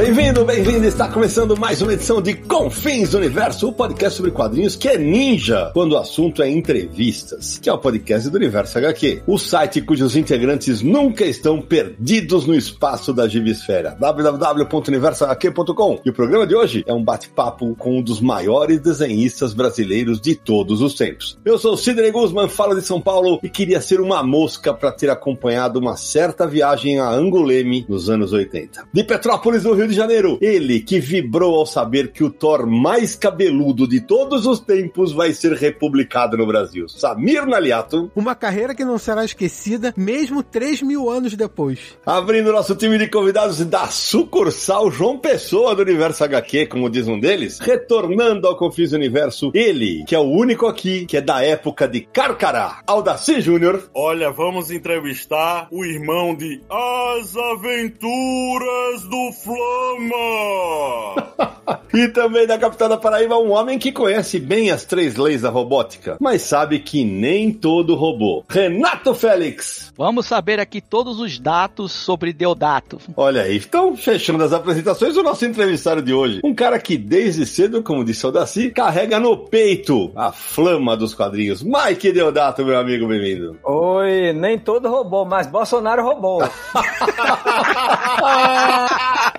Bem-vindo, bem-vindo! Está começando mais uma edição de Confins do Universo, o podcast sobre quadrinhos que é ninja quando o assunto é entrevistas, que é o podcast do Universo HQ, o site cujos integrantes nunca estão perdidos no espaço da Gibisfera, www.universohq.com. E o programa de hoje é um bate-papo com um dos maiores desenhistas brasileiros de todos os tempos. Eu sou Sidney Guzman, falo de São Paulo e queria ser uma mosca para ter acompanhado uma certa viagem a Anguleme nos anos 80. De Petrópolis, no Rio de Janeiro. Ele que vibrou ao saber que o Thor mais cabeludo de todos os tempos vai ser republicado no Brasil. Samir Naliato. Uma carreira que não será esquecida mesmo 3 mil anos depois. Abrindo nosso time de convidados da sucursal João Pessoa do Universo HQ, como diz um deles, retornando ao Confis Universo, ele, que é o único aqui que é da época de Carcará, Aldaci Júnior. Olha, vamos entrevistar o irmão de As Aventuras do Flama. e também da capital da Paraíba, um homem que conhece bem as três leis da robótica, mas sabe que nem todo robô. Renato Félix. Vamos saber aqui todos os dados sobre Deodato. Olha aí, então fechando as apresentações, o nosso entrevistado de hoje. Um cara que desde cedo, como disse o Daci, carrega no peito a flama dos quadrinhos. Mike Deodato, meu amigo, bem-vindo. Oi, nem todo robô, mas Bolsonaro roubou.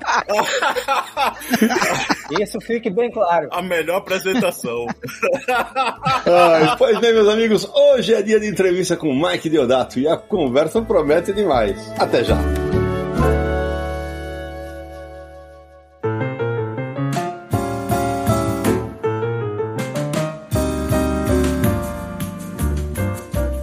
Isso fique bem claro. A melhor apresentação. Ai, pois bem, meus amigos, hoje é dia de entrevista com o Mike Deodato e a conversa promete demais. Até já.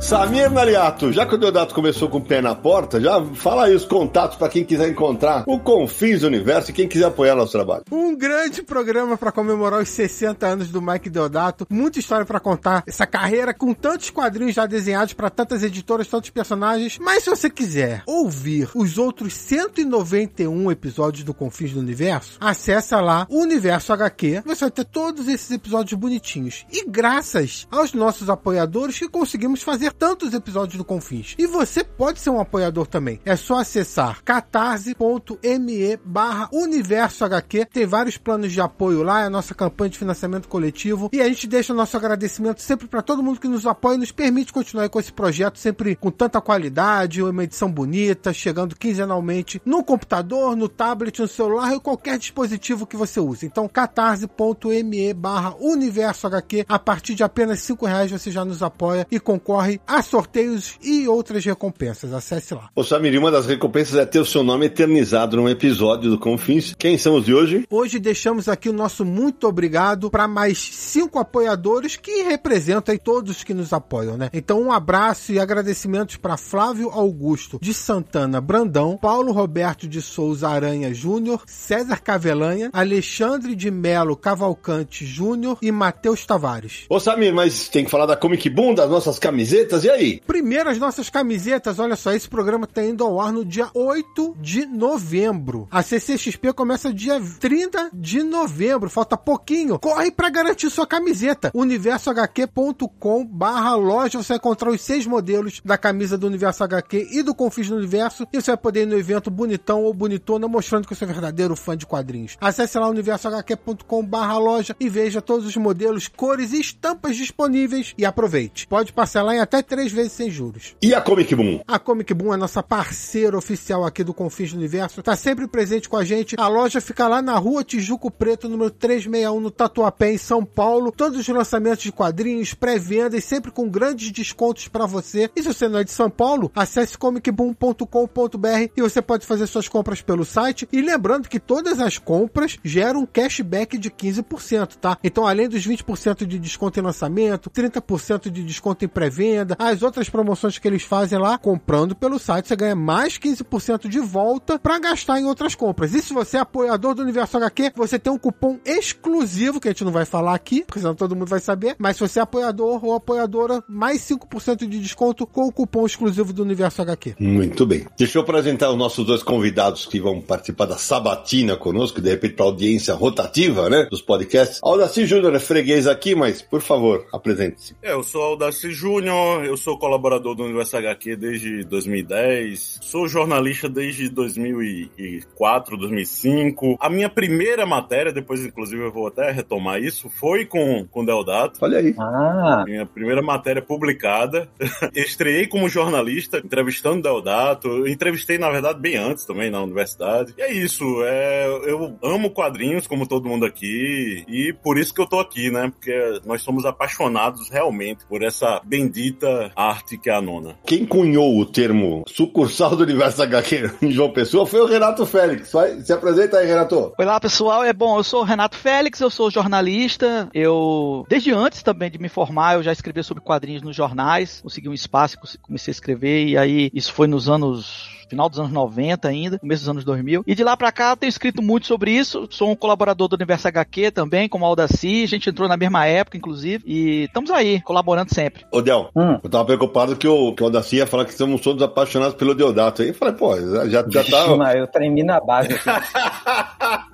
Samir Naliato, já que o Deodato começou com o pé na porta, já fala aí os contatos para quem quiser encontrar o Confins Universo e quem quiser apoiar nosso trabalho. Um grande programa para comemorar os 60 anos do Mike Deodato, muita história para contar, essa carreira com tantos quadrinhos já desenhados para tantas editoras, tantos personagens. Mas se você quiser ouvir os outros 191 episódios do Confins do Universo, acessa lá o Universo HQ. Você vai ter todos esses episódios bonitinhos. E graças aos nossos apoiadores que conseguimos fazer tantos episódios do Confins. E você pode ser um apoiador também. É só acessar catarse.me barra universo HQ. Tem vários planos de apoio lá, é a nossa campanha de financiamento coletivo. E a gente deixa nosso agradecimento sempre para todo mundo que nos apoia e nos permite continuar com esse projeto sempre com tanta qualidade, uma edição bonita, chegando quinzenalmente no computador, no tablet, no celular ou qualquer dispositivo que você use. Então, catarse.me barra universo HQ. A partir de apenas cinco reais você já nos apoia e concorre a sorteios e outras recompensas. Acesse lá. Ô Samir, uma das recompensas é ter o seu nome eternizado num episódio do Confins. Quem são os de hoje? Hoje deixamos aqui o nosso muito obrigado para mais cinco apoiadores que representam aí todos que nos apoiam, né? Então um abraço e agradecimentos para Flávio Augusto de Santana Brandão, Paulo Roberto de Souza Aranha Júnior, César Cavelanha, Alexandre de Melo Cavalcante Júnior e Matheus Tavares. Ô Samir, mas tem que falar da Comic Boom, das nossas camisetas, e aí? Primeiro as nossas camisetas, olha só, esse programa tá indo ao ar no dia 8 de novembro. A CCXP começa dia 30 de novembro, falta pouquinho. Corre para garantir sua camiseta. universohq.com barra loja, você vai encontrar os seis modelos da camisa do Universo HQ e do Confis do Universo, e você vai poder ir no evento bonitão ou bonitona, mostrando que você é verdadeiro fã de quadrinhos. Acesse lá universohq.com barra loja e veja todos os modelos, cores e estampas disponíveis e aproveite. Pode parcelar em até três vezes sem juros. E a Comic Boom? A Comic Boom é nossa parceira oficial aqui do Confins do Universo, tá sempre presente com a gente. A loja fica lá na rua Tijuco Preto, número 361, no Tatuapé, em São Paulo. Todos os lançamentos de quadrinhos, pré-vendas, sempre com grandes descontos para você. E se você não é de São Paulo, acesse comicboom.com.br e você pode fazer suas compras pelo site. E lembrando que todas as compras geram um cashback de 15%, tá? Então, além dos 20% de desconto em lançamento, 30% de desconto em pré-venda, as outras promoções que eles fazem lá, comprando pelo site, você ganha mais 15% de volta para gastar em outras compras. E se você é apoiador do Universo HQ, você tem um cupom exclusivo, que a gente não vai falar aqui, porque senão todo mundo vai saber, mas se você é apoiador ou apoiadora, mais 5% de desconto com o cupom exclusivo do Universo HQ. Muito bem. Deixa eu apresentar os nossos dois convidados que vão participar da sabatina conosco, de repente para audiência rotativa, né, dos podcasts. Aldaci Júnior é freguês aqui, mas por favor, apresente-se. É, eu sou Aldaci Júnior, eu sou colaborador do Universo HQ desde 2010, sou jornalista desde 2004, 2005. A minha primeira matéria, depois inclusive eu vou até retomar isso, foi com com Deodato. Olha aí. Ah, Minha primeira matéria publicada. Estreiei como jornalista, entrevistando Deodato. Eu entrevistei, na verdade, bem antes também na universidade. E é isso. É, eu amo quadrinhos, como todo mundo aqui. E por isso que eu tô aqui, né? Porque nós somos apaixonados realmente por essa bendita arte que é a nona. Quem cunhou o termo sucursal do Universo HQ em João Pessoa foi o Renato Félix. Vai, se apresenta aí, Renato. Olá pessoal, é bom, eu sou o Renato Félix, eu sou jornalista, eu, desde antes também de me formar, eu já escrevi sobre quadrinhos nos jornais, consegui um espaço, comecei a escrever, e aí isso foi nos anos final dos anos 90 ainda, começo dos anos 2000. E de lá pra cá eu tenho escrito muito sobre isso. Sou um colaborador do Universo HQ também, como Aldaci. A gente entrou na mesma época, inclusive. E estamos aí, colaborando sempre. Ô, Del, Hum. eu tava preocupado que o, que o Aldaci ia falar que somos todos apaixonados pelo Deodato. Aí eu falei, pô, já, já tá. mas eu tremi na base. Aqui.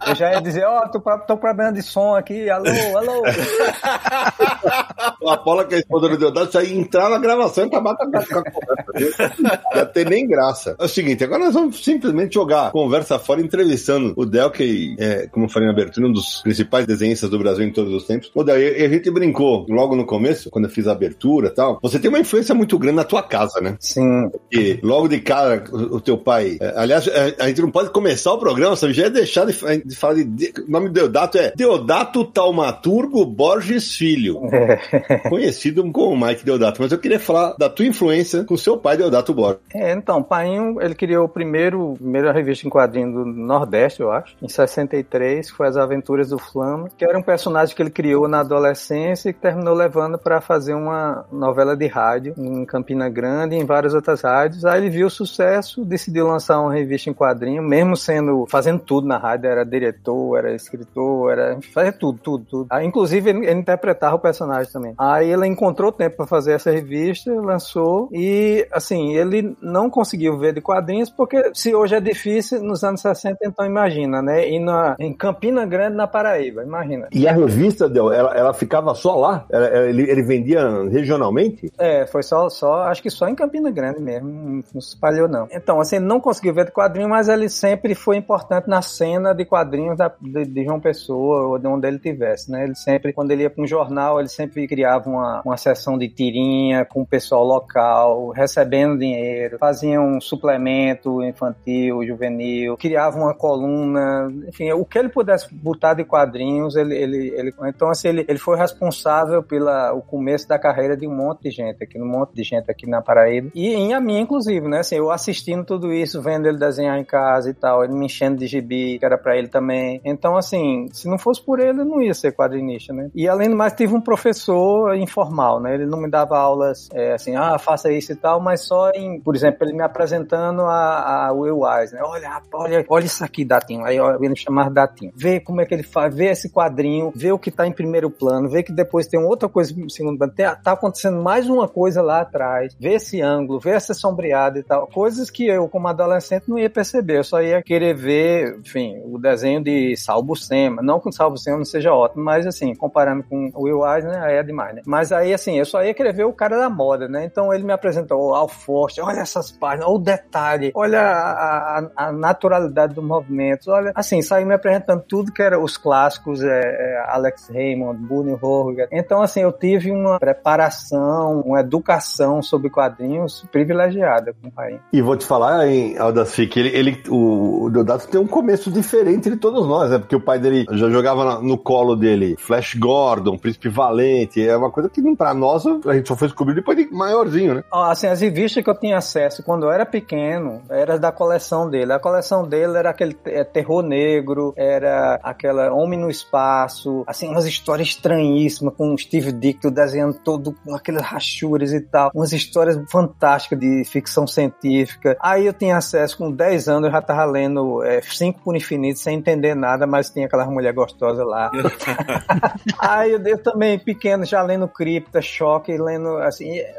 Eu já ia dizer, ó, tô, com- tô com problema de som aqui, alô, alô. A Paula, que é a esposa do Deodato, já ia entrar na gravação e acabar com a com a conversa. Não ia ter nem graça. É o seguinte, agora nós vamos simplesmente jogar conversa fora entrevistando o Del, que é, como eu falei na abertura, um dos principais desenhistas do Brasil em todos os tempos. Ô, Del, e a gente brincou logo no começo, quando eu fiz a abertura e tal. Você tem uma influência muito grande na tua casa, né? Sim, Porque logo de cara, o, o teu pai. é, aliás, é, a gente não pode começar o programa, sabe? Já é deixar de, de falar de, de- O nome do Deodato é Deodato Taumaturgo Borges Filho. Conhecido como Mike Deodato. Mas eu queria falar da tua influência com seu pai, Deodato Borges. É, então, o Painho, ele criou o primeiro, primeira revista em quadrinho do Nordeste, eu acho, em 63, que foi As Aventuras do Flama, que era um personagem que ele criou na adolescência e que terminou levando para fazer uma novela de rádio em Campina Grande e em várias outras rádios. Aí ele viu o sucesso, decidiu lançar uma revista em quadrinho, mesmo sendo, fazendo tudo na rádio, era diretor, era escritor, era, fazia tudo, tudo, tudo. Aí, inclusive, ele, ele interpretava o personagem também. Aí ele encontrou tempo para fazer essa revista, lançou e, assim, ele não conseguiu ver de quadrinhos porque se hoje é difícil, nos anos 60, então imagina, né? E na, em Campina Grande, na Paraíba, imagina. E a revista, Del, ela, ela ficava só lá? Ela- ele, ele vendia regionalmente? É, foi só, só, acho que só em Campina Grande mesmo, não, não se espalhou não. Então, assim, não conseguiu ver de quadrinho, mas ele sempre foi importante na cena de quadrinhos da, de, de João Pessoa, ou de onde ele tivesse, né? Ele sempre, quando ele ia para um jornal, ele sempre criava uma, uma sessão de tirinha com o pessoal local, recebendo dinheiro, fazia um suplemento infantil, juvenil, criava uma coluna, enfim, o que ele pudesse botar de quadrinhos, ele, ele, ele então assim, ele, ele foi responsável pela o começo da carreira de um monte de gente aqui, um monte de gente aqui na Paraíba e em a minha inclusive, né? Assim, eu assistindo tudo isso, vendo ele desenhar em casa e tal, ele me enchendo de gibi, que era para ele também. Então assim, se não fosse por ele, eu não ia ser quadrinista, né? E além do mais, tive um professor informal, né? Ele não me dava aulas é, assim, ah, faça isso e tal, mas só em, por exemplo, ele me apresentando a, a Will Wise, né? Olha, olha, olha isso aqui, Datinho. Aí ele chamava Datinho. Vê como é que ele faz, vê esse quadrinho, vê o que tá em primeiro plano, vê que depois tem outra coisa em segundo plano, tem- tá acontecendo mais uma coisa lá atrás, vê esse ângulo, vê essa sombreada e tal. Coisas que eu, como adolescente, não ia perceber. Eu só ia querer ver, enfim, o desenho de Salvo Sema. Não que o Salvo Sema não seja ótimo, mas assim, comparando com o Will Wise, né? Aí é demais, né? Mas aí, assim, eu só ia querer ver o cara da moda, né? Então ele me apresentou o Al Forster, olha essas páginas, olha o detalhe, olha a, a- a naturalidade dos movimentos, olha, assim, saiu me apresentando tudo que era os clássicos, é, é, Alex Raymond, Bunny Horgan. Então, assim, eu tive uma preparação, uma educação sobre quadrinhos privilegiada com o pai. E vou te falar, hein, Aldaci, que ele, ele, o, o Deodato tem um começo diferente de todos nós, né? Porque o pai dele já jogava no colo dele Flash Gordon, Príncipe Valente, é uma coisa que pra nós a gente só foi descobrir depois de maiorzinho, né? Assim, as revistas que eu tinha acesso quando eu era pequeno, era da coleção dele. A coleção dele era aquele é, terror negro, era aquela Homem no Espaço, assim, umas histórias estranhíssimas com o Steve Dick desenhando todo com aquelas rachuras e tal. Umas histórias fantásticas de ficção científica. Aí eu tinha acesso com 10 anos, eu já tava lendo é, Cinco por Infinito sem entender nada, mas tinha aquelas mulher gostosa lá. Aí eu, eu, também, pequeno, já lendo Cripta, Choque, lendo, assim, é,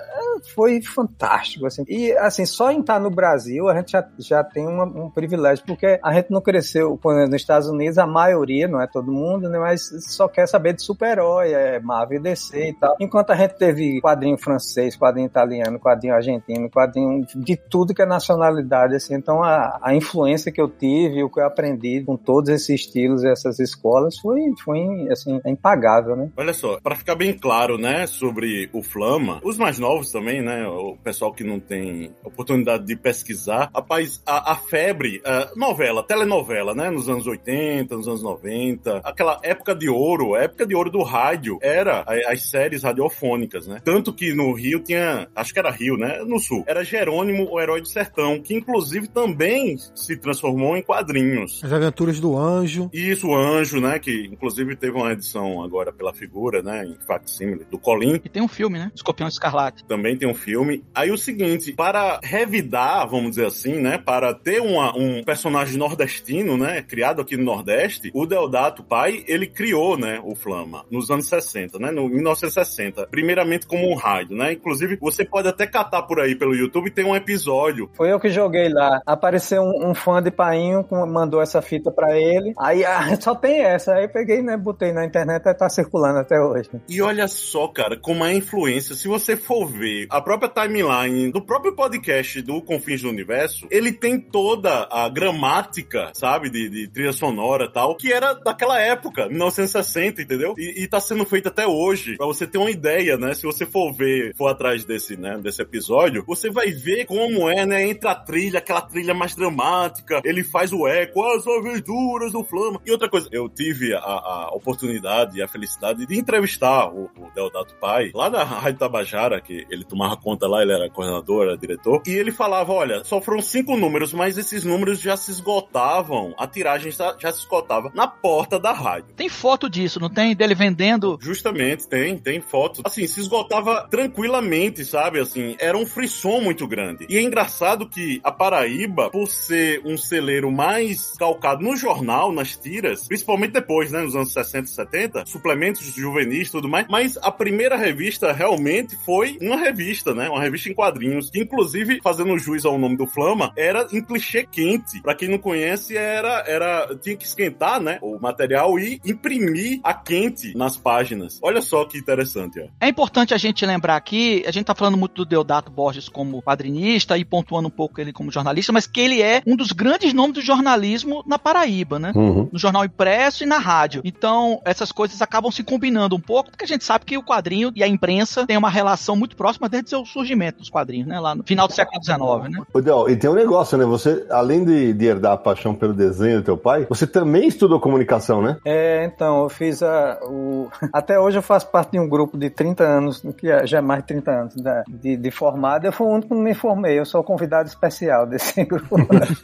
foi fantástico, assim. E, assim, só em estar no Brasil, a gente já, já tem uma, um privilégio, porque a gente não cresceu, nos Estados Unidos, a maioria, não é todo mundo, né, mas só quer saber de super-herói, é Marvel e DC e tal. Enquanto a gente teve quadrinho francês, quadrinho italiano, quadrinho argentino, quadrinho de tudo que é nacionalidade, assim. Então, a, a influência que eu tive, o que eu aprendi com todos esses estilos e essas escolas foi, foi assim, é impagável, né? Olha só, para ficar bem claro, né, sobre o Flama, os mais novos também, né, o pessoal que não tem oportunidade de pesquisar, rapaz, a, a febre, a novela, telenovela, né, nos anos 80, nos anos 90, aquela época de ouro, época de ouro do rádio, era as séries radiofônicas, né? Tanto que no Rio tinha, acho que era Rio, né, no Sul, era Jerônimo, o Herói do Sertão, que inclusive também se transformou em quadrinhos. As Aventuras do Anjo. Isso, o Anjo, né, que inclusive teve uma edição agora pela figura, né, em facsimile, do Colin. E tem um filme, né, Escorpião Escarlate. Também tem um filme. Aí o seguinte, para revidar, vamos dizer assim, né, para ter uma, um personagem nordestino, né, criado aqui no Nordeste, o Deodato pai, ele criou, né, o Flama, nos anos 60, né, no 1960. Primeiramente como um rádio, né, inclusive você pode até catar por aí pelo YouTube, tem um episódio. Foi eu que joguei lá. Apareceu um, um fã de Painho, mandou essa fita para ele. Aí ah, só tem essa. Aí peguei, né, botei na internet e tá circulando até hoje. E olha só, cara, como é a influência. Se você for ver a própria timeline do próprio podcast do Confins do Universo, ele tem toda a gramática, sabe, de, de trilha sonora e tal, que era daquela época, 1960, entendeu? E, e tá sendo feito até hoje, pra você ter uma ideia, né? Se você for ver, for atrás desse, né, desse episódio, você vai ver como é, né, entre a trilha, aquela trilha mais dramática, ele faz o eco, as aventuras do Flama. E outra coisa, eu tive a, a oportunidade e a felicidade de entrevistar o, o Deodato Pai lá na Rádio Tabajara, que ele tomava conta lá, ele era coordenador, era diretor, e ele falava: olha, só foram cinco números, mas esses números já se esgotavam, a tiragem já, já se esgotava na porta da rádio. Tem foto disso, não tem? Dele vendendo? Justamente, tem, tem foto. Assim, se esgotava tranquilamente, sabe? Assim, era um frisson muito grande. E é engraçado que a Paraíba, por ser um celeiro mais calcado no jornal, nas tiras, principalmente depois, né, nos anos 60 e 70, suplementos juvenis e tudo mais, mas a primeira revista realmente foi uma revista, né, uma revista em quadrinhos, que inclusive, fazendo juiz ao nome do Flama, era em clichê quente. Pra quem não conhece, era, era, tinha que esquentar, né, o material e imprimir a quente nas páginas. Olha só que interessante, ó. É importante a gente lembrar aqui, a gente tá falando muito do Deodato Borges como quadrinista e pontuando um pouco ele como jornalista, mas que ele é um dos grandes nomes do jornalismo na Paraíba, né? Uhum. No jornal impresso e na rádio. Então, essas coisas acabam se combinando um pouco, porque a gente sabe que o quadrinho e a imprensa têm uma relação muito próxima desde seu surgimento dos quadrinhos, né? Lá no final do século XIX, né? Del, e tem um negócio, né? Você, além de, de herdar a paixão pelo desenho do teu pai, você também estudou comunicação, né? É, então, eu fiz a. O... Até hoje eu faço parte de um grupo de 30 anos, que é, já é mais de 30 anos né? de, de formado. Eu fui o único que não me formei, eu sou convidado especial desse grupo.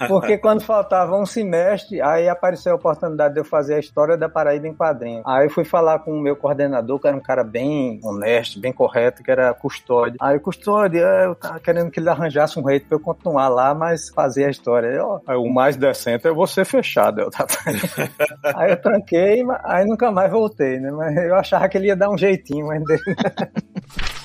Porque quando faltava um semestre, aí apareceu a oportunidade de eu fazer a história da Paraíba em quadrinho. Aí eu fui falar com o meu coordenador, que era um cara bem honesto, bem correto, que era custódio. Aí custódio, é, eu tava querendo que ele arranjasse um jeito pra eu continuar lá, mas fazer a história. Eu, o mais decente é você fechado. Eu tava... aí eu tranquei, aí nunca mais voltei, né? Mas eu achava que ele ia dar um jeitinho, mas...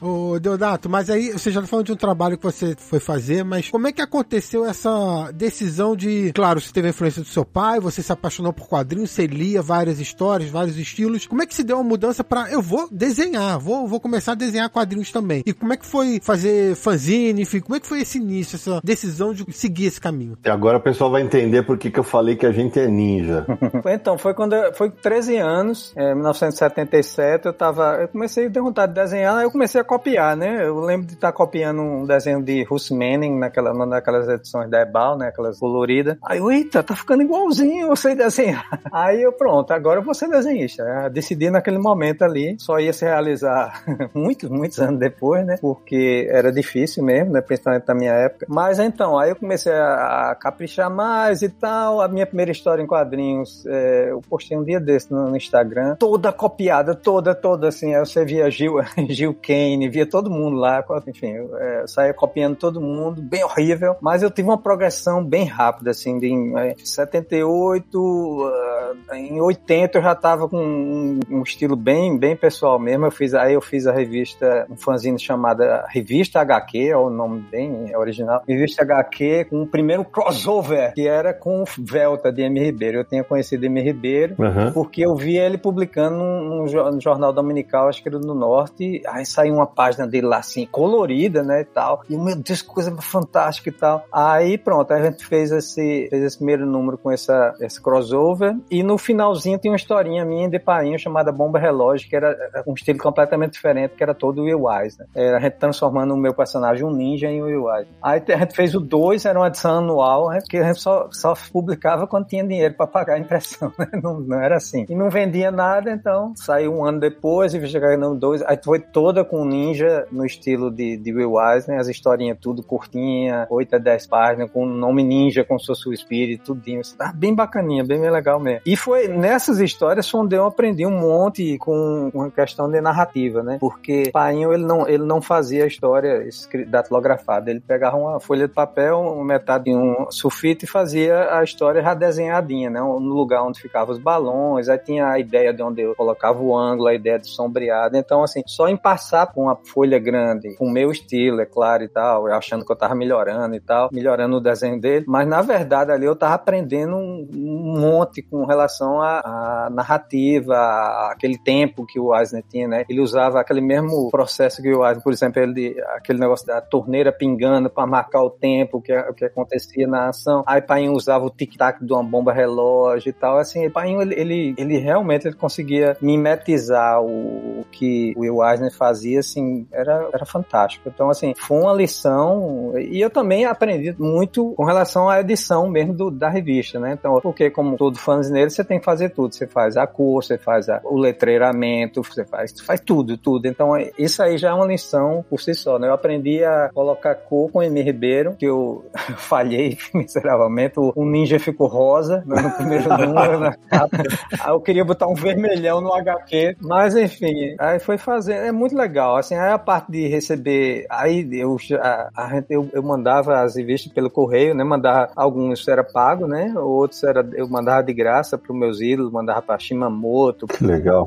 Ô, Deodato, mas aí você já tá falando de um trabalho que você foi fazer, mas como é que aconteceu essa decisão de. Claro, você teve a influência do seu pai, você se apaixonou por quadrinhos, você lia várias histórias, vários estilos. Como é que se deu uma mudança para eu vou desenhar, vou, vou começar a desenhar quadrinhos também? E como é que foi fazer fanzine, enfim, como é que foi esse início, essa decisão de seguir esse caminho? E agora o pessoal vai entender por que, que eu falei que a gente é ninja. então, foi quando eu, foi 13 anos, em 1977, eu tava. Eu comecei a ter vontade de desenhar, eu comecei a copiar né? Eu lembro de estar copiando um desenho de Russ Manning naquela, naquelas edições da Ebal, né? Aquelas coloridas. Aí, eu, eita, tá ficando igualzinho, eu sei desenhar. Aí eu, pronto, agora eu vou ser desenhista. Eu decidi naquele momento ali, só ia se realizar muitos, muitos anos depois, né? Porque era difícil mesmo, né? Principalmente na minha época. Mas então, aí eu comecei a, caprichar mais e tal. A minha primeira história em quadrinhos, é, eu postei um dia desse no, no, Instagram, toda copiada, toda, toda assim. Aí você via Gil, Gil Kane, via todo mundo lá, enfim, eu, é, saía copiando todo mundo, bem horrível. Mas eu tive uma progressão bem rápida, assim, de, em 78, uh, em 80 eu já tava com um, um, estilo bem, bem pessoal mesmo. Eu fiz, aí eu fiz a revista, um fanzine chamada Revista HQ, é o nome bem original. Revista HQ com o primeiro crossover, que era com Velta de M. Ribeiro. Eu tinha conhecido M. Ribeiro uhum. porque eu vi ele publicando num, num, jornal dominical, acho que era do Norte. Aí saiu uma página dele lá assim, colorida, né, e tal. E meu Deus, que coisa fantástica e tal. Aí pronto, a gente fez esse, fez esse primeiro número com essa, esse crossover. E no finalzinho tem uma historinha minha de painho chamada Bomba Relógio, que era um estilo completamente diferente, que era todo Will Wise, né? Era a gente transformando o meu personagem, um ninja, em Will Wise. Aí a gente fez o 2, era uma edição anual, né? que a gente só, só publicava quando tinha dinheiro para pagar a impressão, né? Não, não, era assim. E não vendia nada, então saiu um ano depois e chegar no 2, aí foi toda com ninja no estilo de, de Will Wise, né? As historinhas tudo curtinha, 8 a 10 páginas, com o nome ninja, com o seu espírito, tudinho. Tá bem bacaninha, bem legal mesmo. E foi nessas histórias onde eu aprendi um monte com, com a questão de narrativa, né? Porque Painho, ele não, ele não fazia a história datilografada, ele pegava uma folha de papel, metade de um sulfite e fazia a história já desenhadinha, né? No lugar onde ficavam os balões, aí tinha a ideia de onde eu colocava o ângulo, a ideia de sombreado. Então, assim, só em passar com uma folha grande, com o meu estilo, é claro e tal, achando que eu tava melhorando e tal, melhorando o desenho dele, mas na verdade ali eu tava aprendendo um, monte com relação à, narrativa, aquele tempo que o Eisner tinha, né? Ele usava aquele mesmo processo que o Eisner, por exemplo, ele, aquele negócio da torneira pingando para marcar o tempo que, que acontecia na ação. Aí Painho usava o tic-tac de uma bomba relógio e tal. Assim, Painho, ele, ele, ele realmente ele conseguia mimetizar o, o que o Will Eisner fazia, assim, era, era fantástico. Então, assim, foi uma lição e eu também aprendi muito com relação à edição mesmo do, da revista, né? Então, porque como todo nele, você tem que fazer tudo. Você faz a cor, você faz a, o letreiramento, você faz, faz tudo, tudo. Então, isso aí já é uma lição por si só, né? Eu aprendi a colocar cor com o M. Ribeiro, que eu falhei miseravelmente. O ninja ficou rosa né, no primeiro número, na capa. Aí eu queria botar um vermelhão no HQ, mas enfim, aí foi fazendo. É muito legal, assim, aí a parte de receber, aí eu, a, a, eu, eu mandava as revistas pelo correio, né? Mandava alguns era pago, né? Outros era eu mandava de graça para os meus ídolos, mandava para Shimamoto,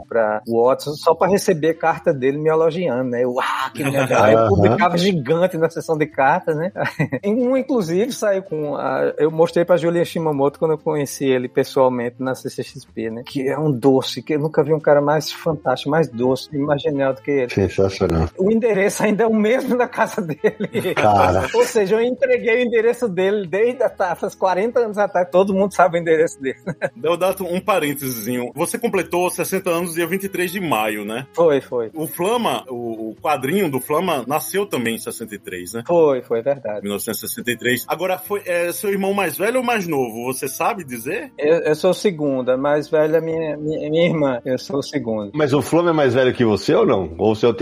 para Watson, só para receber carta dele me elogiando, né? Eu, ah, que legal. Eu publicava gigante na sessão de cartas, né? um inclusive saiu com a, eu mostrei para Julia Shimamoto quando eu conheci ele pessoalmente na CCXP, né? Que é um doce, que eu nunca vi um cara mais fantástico, mais doce mais genial do que ele. Sensacional. O endereço ainda é o mesmo da casa dele. Cara. Ou seja, eu entreguei o endereço dele desde as 40 anos atrás. Todo mundo sabe o endereço dele. Deodato, um parênteses. Você completou 60 anos dia 23 de maio, né? Foi, foi. O Flama, o quadrinho do Flama nasceu também em 63, né? Foi, foi verdade. 1963. Agora, foi é, seu irmão mais velho ou mais novo? Você sabe dizer? Eu, eu sou o segundo. A mais velha é minha, minha, minha irmã. Eu sou o segundo. Mas o Flama é mais velho que você ou não? Ou você é o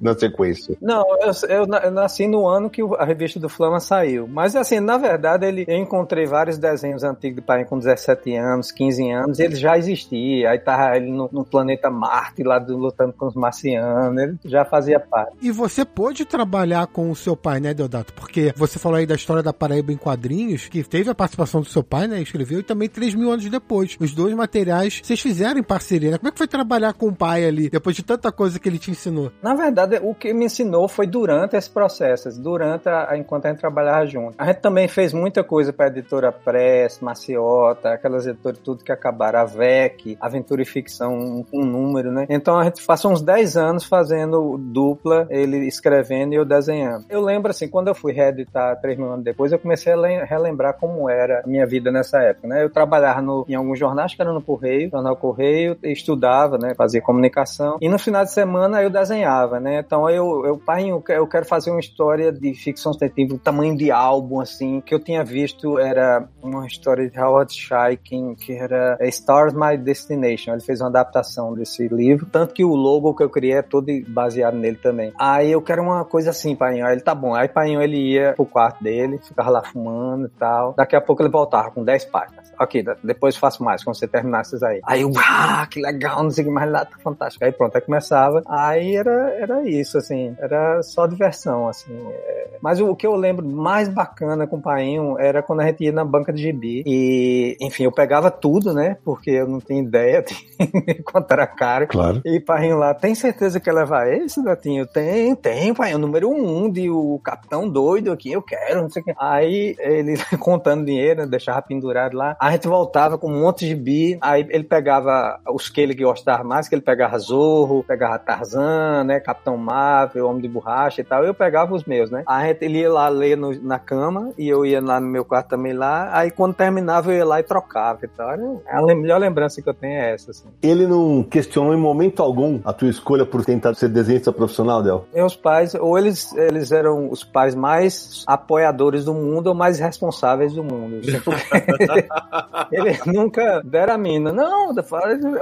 na sequência? Não, eu, eu, nasci no ano que a revista do Flama saiu. Mas, assim, na verdade, ele, eu encontrei vários desenhos antigos de pai com 17 anos, 15 anos. Ele já existia. Aí tava ele no, no planeta Marte, lá do, lutando com os marcianos. Ele já fazia parte. E você pôde trabalhar com o seu pai, né, Deodato? Porque você falou aí da história da Paraíba em quadrinhos, que teve a participação do seu pai, né? Escreveu, e também 3 mil anos depois. Os dois materiais vocês fizeram em parceria, né? Como é que foi trabalhar com o pai ali, depois de tanta coisa que ele te ensinou? Na verdade, o que me ensinou foi durante esse processo, durante a, enquanto a gente trabalhava junto. A gente também fez muita coisa para a editora Press, Maciota, aquelas editoras tudo que acabaram, a VEC, Aventura e Ficção, um, um número, né? Então a gente passou uns 10 anos fazendo dupla, ele escrevendo e eu desenhando. Eu lembro assim, quando eu fui reeditar 3 mil anos depois, eu comecei a relembrar como era a minha vida nessa época, né? Eu trabalhava no, em alguns jornais, que era no Correio, jornal Correio, estudava, né? Fazia comunicação. E no final de semana eu desenhava, né? Então Então eu, eu pai, eu quero, fazer uma história de ficção científica, tamanho de álbum, assim, que eu tinha visto era uma história de Howard Scheikin, que era Stars My Destination. Ele fez uma adaptação desse livro, tanto que o logo que eu criei é todo baseado nele também. Aí eu quero uma coisa assim, pai. Ele tá bom. Aí pai ele ia pro quarto dele, ficava lá fumando e tal. Daqui a pouco ele voltava com 10 páginas. Ok, depois faço mais, quando você terminar essas aí. Aí eu, ah, que legal, não sei o que mais lá, tá fantástico. Aí pronto, aí começava. Aí era, era isso, assim, era só diversão, assim. É... Mas o, o que eu lembro mais bacana com o Painho era quando a gente ia na banca de gibi. E, enfim, eu pegava tudo, né? Porque eu não tinha ideia de quanto era caro. Claro. E Painho lá, tem certeza que ia levar esse, Datinho? Tem, tem, Painho, número um de o capitão doido aqui, eu quero, não sei o que. Aí ele contando dinheiro, né, deixava pendurado lá. A gente voltava com um monte de bi. Aí ele pegava os que ele gostava mais, que ele pegava Zorro, pegava Tarzan, né? Capitão Marvel, Homem de Borracha e tal. Eu pegava os meus, né? A gente, ele ia lá ler no, na cama e eu ia lá no meu quarto também lá. Aí quando terminava eu ia lá e trocava e tal. A melhor lembrança que eu tenho é essa, assim. Ele não questionou em momento algum a tua escolha por tentar ser desenhista profissional, Del? Meus pais, ou eles, eles eram os pais mais apoiadores do mundo ou mais responsáveis do mundo. Assim, Ele nunca deram a mina. Não,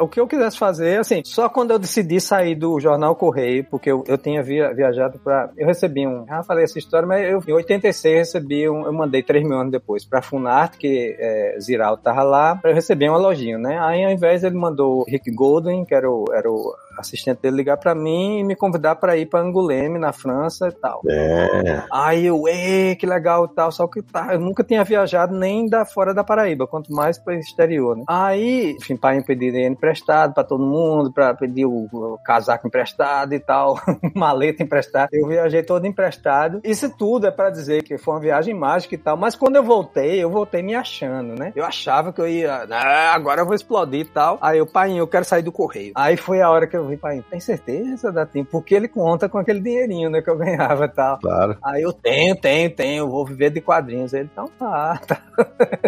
o que eu quisesse fazer, assim, só quando eu decidi sair do jornal Correio, porque eu, eu tinha via, viajado para Eu recebi um. Já falei essa história, mas eu, em 86 recebi um. Eu mandei 3 mil anos depois pra Funarte, que é, Ziral tava lá, eu recebi um elogio, né? Aí ao invés ele mandou Rick Golden, que era o, era o assistente dele ligar para mim e me convidar para ir para Angoulême, na França e tal. É. Aí eu, ê, que legal e tal, só que tá, eu nunca tinha viajado nem da fora da Paraíba, quanto mais para exterior, né? Aí, enfim, pai me pediu dinheiro emprestado para todo mundo, para pedir o, o, casaco emprestado e tal, maleta emprestada. Eu viajei todo emprestado. Isso tudo é para dizer que foi uma viagem mágica e tal, mas quando eu voltei, eu voltei me achando, né? Eu achava que eu ia, ah, agora eu vou explodir e tal. Aí o pai, eu quero sair do correio. Aí foi a hora que eu eu vi, pai, tem certeza, Datinho? Porque ele conta com aquele dinheirinho, né, que eu ganhava e tal. Claro. Aí eu tenho, tenho, tenho, eu vou viver de quadrinhos. Ele, então tá, tá.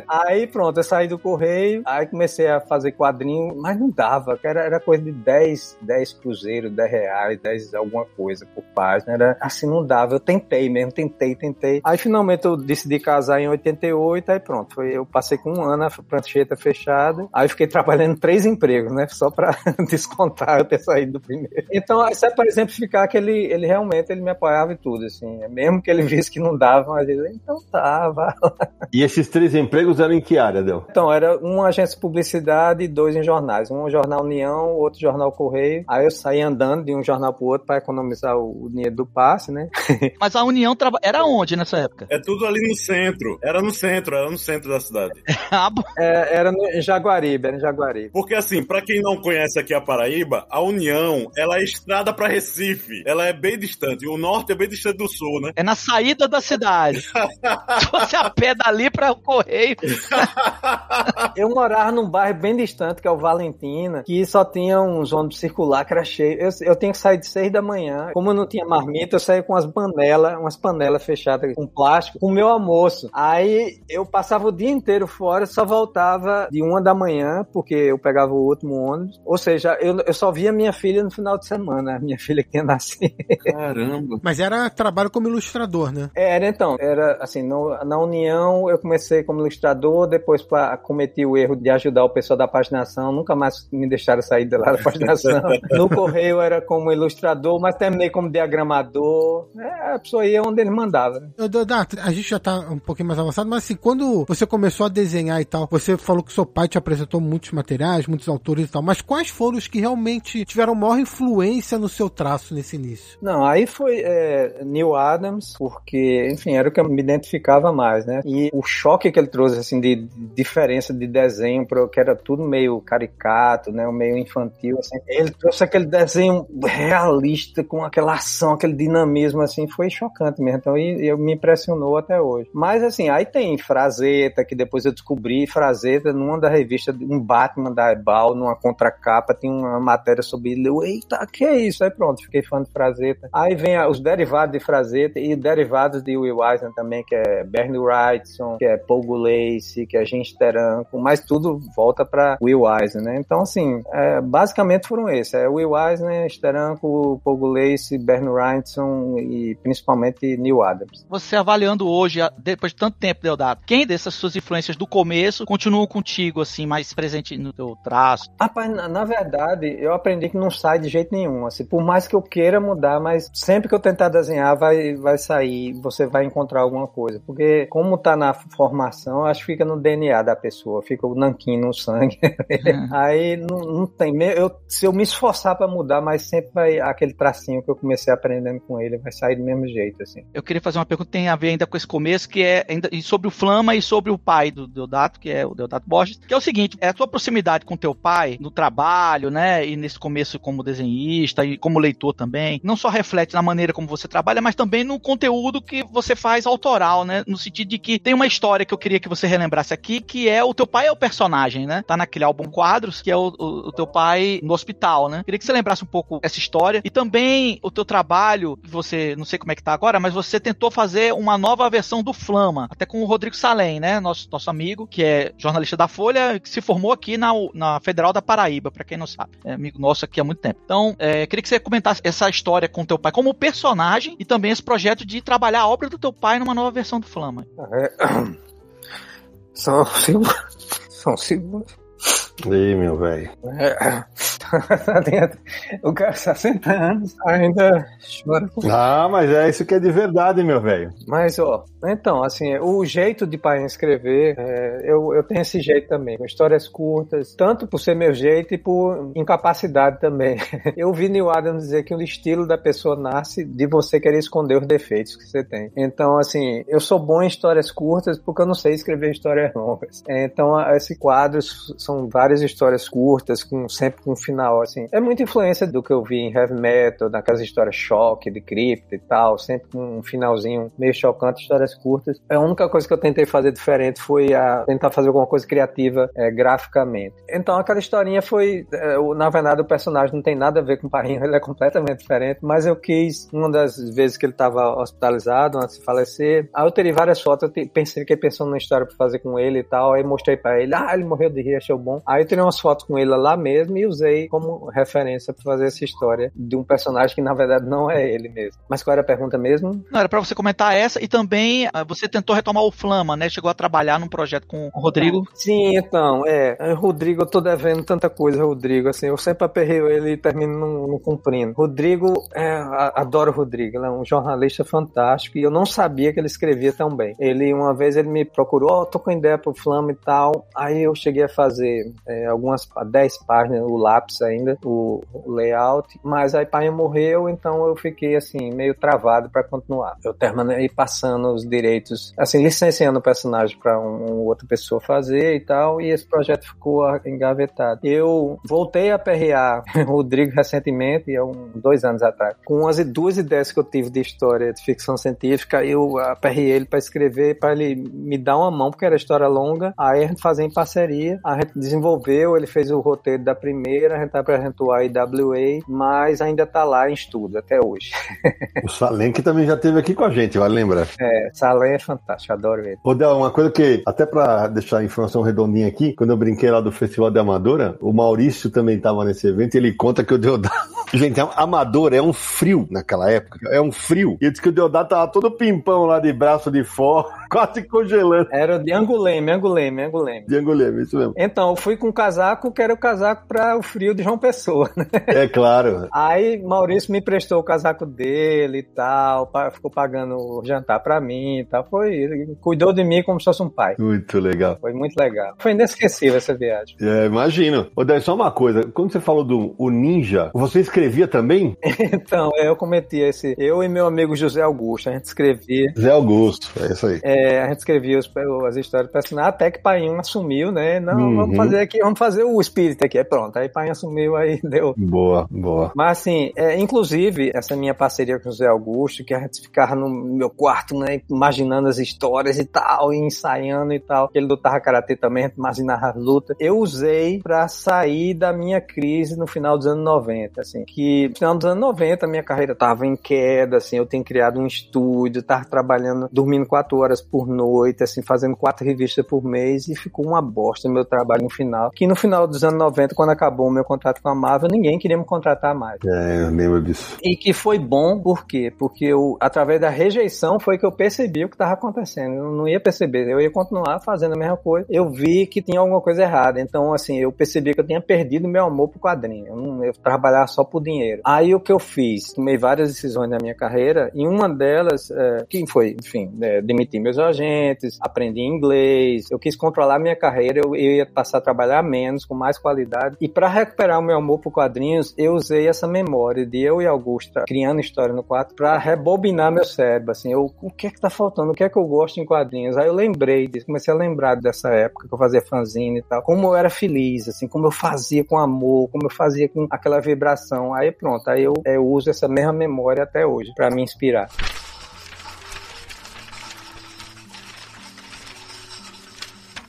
aí pronto, eu saí do correio, aí comecei a fazer quadrinho, mas não dava, era, era coisa de 10, 10 cruzeiros, 10 reais, 10 alguma coisa por página. Era assim, não dava. Eu tentei mesmo, tentei, tentei. Aí finalmente eu decidi casar em 88, aí pronto, foi, eu passei com um ano a prancheta fechada, aí fiquei trabalhando três empregos, né, só pra descontar o saído do primeiro. Então, isso é para exemplificar que ele, ele realmente ele me apoiava em tudo, assim. Mesmo que ele visse que não dava, mas ele, então tá, vai lá. E esses três empregos eram em que área, Del? Então, era uma agência de publicidade e dois em jornais. Um jornal União, outro jornal Correio. Aí eu saí andando de um jornal pro outro para economizar o, o, dinheiro do passe, né? Mas a União traba... era onde nessa época? É tudo ali no centro. Era no centro, era no centro da cidade. Ah, é, era no, em Jaguaribe, era em Jaguaribe. Porque assim, para quem não conhece aqui a Paraíba, a União União, ela é estrada para Recife. Ela é bem distante. O norte é bem distante do sul, né? É na saída da cidade. Se fosse a pé dali para o correio. eu morava num bairro bem distante, que é o Valentina, que só tinha uns ônibus circular que era cheio. Eu, eu tinha que sair de seis da manhã. Como eu não tinha marmita, eu saía com as panelas, umas panelas fechadas com plástico, com o meu almoço. Aí eu passava o dia inteiro fora, só voltava de uma da manhã, porque eu pegava o último ônibus. Ou seja, eu, eu só via minha minha filha no final de semana, a minha filha que tinha nascido. Caramba. Mas era trabalho como ilustrador, né? Era então, era assim, no, na União eu comecei como ilustrador, depois pra, cometi o erro de ajudar o pessoal da paginação, nunca mais me deixaram sair de lá da paginação. no Correio era como ilustrador, mas terminei como diagramador. É, a pessoa ia onde ele mandava. Né? a gente já tá um pouquinho mais avançado, mas assim, quando você começou a desenhar e tal, você falou que seu pai te apresentou muitos materiais, muitos autores e tal, mas quais foram os que realmente tiveram maior influência no seu traço nesse início? Não, aí foi é, Neil Adams, porque, enfim, era o que eu me identificava mais, né? E o choque que ele trouxe, assim, de, diferença de desenho, pro, que era tudo meio caricato, né? Meio infantil, assim. Ele trouxe aquele desenho realista, com aquela ação, aquele dinamismo, assim, foi chocante mesmo. Então, e, e me impressionou até hoje. Mas, assim, aí tem Frazeta, que depois eu descobri, Frazeta, numa da revista, um Batman da Ebal, numa contracapa, tem uma matéria sobre Billy. Eu, Eita, que é isso? Aí pronto, fiquei fã de Frazetta. Aí vem os derivados de Frazetta e derivados de Will Eisner também, que é Bernie Wrightson, que é Paul Gulacy, que é Gente Teranco, mas tudo volta para Will Eisner, né? Então, assim, é, basicamente foram esses. É Will Eisner, Steranko, Paul Gulacy, Bernie Wrightson e principalmente Neil Adams. Você avaliando hoje, depois de tanto tempo, Deodato, quem dessas suas influências do começo continuam contigo, assim, mais presente no teu traço? Rapaz, na, na verdade, eu aprendi que não sai de jeito nenhum. Assim, por mais que eu queira mudar, mas sempre que eu tentar desenhar, vai, vai sair, você vai encontrar alguma coisa. Porque como tá na formação, acho que fica no DNA da pessoa, fica o nanquim no sangue. Uhum. Aí não, não tem. Eu, se eu me esforçar para mudar, mas sempre vai aquele tracinho que eu comecei aprendendo com ele, vai sair do mesmo jeito, assim. Eu queria fazer uma pergunta que tem a ver ainda com esse começo, que é ainda sobre o Flama e sobre o pai do Deodato, que é o Deodato Borges, que é o seguinte, é a tua proximidade com teu pai no trabalho, né, e nesse começo como desenhista e como leitor também, não só reflete na maneira como você trabalha, mas também no conteúdo que você faz autoral, né, no sentido de que tem uma história que eu queria que você relembrasse aqui, que é o teu pai é o personagem, né, tá naquele álbum Quadros, que é o, o, o teu pai no hospital, né. Queria que você lembrasse um pouco essa história e também o teu trabalho, você, não sei como é que tá agora, mas você tentou fazer uma nova versão do Flama, até com o Rodrigo Salem, né, nosso, nosso amigo, que é jornalista da Folha, que se formou aqui na, na Federal da Paraíba, para quem não sabe, é amigo nosso aqui há muito tempo. Então, é, queria que você comentasse essa história com o teu pai como personagem e também esse projeto de trabalhar a obra do teu pai numa nova versão do Flama. É... São segundos. São segundos. Ih, meu velho. É, o cara 60 anos ainda chora. Ah, mas é isso que é de verdade, meu velho. Mas, ó, então, assim, o jeito de pai escrever, é, eu, eu tenho esse jeito também, com histórias curtas, tanto por ser meu jeito e por incapacidade também. Eu vi Neil Adams dizer que o estilo da pessoa nasce de você querer esconder os defeitos que você tem. Então, assim, eu sou bom em histórias curtas porque eu não sei escrever histórias longas. Então, esse quadro são várias histórias curtas, com sempre com um final, assim. É muita influência do que eu vi em heavy metal, naquelas histórias choque, de cripta e tal, sempre com um finalzinho meio chocante, histórias curtas. A única coisa que eu tentei fazer diferente foi a tentar fazer alguma coisa criativa é, graficamente. Então aquela historinha foi, é, na verdade o personagem não tem nada a ver com o Parrinho, ele é completamente diferente, mas eu quis, uma das vezes que ele estava hospitalizado, antes de falecer, aí eu teria várias fotos, eu pensei, fiquei pensando na história pra fazer com ele e tal, aí mostrei para ele, ah, ele morreu de rir, achou bom. Aí eu tirei umas fotos com ele lá mesmo e usei como referência para fazer essa história de um personagem que na verdade não é ele mesmo. Mas qual era a pergunta mesmo? Não, era para você comentar essa e também ah, você tentou retomar o Flama, né? Chegou a trabalhar num projeto com o Rodrigo. Sim, então, é. é Rodrigo, eu tô devendo tanta coisa, Rodrigo. Assim, eu sempre aperreio ele e termino não, não cumprindo. Rodrigo, é, adoro o Rodrigo. Ele é um jornalista fantástico e eu não sabia que ele escrevia tão bem. Ele, uma vez, ele me procurou, ó, oh, tô com ideia pro Flama e tal. Aí eu cheguei a fazer é, algumas 10 páginas, o lápis ainda, o, o layout. Mas aí pai morreu, então eu fiquei assim, meio travado para continuar. Eu terminei passando os direitos assim, licenciando o personagem para um, um, outra pessoa fazer e tal, e esse projeto ficou engavetado. Eu voltei a perrear Rodrigo recentemente, há um, dois anos atrás, com as duas ideias que eu tive de história de ficção científica, eu aperrei ele para escrever, para ele me dar uma mão, porque era história longa, aí a gente fazia em parceria, a gente desenvolveu, ele fez o roteiro da primeira, a gente apresentou a IWA, mas ainda tá lá em estudo até hoje. o Salem que também já teve aqui com a gente, vale lembrar. É, Salem é fantástico, adoro ele. Ô, Del, uma coisa que, até pra deixar a informação redondinha aqui, quando eu brinquei lá do Festival de Amadora, o Maurício também tava nesse evento e ele conta que o Deodato. Gente, Amadora é um frio naquela época, é um frio. E disse que o Deodato tava todo pimpão lá de braço de fora, quase congelando. Era de Anguleme, Anguleme, Anguleme. De Anguleme, isso mesmo. Então, eu fui com um casaco que era o casaco para o frio de João Pessoa, né? É claro. Aí Maurício me prestou o casaco dele e tal, ficou pagando o jantar para mim e tal. Foi, cuidou de mim como se fosse um pai. Muito legal. Foi muito legal. Foi inesquecível essa viagem. É, imagino. Ô, Dani, só uma coisa. Quando você falou do o Ninja, você escrevia também? então, eu cometi esse. Eu e meu amigo José Augusto, a gente escrevia. José Augusto, é isso aí. É, É, a gente escrevia os, as histórias do personagem, até que Painho assumiu, né? Não, Uhum. vamos fazer aqui, vamos fazer o espírito aqui. Aí pronto, aí Painho assumiu, aí deu. Boa, boa. Mas assim, é, inclusive, essa minha parceria com o José Augusto, que a gente ficava no meu quarto, né, imaginando as histórias e tal, e ensaiando e tal. Ele lutava karatê também, a gente imaginava as lutas. Eu usei pra sair da minha crise no final dos anos 90, assim, que no final dos anos 90 a minha carreira tava em queda, assim, eu tinha criado um estúdio, tava trabalhando, dormindo quatro horas por noite, assim, fazendo quatro revistas por mês, e ficou uma bosta meu trabalho no final. Que no final dos anos 90, quando acabou o meu contrato com a Marvel, ninguém queria me contratar mais. É, eu lembro disso. E que foi bom, por quê? Porque eu, através da rejeição foi que eu percebi o que estava acontecendo. Eu não ia perceber, eu ia continuar fazendo a mesma coisa. Eu vi que tinha alguma coisa errada. Então, assim, eu percebi que eu tinha perdido meu amor pro quadrinho. Eu, não, eu trabalhava só por dinheiro. Aí o que eu fiz? Tomei várias decisões na minha carreira, e uma delas, é, que foi, enfim, é, demitir meus agentes, aprendi inglês, eu quis controlar minha carreira, eu, eu ia passar a trabalhar menos, com mais qualidade. E para recuperar o meu amor por quadrinhos, eu usei essa memória de eu e Augusta criando história no quarto para rebobinar meu cérebro, assim, eu, o que é que tá faltando, o que é que eu gosto em quadrinhos? Aí eu lembrei disso, comecei a lembrar dessa época que eu fazia fanzine e tal, como eu era feliz, assim, como eu fazia com amor, como eu fazia com aquela vibração. Aí pronto, aí eu, eu uso essa mesma memória até hoje para me inspirar.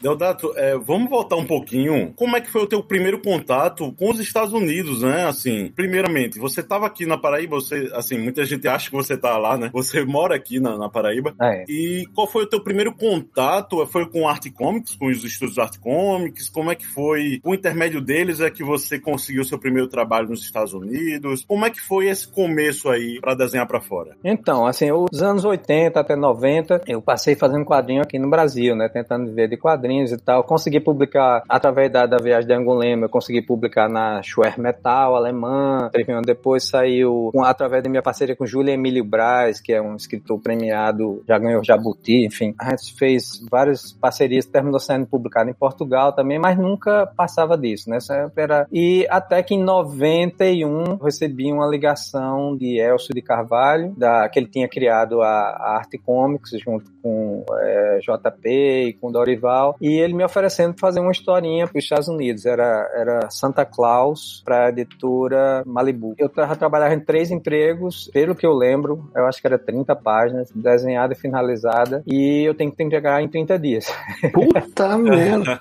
Deodato, é, vamos voltar um pouquinho. Como é que foi o teu primeiro contato com os Estados Unidos, né? Assim, primeiramente, você estava aqui na Paraíba, você, assim, muita gente acha que você tá lá, né? Você mora aqui na, na Paraíba. É. E qual foi o teu primeiro contato? Foi com Art Comics, com os estúdios Art Comics? Como é que foi? Por intermédio deles é que você conseguiu seu primeiro trabalho nos Estados Unidos? Como é que foi esse começo aí para desenhar para fora? Então, assim, os anos 80 até 90, eu passei fazendo quadrinho aqui no Brasil, né? Tentando viver de quadrinhos e tal. Consegui publicar, através da, da viagem de Angulema, eu consegui publicar na Schwer Metal, alemã. Depois saiu, com, através da minha parceria com Júlio Emílio Braz, que é um escritor premiado, já ganhou Jabuti, enfim. A gente fez várias parcerias, terminou sendo publicado em Portugal também, mas nunca passava disso, né? Era... E até que em 91 recebi uma ligação de Elcio de Carvalho, da, que ele tinha criado a, a Arte Comics junto com é, JP e com Dorival, e ele me oferecendo fazer uma historinha para os Estados Unidos. Era, era Santa Claus para a editora Malibu. Eu tava trabalhando em três empregos, pelo que eu lembro, eu acho que era 30 páginas, desenhada e finalizada, e eu tenho que entregar em 30 dias. Puta merda.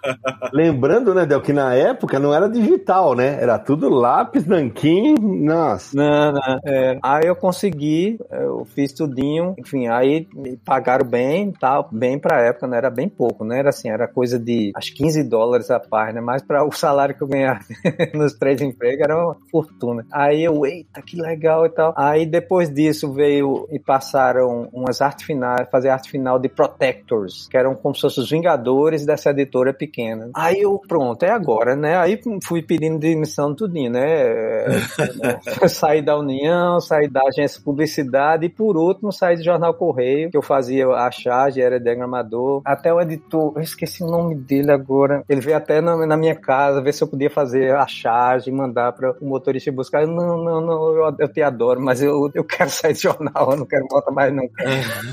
Lembrando, né, Del, que na época não era digital, né? Era tudo lápis, nanquim, nossa. Não, não. É, aí eu consegui, eu fiz tudinho, enfim, aí me pagaram bem, tal, bem pra época, não era bem pouco, né? Era assim, era coisa de acho 15 dólares a página, mas para o salário que eu ganhava nos três empregos era uma fortuna. Aí eu, eita, que legal e tal. Aí depois disso veio e passaram umas artes finais, fazer arte final de Protectors, que eram como se fossem os Vingadores dessa editora pequena. Aí eu, pronto, é agora, né? Aí fui pedindo demissão tudinho, né? saí da União, saí da agência de publicidade e por último saí do Jornal Correio, que eu fazia a charge, era diagramador. Até o editor, eu esqueci o nome dele agora. Ele veio até na, na minha casa ver se eu podia fazer a charge mandar para o motorista buscar. Eu, não, não, não, eu, eu te adoro, mas eu, eu quero sair do jornal, eu não quero voltar mais nunca.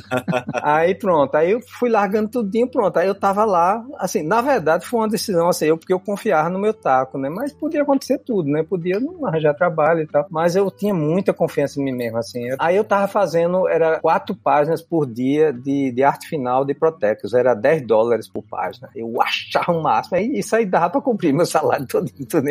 aí pronto, aí eu fui largando tudinho, pronto. Aí eu tava lá, assim, na verdade foi uma decisão assim, eu, porque eu confiava no meu taco, né? Mas podia acontecer tudo, né? Podia não arranjar trabalho e tal. Mas eu tinha muita confiança em mim mesmo, assim. Aí eu tava fazendo, era quatro páginas por dia de, de arte final de Protectus, era 10 dólares por página. Eu achava o máximo, aí isso aí dava pra cumprir meu salário todo, todo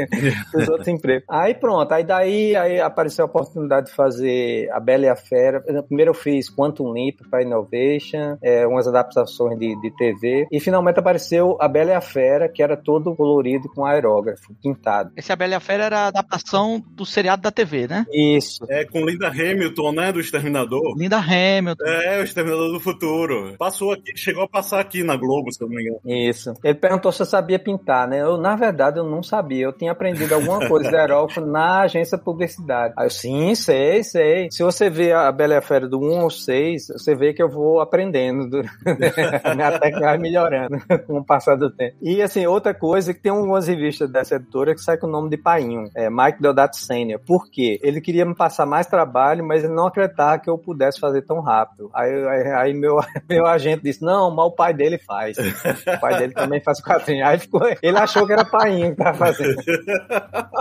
dos outros empregos. Aí pronto, aí daí aí apareceu a oportunidade de fazer A Bela e a Fera. Primeiro eu fiz Quantum Leap para Innovation, é, umas adaptações de, de TV, e finalmente apareceu A Bela e a Fera, que era todo colorido com aerógrafo, pintado. Esse A Bela e a Fera era a adaptação do seriado da TV, né? Isso. É com Linda Hamilton, né, do Exterminador. Linda Hamilton. É, o Exterminador do Futuro. Passou aqui, chegou a passar aqui na Globo, se eu não me engano. Isso. Ele perguntou se eu sabia pintar, né? Eu, na verdade, eu não sabia. Eu tinha aprendido alguma coisa de aerógrafo na agência de publicidade. Aí eu, sim, sei, sei. Se você vê a Bela e a Fera do 1 ao 6, você vê que eu vou aprendendo. Do... minha técnica vai melhorando com o passar do tempo. E, assim, outra coisa, que tem algumas revistas dessa editora que sai com o nome de Painho. É Mike Deodato Sênior. Por quê? Ele queria me passar mais trabalho, mas ele não acreditava que eu pudesse fazer tão rápido. Aí, aí, aí meu, Meu agente disse, não, mas o pai dele faz. O pai dele também faz quadrinho. Aí ficou, ele achou que era painho que tava fazendo.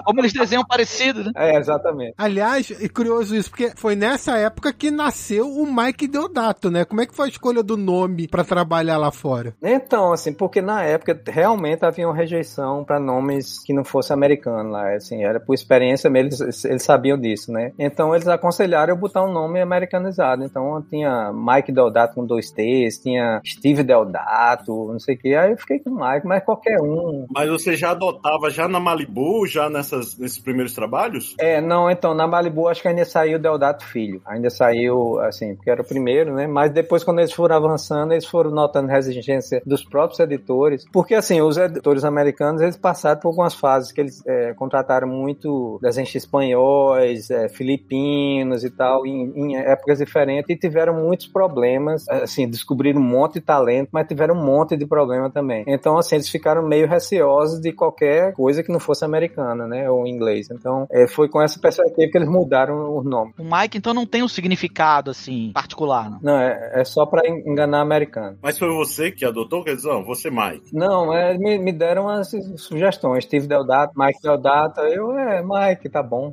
Como eles desenham parecido, né? É, exatamente. Aliás, é curioso isso, porque foi nessa época que nasceu o Mike Deodato, né? Como é que foi a escolha do nome pra trabalhar lá fora? Então, assim, porque na época realmente havia uma rejeição para nomes que não fosse americano lá, assim, era por experiência mesmo, eles, eles sabiam disso, né? Então eles aconselharam eu botar um nome americanizado. Então tinha Mike Deodato com dois Tinha Steve Deodato, não sei o que. Aí eu fiquei com Mike, mas qualquer um. Mas você já adotava já na Malibu, já nessas, nesses primeiros trabalhos? É, não, então, na Malibu acho que ainda saiu Deodato Filho. Ainda saiu, assim, porque era o primeiro, né? Mas depois, quando eles foram avançando, eles foram notando resistência dos próprios editores. Porque, assim, os editores americanos, eles passaram por algumas fases que eles é, contrataram muito desenhos espanhóis, é, filipinos e tal, em, em, épocas diferentes, e tiveram muitos problemas, assim, descobriram um monte de talento, mas tiveram um monte de problema também. Então, assim, eles ficaram meio receosos de qualquer coisa que não fosse americana, né, ou inglês. Então, é, foi com essa perspectiva que eles mudaram o nome. O Mike, então, não tem um significado, assim, particular, não? Não, é, é só para enganar americano. Mas foi você que adotou? Quer dizer, não, você Mike? Não, é, me, me deram as sugestões. Steve Deodato, Mike Deodato, eu, é, Mike, tá bom.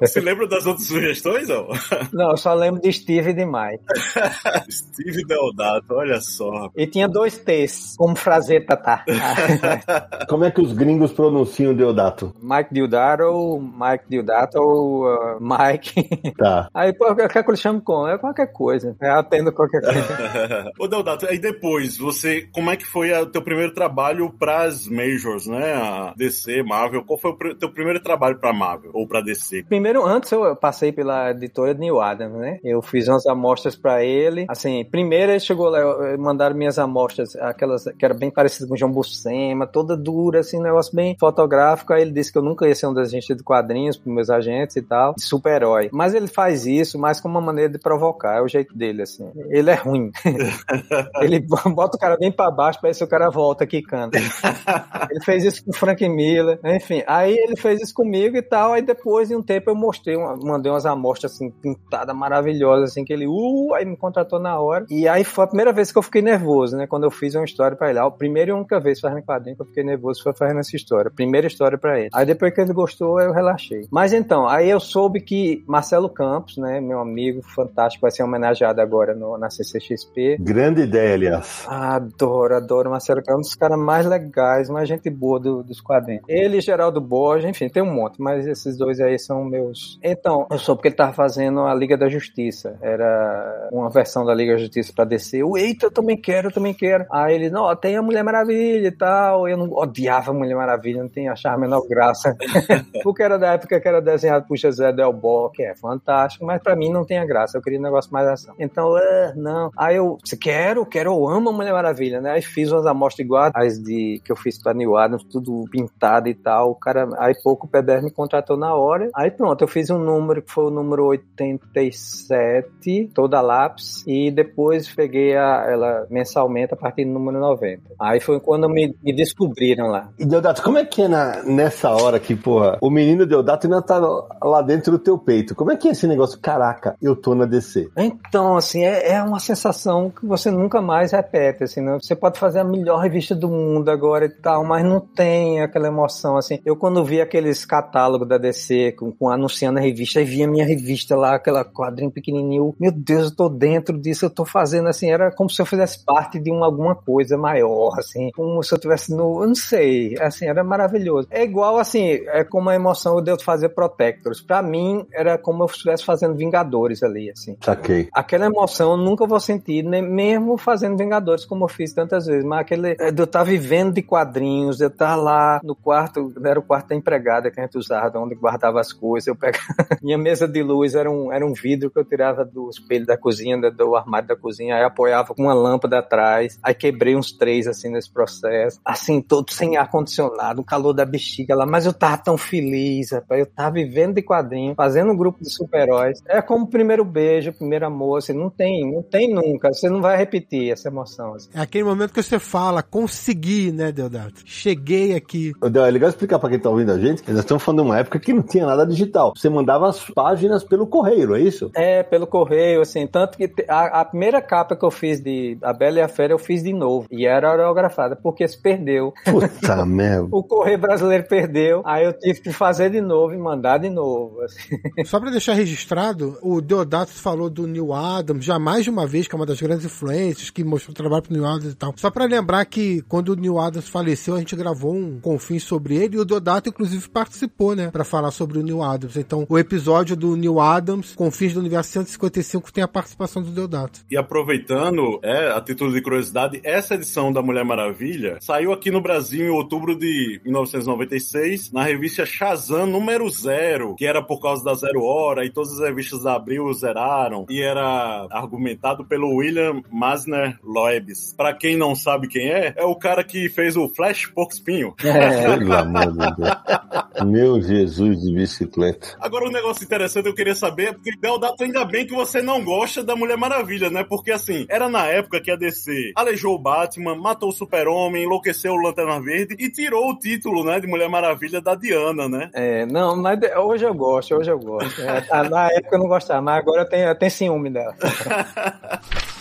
Você lembra das outras sugestões, não? Não, eu só lembro de Steve e de Mike. Steve Deodato, olha só. E tinha dois T's, como Frazetta tá. Como é que os gringos pronunciam Deodato? Mike Deodato, Mike Deodato, uh, Mike. Tá. Aí, pô, quer que eu chamo como? É qualquer coisa. Eu atendo qualquer coisa. Ô, Deodato, aí depois, você, como é que foi o teu primeiro trabalho pras Majors, né? A DC, Marvel. Qual foi o teu primeiro trabalho pra Marvel ou pra DC? Primeiro, antes eu passei pela editora New Adams, né? Eu fiz umas amostras pra ele. Assim, primeiro ele chegou lá, mandaram minhas amostras, aquelas que era bem parecidas com o João Buscema, toda dura, assim, um negócio bem fotográfico. Aí ele disse que eu nunca ia ser um desenhista de quadrinhos pros meus agentes e tal, super-herói. Mas ele faz isso mais como uma maneira de provocar, é o jeito dele, assim. Ele é ruim. ele bota o cara bem pra baixo pra ver se o cara volta quicando. ele fez isso com o Frank Miller, enfim. Aí ele fez isso comigo e tal, aí depois de um tempo eu mostrei, uma, mandei umas amostras assim, pintadas maravilhosas, assim, que ele, uh, aí me contratou na hora. E aí foi a primeira vez que eu fiquei nervoso, né? Quando eu fiz uma história pra ele. A primeira e única vez fazendo quadrinho que eu fiquei nervoso foi fazendo essa história. Primeira história pra ele. Aí depois que ele gostou, eu relaxei. Mas então, aí eu soube que Marcelo Campos, né, meu amigo fantástico, vai ser homenageado agora no, na CCXP. Grande ideia, aliás. Adoro, adoro Marcelo Campos, um dos caras mais legais, mais gente boa do, dos quadrinhos. Ele, Geraldo Borges, enfim, tem um monte, mas esses dois aí são meus. Então, eu soube que ele tava fazendo a Liga da Justiça. Era uma versão da Liga Justiça pra descer. O eita, eu também quero, eu também quero. Aí ele, não, tem a Mulher Maravilha e tal. Eu não odiava a Mulher Maravilha, não tinha achava a menor graça. Porque era da época que era desenhado por José Delbo, que é fantástico, mas pra mim não tinha graça. Eu queria um negócio mais ação. Então, uh, não. Aí eu, você quero, quero, eu amo a Mulher Maravilha, né? Aí fiz umas amostras iguais as de que eu fiz pra New Adams, tudo pintado e tal. O cara, aí pouco o PBR me contratou na hora. Aí pronto, eu fiz um número que foi o número 87, toda lápis, e depois peguei a, ela mensalmente a partir do número 90. Aí foi quando me, me descobriram lá. E Deodato, como é que é na, nessa hora que, porra, o menino Deodato ainda tá lá dentro do teu peito? Como é que é esse negócio? Caraca, eu tô na DC. Então, assim, é, é uma sensação que você nunca mais repete, assim, né? Você pode fazer a melhor revista do mundo agora e tal, mas não tem aquela emoção, assim. Eu quando vi aqueles catálogos da DC com, com anunciando a revista e via minha revista lá, aquela quadrinho pequenininho, meu Deus, eu tô dentro disso, eu tô fazendo, assim, era como se eu fizesse parte de uma, alguma coisa maior, assim, como se eu tivesse no, eu não sei, assim, era maravilhoso. É igual, assim, é como a emoção de eu fazer Protectors. Pra mim, era como eu estivesse fazendo Vingadores ali, assim. Saquei. Aquela emoção eu nunca vou sentir, nem mesmo fazendo Vingadores, como eu fiz tantas vezes, mas aquele, é, de eu estar vivendo de quadrinhos, de eu estar lá no quarto, era o quarto da empregada que a gente usava, onde guardava as coisas, eu pegava, minha mesa de luz era um, era um vidro que eu tirava do espelho da cozinha, do armário da cozinha, aí apoiava com uma lâmpada atrás, aí quebrei uns três, assim, nesse processo, assim, todo sem ar-condicionado, o calor da bexiga lá, mas eu tava tão feliz, rapaz, eu tava vivendo de quadrinho, fazendo um grupo de super-heróis, é como o primeiro beijo, o primeiro amor, assim, não tem, não tem nunca, você não vai repetir essa emoção, assim. É aquele momento que você fala, consegui, né, Deodato? Cheguei aqui. É legal explicar pra quem tá ouvindo a gente, que nós estamos falando de uma época que não tinha nada digital. Você mandava as páginas pelo correio, não é isso? É, pelo correio, assim, tanto que a, a primeira capa que eu fiz de A Bela e a Fera, eu fiz de novo. E era autografada, porque se perdeu. Puta merda. O Correio Brasileiro perdeu, aí eu tive que fazer de novo e mandar de novo. assim. Só pra deixar registrado, o Deodato falou do Neil Adams já mais de uma vez, que é uma das grandes influências, que mostrou o trabalho pro Neil Adams e tal. Só pra lembrar que quando o Neil Adams faleceu, a gente gravou um confins sobre ele e o Deodato, inclusive, participou, né, pra falar sobre o Neil Adams. Então, o episódio do Neil Adams, Confins do Universo 155, tem a participação do Deodato. E aproveitando, é, a título de curiosidade, essa edição da Mulher Maravilha saiu aqui no Brasil em outubro de 1996, na revista Shazam número zero, que era por causa da Zero Hora, e todas as revistas da Abril zeraram, e era argumentado pelo William Masner Loebs. Pra quem não sabe quem é, é o cara que fez o Flash Porco Espinho. É, Pelo amor de Deus. Meu Jesus de bicicleta. Agora, um negócio interessante eu queria saber, é porque Deodato, ainda bem que você não gosta da Mulher Maravilha, né? Porque assim, era na época que a DC aleijou o Batman, matou o Super-Homem, enlouqueceu o Lanterna Verde e tirou o título, né, de Mulher Maravilha da Diana, né? é, não, mas hoje eu gosto, hoje eu gosto. É, tá, na época eu não gostava, mas agora eu tenho, eu tenho ciúme dela.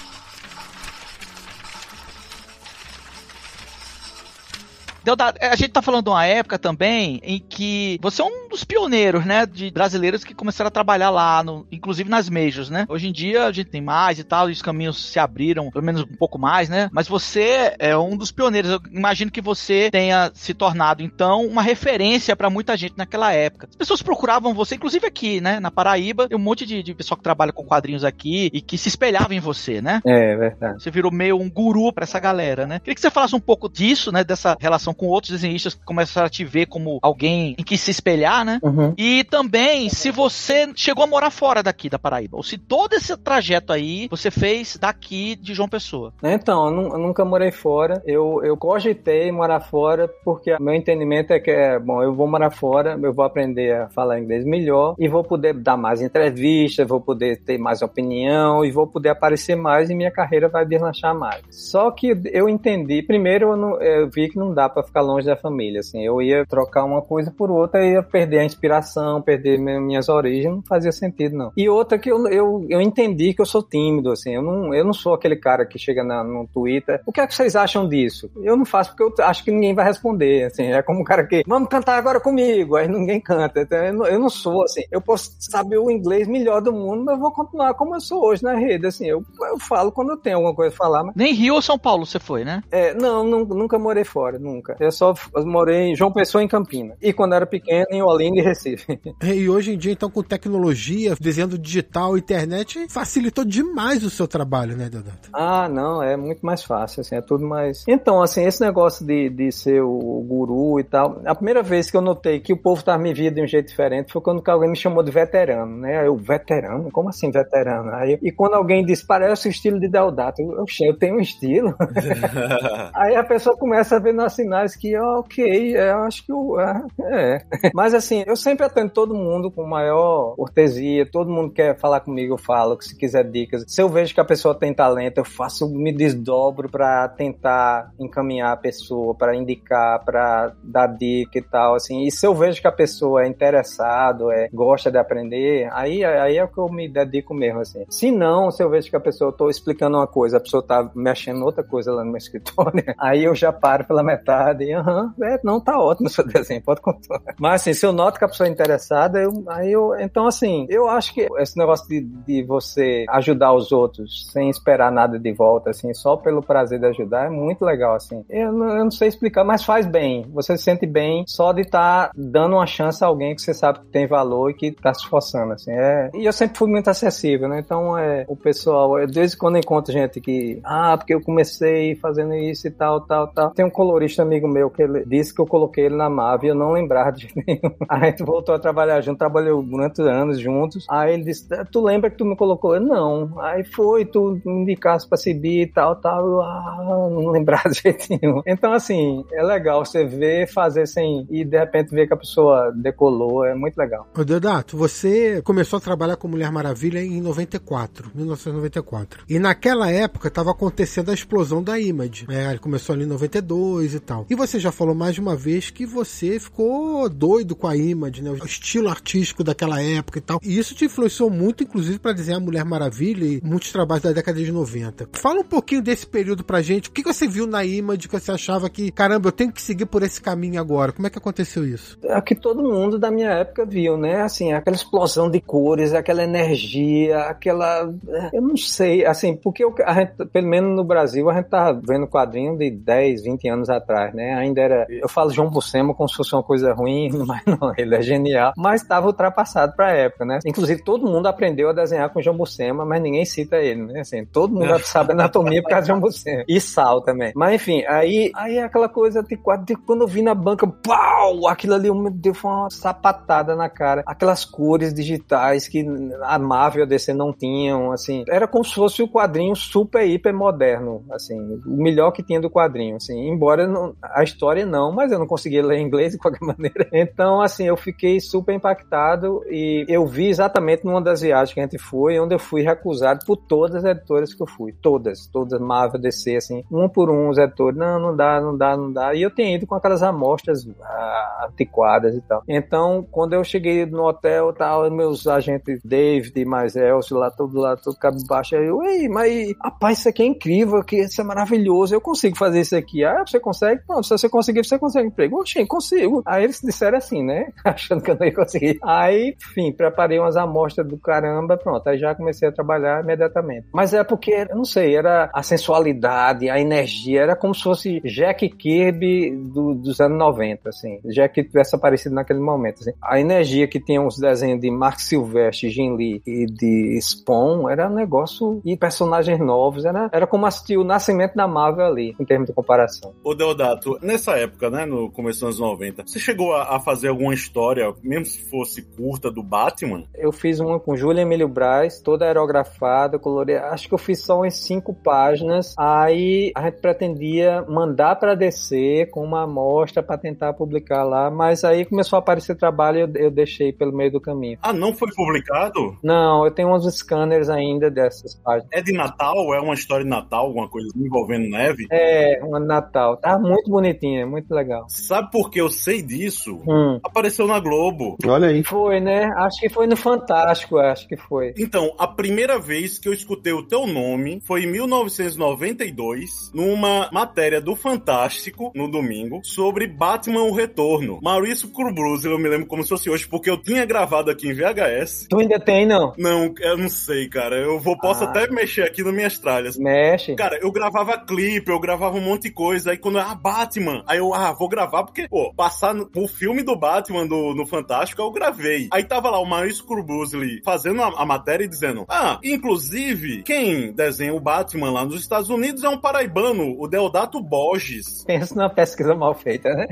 Deodato, a gente tá falando de uma época também em que você é um dos pioneiros, né, de brasileiros que começaram a trabalhar lá, no, inclusive nas majors, né? Hoje em dia a gente tem mais e tal, e os caminhos se abriram, pelo menos um pouco mais, né? Mas você é um dos pioneiros. Eu imagino que você tenha se tornado, então, uma referência pra muita gente naquela época. As pessoas procuravam você, inclusive aqui, né, na Paraíba, tem um monte de, de pessoal que trabalha com quadrinhos aqui e que se espelhava em você, né? É, verdade. Você virou meio um guru pra essa galera, né? Queria que você falasse um pouco disso, né? Dessa relação com outros desenhistas que começaram a te ver como alguém em que se espelhar, né? Uhum. E também se você chegou a morar fora daqui da Paraíba, ou se todo esse trajeto aí você fez daqui de João Pessoa. Então, eu, nu- eu nunca morei fora. Eu, eu cogitei morar fora porque meu entendimento é que, é, bom, eu vou morar fora, eu vou aprender a falar inglês melhor e vou poder dar mais entrevistas, vou poder ter mais opinião e vou poder aparecer mais e minha carreira vai deslanchar mais. Só que eu entendi, primeiro eu, não- eu vi que não dá pra ficar longe da família, assim, eu ia trocar uma coisa por outra ia perder a inspiração, perder mi- minhas origens, não fazia sentido não. E outra que eu, eu, eu entendi que eu sou tímido, assim, eu não, eu não sou aquele cara que chega na, no Twitter, o que é que vocês acham disso? Eu não faço porque eu acho que ninguém vai responder, assim, é como um cara que, vamos cantar agora comigo, aí ninguém canta, então eu não, eu não sou, assim, eu posso saber o inglês melhor do mundo, mas eu vou continuar como eu sou hoje na rede, assim, eu, eu falo quando eu tenho alguma coisa a falar, mas Nem Rio ou São Paulo você foi, né? é, não, nu- nunca morei fora, nunca. Eu só morei em João Pessoa, em Campina. E quando era pequeno, em Olinda e Recife. E hoje em dia, então, com tecnologia, desenho digital, internet, facilitou demais o seu trabalho, né, Deodato? Ah, não, é muito mais fácil, assim, é tudo mais. Então, assim, esse negócio de, de ser o guru e tal, a primeira vez que eu notei que o povo tava me vendo de um jeito diferente foi quando alguém me chamou de veterano, né? Eu, veterano? Como assim veterano? Aí, e quando alguém disse, parece o estilo de Deodato, eu, "Oxe, eu tenho um estilo. Aí a pessoa começa a ver nos sinais que, ok, é, eu acho que o. É, é. Mas assim, eu sempre atendo todo mundo com maior cortesia, todo mundo quer falar comigo, eu falo, que se quiser dicas. Se eu vejo que a pessoa tem talento, eu faço, me desdobro pra tentar encaminhar a pessoa, pra indicar, pra dar dica e tal, assim. E se eu vejo que a pessoa é interessado, é, gosta de aprender, aí, aí é o que eu me dedico mesmo, assim. Se não, se eu vejo que a pessoa, eu tô explicando uma coisa, a pessoa tá mexendo outra coisa lá no meu escritório, aí eu já paro pela metade e, aham, é, não, tá ótimo o seu desenho, pode continuar. Mas assim, se eu noto que a pessoa é interessada, eu, aí eu, então assim, eu acho que esse negócio de, de você ajudar os outros sem esperar nada de volta, assim, só pelo prazer de ajudar, é muito legal, assim. Eu, não- eu não sei explicar, mas faz bem. Você se sente bem só de estar dando uma chance a alguém que você sabe que tem valor e que tá se esforçando, assim. É... E eu sempre fui muito acessível, né? Então, é, o pessoal, eu, desde quando encontro gente que, ah, porque eu comecei fazendo isso e tal, tal, tal. Tem um colorista amigo meu que ele disse que eu coloquei ele na Marvel e eu não lembrava de nenhum. Aí a gente voltou a trabalhar junto, trabalhou durante anos juntos. Aí ele disse, tu lembra que tu me colocou? Eu, não. Aí foi, tu me indicasse pra subir e tal, tal. Eu, ah, não lembrava de jeito nenhum. Então, assim, é legal você ver, fazer sem... E de repente ver que a pessoa decolou, é muito legal. Ô Deodato, você começou a trabalhar com Mulher Maravilha em 94, 1994. E naquela época estava acontecendo a explosão da Image. né? ele começou ali em 92 e tal. E você já falou mais de uma vez que você ficou doido com a Image, né? O estilo artístico daquela época e tal. E isso te influenciou muito, inclusive, para desenhar Mulher Maravilha e muitos trabalhos da década de 90. Fala um pouquinho desse período pra gente. O que você viu na Image que você achava que, caramba, eu tenho que seguir por esse caminho agora? Como é que aconteceu isso? É o que todo mundo da minha época viu, né? Assim, aquela explosão de cores, aquela energia, aquela. Eu não sei, assim, porque a gente, pelo menos no Brasil, a gente tá vendo quadrinho de 10, 20 anos atrás, né? Ainda era. Eu falo João Buscema como se fosse uma coisa ruim, mas não, ele é genial. Mas estava ultrapassado pra época, né? Inclusive, todo mundo aprendeu a desenhar com João Buscema, mas ninguém cita ele, né? Assim, todo mundo sabe anatomia por causa de João Buscema. E Sal também. Mas enfim, aí, aí é aquela coisa de de, quando eu vi na banca, pau! Aquilo ali, meu Deus, foi uma sapatada na cara. Aquelas cores digitais que a Marvel e a DC não tinham, assim. Era como se fosse o quadrinho super, hiper moderno, assim. O melhor que tinha do quadrinho, assim. Embora não, a história não, mas eu não conseguia ler inglês de qualquer maneira. Então, assim, eu fiquei super impactado e eu vi exatamente numa das viagens que a gente foi, onde eu fui recusado por todas as editoras que eu fui. Todas, todas, Marvel, DC, assim, um por um, os editores, não, não dá, não dá, não dá. E eu tenho ido com aquelas amostras ah, antiquadas e tal. Então, quando eu cheguei no hotel, tal, meus agentes David mais Elcio lá, todo lá, todo cabisbaixo, eu, ei, mas, rapaz, isso aqui é incrível, que isso é maravilhoso, eu consigo fazer isso aqui. Ah, você consegue? Não, se você conseguir, você consegue emprego. Oxi, consigo. Aí eles disseram assim, né? Achando que eu não ia conseguir. Aí, enfim, preparei umas amostras do caramba, pronto. Aí já comecei a trabalhar imediatamente. Mas é porque, eu não sei, era a sensualidade, a energia, era como se fosse Jack Kirby do, dos anos 90, assim. Jack tivesse aparecido naquele momento, assim. A energia que tinha os desenhos de Mark Silvestre, Jim Lee e de Spawn era um negócio. E personagens novos, era, era como assistir o nascimento da Marvel ali, em termos de comparação. Ô Deodato, nessa época, né, no começo dos anos 90, você chegou a, a fazer alguma história, mesmo se fosse curta, do Batman? Eu fiz uma com Júlia Emílio Braz, toda aerografada, colorida. Acho que eu fiz só umas cinco páginas. Aí a gente pretendia mandar para DC com uma amostra para tentar publicar lá, mas aí começou a aparecer trabalho e eu, eu deixei pelo meio do caminho. Ah, não foi publicado? Não, eu tenho uns scanners ainda dessas páginas. É de Natal? É uma história de Natal, alguma coisa envolvendo neve? É, uma Natal. Tá muito bonitinha, muito legal. Sabe por que eu sei disso? Hum. Apareceu na Globo. Olha aí. Foi, né? Acho que foi no Fantástico, acho que foi. Então, a primeira vez que eu escutei o teu nome foi em 1992, numa matéria do Fantástico, no domingo, sobre Batman o Retorno. Maurício Curbruz, eu me lembro como se fosse hoje, porque eu tinha gravado aqui em VHS. Tu ainda tem, não? Não, eu não sei, cara. Eu vou, posso Ah. até mexer aqui nas minhas tralhas. Mexe. Cara, eu gravava clipe, eu gravava um monte de coisa. Aí quando, ah, Batman. Aí eu, ah, vou gravar, porque, pô, passar no, o filme do Batman do, no Fantástico, eu gravei. Aí tava lá o Maurício Curbusli fazendo a, a matéria e dizendo, ah, inclusive, quem desenha o Batman lá nos Estados Unidos é um paraibano, o Deodato Borges. Pensa numa pesquisa mal feita, né?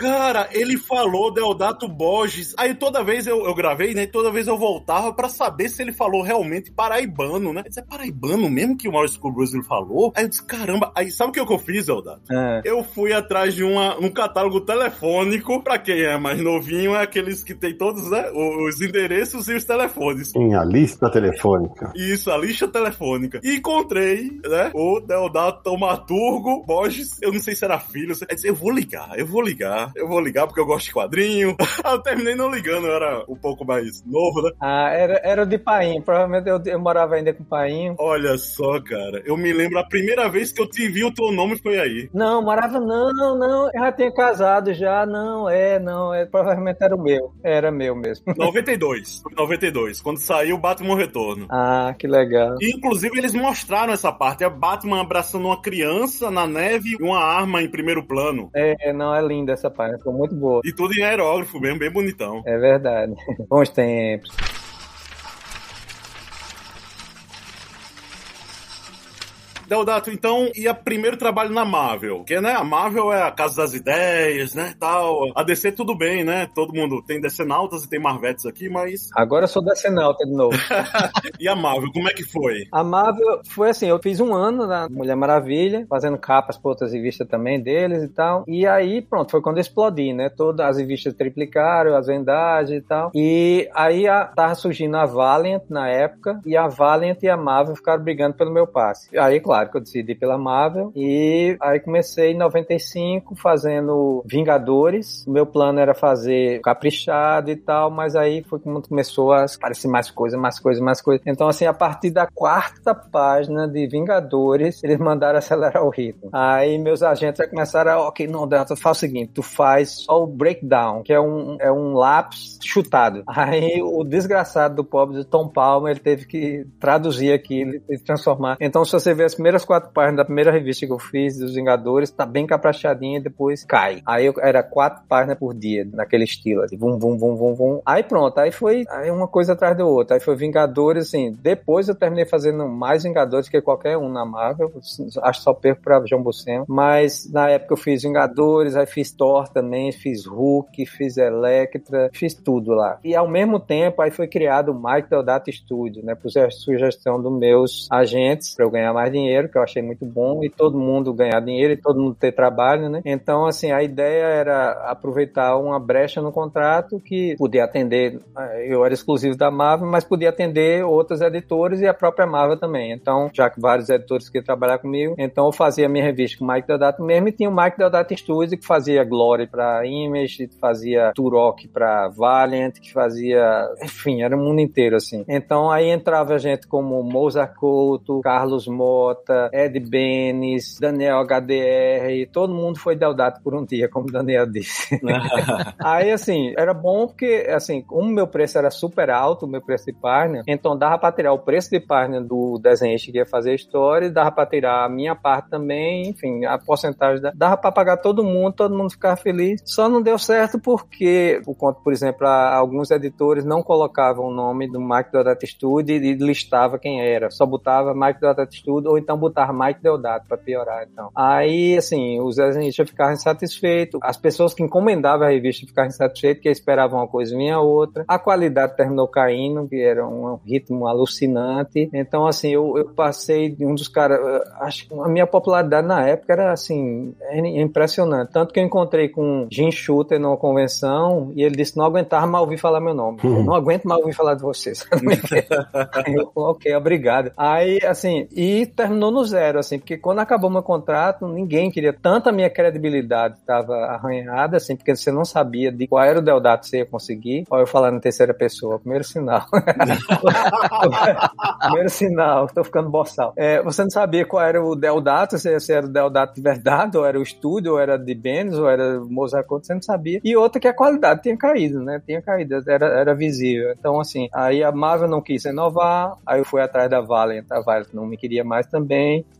Cara, ele falou Deodato Borges. Aí toda vez eu, eu gravei, né? Toda vez eu voltava pra saber se ele falou realmente paraibano, né? Isso é paraibano mesmo que o Maurício Curbusli falou? Aí eu disse, caramba. Aí sabe o que, que eu fiz, Deodato? É. Eu fui atrás de uma, um catálogo telefônico. Pra quem é mais novinho, é aqueles que tem todos, né? Os endereços e os telefones. Em a lista telefônica. Isso, a lista telefônica. E encontrei, né? O Deodato Tomaturgo Borges. Eu não sei se era filho. Eu disse, eu vou ligar, eu vou ligar, eu vou ligar porque eu gosto de quadrinho. eu terminei não ligando, eu era um pouco mais novo, né? Ah, era, era de Painho. Provavelmente eu, eu morava ainda com Painho. Olha só, cara. Eu me lembro a primeira vez que eu te vi o teu nome foi aí. Não, morava não, não. Eu já tinha casado já. Não, é, não. É, provavelmente era o meu. Era meu mesmo. 92. Foi 92, quando saiu o Batman Retorno. Ah, que legal. E, inclusive, eles mostraram essa parte. É Batman abraçando uma criança na neve e uma arma em primeiro plano. É, não, é linda essa página. Ficou muito boa. E tudo em aerógrafo mesmo, bem bonitão. É verdade. Bons tempos. Deodato, então, ia primeiro trabalho na Marvel, que, né, a Marvel é a casa das ideias, né, tal. A DC tudo bem, né, todo mundo tem Decenautas e tem Marvetes aqui, mas... Agora eu sou decenalta de novo. E a Marvel, como é que foi? A Marvel foi assim, eu fiz um ano na Mulher Maravilha, fazendo capas para outras revistas também deles e tal. E aí, pronto, foi quando eu explodi, né? Todas as revistas triplicaram, as vendagens e tal. E aí a, tava surgindo a Valiant na época, e a Valiant e a Marvel ficaram brigando pelo meu passe. Aí, claro, que eu decidi pela Marvel. E aí comecei em 95 fazendo Vingadores. O meu plano era fazer caprichado e tal, mas aí foi como começou a aparecer mais coisa, mais coisa, mais coisa. Então, assim, a partir da quarta página de Vingadores, eles mandaram acelerar o ritmo. Aí meus agentes já começaram a, ok, não, Delta, faz o seguinte, tu faz só o breakdown, que é um, é um lápis chutado. Aí o desgraçado do pobre de Tom Palmer, ele teve que traduzir aquilo e transformar. Então, se você ver as primeiras quatro páginas da primeira revista que eu fiz dos Vingadores, tá bem caprichadinha e depois cai. Aí eu, era quatro páginas por dia, naquele estilo, assim, vum, vum, vum, vum, vum. Aí pronto, aí foi aí uma coisa atrás da outra. Aí foi Vingadores, assim, depois eu terminei fazendo mais Vingadores que qualquer um na Marvel, acho só perco pra João Buscema, mas na época eu fiz Vingadores, aí fiz Thor também, fiz Hulk, fiz Electra, fiz tudo lá. E ao mesmo tempo, aí foi criado o Mike Deodato Studio, né, por sugestão dos meus agentes, para eu ganhar mais dinheiro, que eu achei muito bom, e todo mundo ganhar dinheiro e todo mundo ter trabalho, né? Então, assim, a ideia era aproveitar uma brecha no contrato que podia atender, eh, eu era exclusivo da Marvel, mas podia atender outros editores e a própria Marvel também. Então, já que vários editores queriam trabalhar comigo, então eu fazia minha revista com o Mike Deodato mesmo e tinha o Mike Deodato Studio que fazia Glory para Image, fazia Turok para Valiant, que fazia, enfim, era o mundo inteiro assim. Então aí entrava gente como Mozart Couto, Carlos Mota, Ed Benes, Daniel HDR, todo mundo foi Deodato por um dia, como o Daniel disse. aí assim, era bom porque assim, como meu preço era super alto, o meu preço de página, então dava para tirar o preço de página do desenhista que ia fazer a história, dava para tirar a minha parte também, enfim, a porcentagem da, dava para pagar todo mundo, todo mundo ficava feliz. Só não deu certo porque, por conta, por exemplo, alguns editores não colocavam o nome do Mike Deodato Studio e listava quem era, só botava Mike Deodato Studio ou então botava Mike Deodato para piorar, então. Aí, assim, os desenhistas ficavam insatisfeitos, as pessoas que encomendavam a revista ficavam insatisfeitas, porque esperavam uma coisa e vinha outra. A qualidade terminou caindo, que era um ritmo alucinante. Então, assim, eu, eu passei um dos caras, acho que a minha popularidade na época era, assim, impressionante. Tanto que eu encontrei com Jim Shooter numa convenção e ele disse: Não aguentava mal ouvir falar meu nome. Uhum. Não aguento mal ouvir falar de vocês. eu, ok, obrigado. Aí, assim, e terminou no zero, assim, porque quando acabou meu contrato, ninguém queria. Tanto a minha credibilidade estava arranhada, assim, porque você não sabia de qual era o Deodato que você ia conseguir. Olha eu falando em terceira pessoa, primeiro sinal. primeiro sinal, tô ficando boçal. É, você não sabia qual era o Deodato, se, se era o Deodato de verdade, ou era o estúdio, ou era de Benz, ou era Mozart, você não sabia. E outra que a qualidade tinha caído, né? Tinha caído, era, era visível. Então, assim, aí a Marvel não quis renovar, aí eu fui atrás da Valiant, a Valiant não me queria mais também.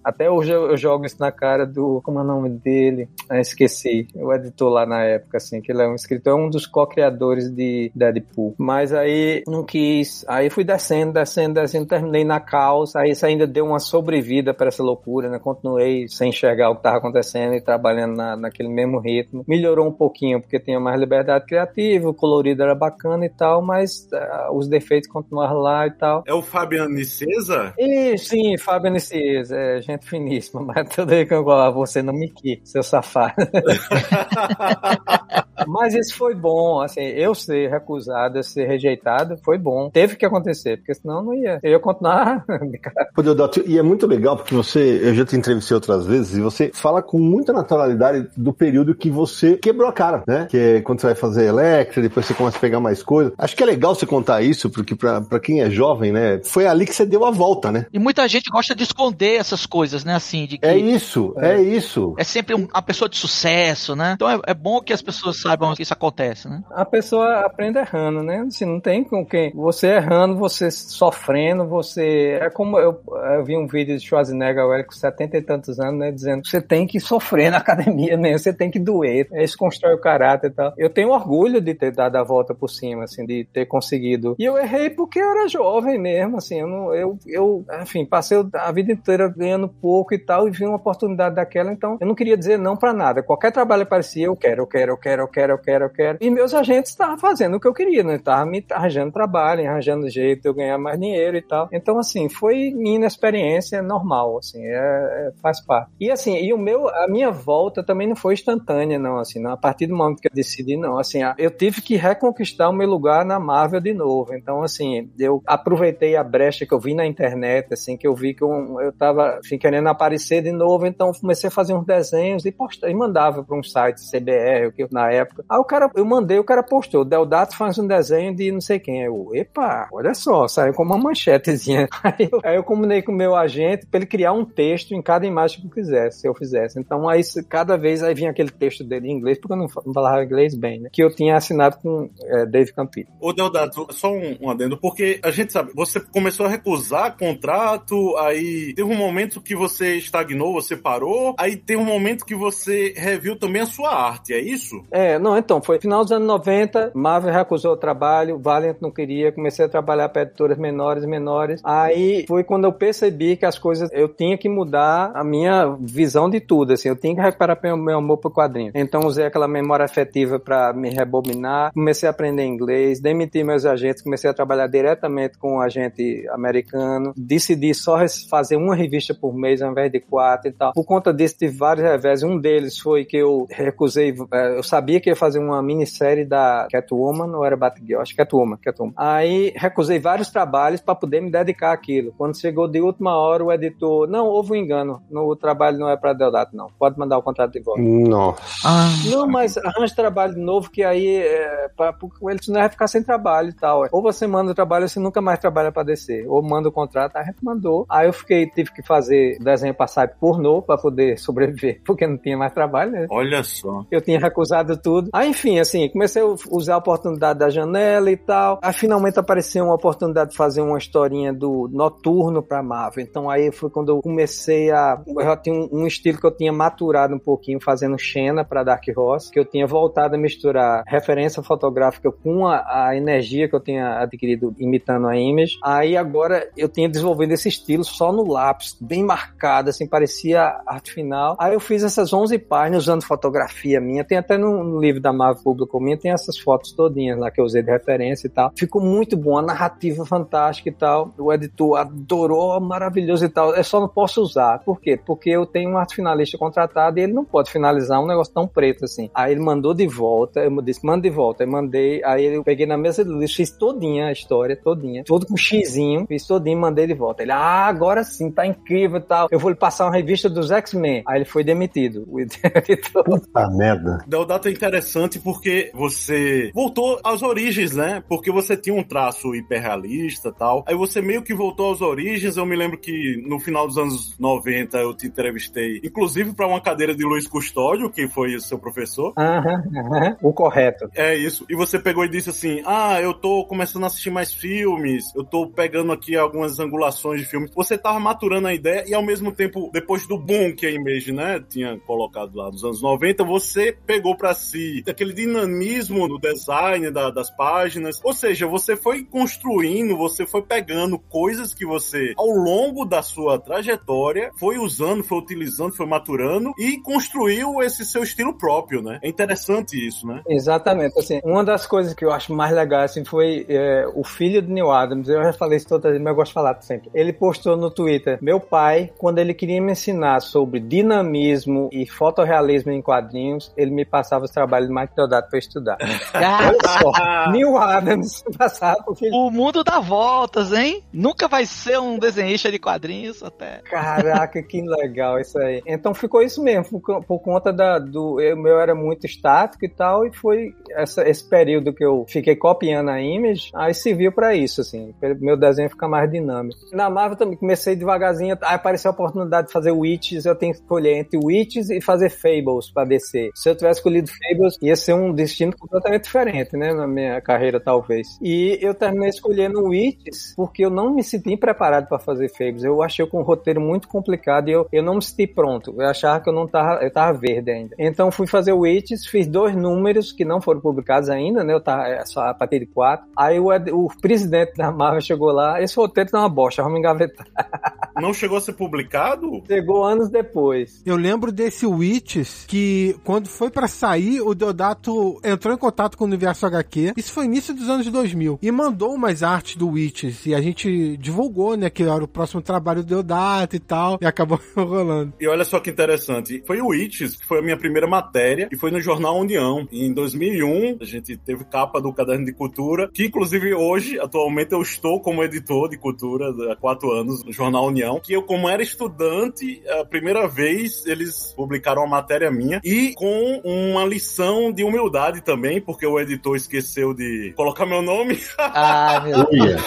Até hoje eu, eu jogo isso na cara do, como é o nome dele? Ah, esqueci, o editor lá na época, assim, que ele é um escritor, é um dos co-criadores de Deadpool. Mas aí não quis, aí fui descendo, descendo, descendo, terminei na caos, aí isso ainda deu uma sobrevida para essa loucura, né? Continuei sem enxergar o que estava acontecendo e trabalhando na, naquele mesmo ritmo. Melhorou um pouquinho porque tinha mais liberdade criativa, o colorido era bacana e tal, mas uh, os defeitos continuaram lá e tal. É o Fabiano Nicesa? E, sim, Fabiano Nicesa, é gente finíssima, mas tudo aí que eu gosto, você não me quis, seu safado. Mas isso foi bom, assim, eu ser recusado, eu ser rejeitado, foi bom. Teve que acontecer, porque senão não ia. Eu ia continuar. e é muito legal porque você, eu já te entrevistei outras vezes, e você fala com muita naturalidade do período que você quebrou a cara, né? Que é quando você vai fazer Electra, depois você começa a pegar mais coisas. Acho que é legal você contar isso, porque pra, pra quem é jovem, né? Foi ali que você deu a volta, né? E muita gente gosta de esconder essas coisas, né? Assim, de que É isso, é, é isso. É sempre uma pessoa de sucesso, né? Então é, é bom que as pessoas saibam que isso acontece, né? A pessoa aprende errando, né? Assim, não tem com quem. Você errando, você sofrendo, você. É como eu, eu vi um vídeo de Schwarzenegger ele com 70 e tantos anos, né? Dizendo que você tem que sofrer na academia mesmo, você tem que doer. Isso constrói o caráter e tal. Eu tenho orgulho de ter dado a volta por cima, assim, de ter conseguido. E eu errei porque eu era jovem mesmo, assim, eu não, eu, eu enfim, passei a vida inteira ganhando pouco e tal, e vi uma oportunidade daquela, então eu não queria dizer não para nada. Qualquer trabalho aparecia, eu quero, eu quero, eu quero, eu quero eu quero, eu quero. E meus agentes estavam fazendo o que eu queria, né? Estavam me arranjando trabalho, arranjando jeito de eu ganhar mais dinheiro e tal. Então, assim, foi minha inexperiência normal, assim, é, é, faz parte. E assim, e o meu, a minha volta também não foi instantânea, não, assim, não. a partir do momento que eu decidi, não, assim, eu tive que reconquistar o meu lugar na Marvel de novo. Então, assim, eu aproveitei a brecha que eu vi na internet, assim, que eu vi que eu, eu tava assim, querendo aparecer de novo, então comecei a fazer uns desenhos e, posta, e mandava para um site CBR, que na época. Aí o cara, eu mandei, o cara postou, Deodato faz um desenho de não sei quem. Eu, epa, olha só, saiu com uma manchetezinha. Aí eu, aí eu combinei com o meu agente para ele criar um texto em cada imagem que eu quisesse, se eu fizesse. Então aí cada vez aí vinha aquele texto dele em inglês, porque eu não, falava inglês bem, né? Que eu tinha assinado com é, Dave Campillo. Ô Deodato, só um, um adendo, porque a gente sabe, você começou a recusar contrato, aí teve momento que você estagnou, você parou, aí tem um momento que você reviu também a sua arte, é isso? É, não, então, foi final dos anos 90, Marvel recusou o trabalho, Valiant não queria, comecei a trabalhar para editoras menores menores. Aí foi quando eu percebi que as coisas, eu tinha que mudar a minha visão de tudo, assim, eu tinha que recuperar meu, meu amor por quadrinho. Então usei aquela memória afetiva para me rebobinar, comecei a aprender inglês, demiti meus agentes, comecei a trabalhar diretamente com um agente americano, decidi só fazer uma revista por mês ao invés de quatro e tal. Por conta disso, tive vários revés. Um deles foi que eu recusei, é, eu sabia que ia fazer uma minissérie da Catwoman, ou era Batgirl? Acho que Catwoman, Catwoman. Aí recusei vários trabalhos para poder me dedicar àquilo. Quando chegou de última hora, o editor, não, houve um engano, o trabalho não é para Deodato, não. Pode mandar o contrato de volta. Nossa. Ah. Não, mas arranja trabalho de novo, que aí é, pra, ele não vai ficar sem trabalho e tal. Ou você manda o trabalho, ou você nunca mais trabalha para descer. Ou manda o contrato, aí mandou. Aí eu fiquei, tive que fazer desenho passar pornô para poder sobreviver, porque não tinha mais trabalho, né? Olha só. Eu tinha recusado tudo. Aí, enfim, assim, comecei a usar a oportunidade da janela e tal. Aí finalmente apareceu uma oportunidade de fazer uma historinha do noturno pra Marvel. Então aí foi quando eu comecei a. Eu já tinha um, um estilo que eu tinha maturado um pouquinho fazendo Xena pra Dark Horse, que eu tinha voltado a misturar referência fotográfica com a, a energia que eu tinha adquirido imitando a Image. Aí agora eu tinha desenvolvido esse estilo só no lápis, bem marcado, assim, parecia arte final. Aí eu fiz essas 11 páginas usando fotografia minha. Tem até no, no livro da Marvel Público minha, tem essas fotos todinhas lá que eu usei de referência e tal. Ficou muito bom, a narrativa fantástica e tal. O editor adorou, maravilhoso e tal. É só não posso usar. Por quê? Porque eu tenho um arte finalista contratado e ele não pode finalizar um negócio tão preto assim. Aí ele mandou de volta, eu disse, manda de volta. Eu mandei, aí eu peguei na mesa do livro, fiz todinha a história, todinha, todo com xizinho, fiz todinho, mandei de volta. Ele, ah, agora sim, tá incrível e tal. Eu vou lhe passar uma revista dos X-Men. Aí ele foi demitido. O editor. Puta merda. Deodato é interessante porque você voltou às origens, né? Porque você tinha um traço hiperrealista e tal. Aí você meio que voltou às origens. Eu me lembro que no final dos anos 90 eu te entrevistei, inclusive para uma cadeira de Luiz Custódio, que foi o seu professor. Aham, aham. O correto. É isso. E você pegou e disse assim: Ah, eu tô começando a assistir mais filmes, eu tô pegando aqui algumas angulações de filmes. Você tava maturando a ideia e ao mesmo tempo, depois do boom que a Image, né, tinha colocado lá nos anos 90, você pegou para si aquele dinamismo no design da, das páginas. Ou seja, você foi construindo, você foi pegando coisas que você, ao longo da sua trajetória, foi usando, foi utilizando, foi maturando e construiu esse seu estilo próprio, né? É interessante isso, né? Exatamente. Assim, uma das coisas que eu acho mais legal assim, foi é, o filho de Neil Adams. Eu já falei isso vezes, mas eu gosto de falar sempre. Ele postou no Twitter: Meu pai, quando ele queria me ensinar sobre dinamismo e fotorrealismo em quadrinhos, ele me passava os trabalhos de Mike Deodato para estudar. Olha só, Neil Adams passava. O mundo dá voltas, hein? Nunca vai ser um desenhista de quadrinhos até. Caraca, que legal isso aí. Então ficou isso mesmo, por, conta da, do. O meu era muito estático e tal, e foi essa, esse período que eu fiquei copiando a image, aí serviu para isso, assim, pra meu desenho ficar mais dinâmico. Na Marvel também comecei devagarzinho, aí apareceu a oportunidade de fazer Witches, eu tenho que escolher entre Witches e fazer Fables para descer. Se eu tivesse escolhido Fables, ia ser um destino completamente diferente, né, na minha carreira, talvez. E eu terminei escolhendo Witches porque eu não me senti preparado para fazer Fables. Eu achei com um roteiro muito complicado e eu, eu não me senti pronto. Eu achava que eu não tava, eu tava verde ainda. Então fui fazer Witches, fiz dois números que não foram publicados ainda, né, eu tava é, só a partir de quatro. Aí o, o presidente da Marvel chegou lá, esse roteiro tá uma bosta, vamos engavetar. Não chegou a ser publicado? Chegou anos depois. Eu lembro desse Witches que, quando foi pra sair, o Deodato entrou em contato com o Universo HQ. Isso foi início dos anos 2000. E mandou umas artes do Witches. E a gente divulgou, né, que era o próximo trabalho do Deodato e tal. E acabou rolando. E olha só que interessante. Foi o Witches, que foi a minha primeira matéria, e foi no jornal União. E em 2001, a gente teve capa do Caderno de Cultura, que inclusive hoje, atualmente, eu estou como editor de cultura há quatro anos no jornal União. Que eu, como era estudante, a primeira vez eles publicaram uma matéria minha e com uma lição de humildade também, porque o editor esqueceu de colocar meu nome. Ah, meu Deus.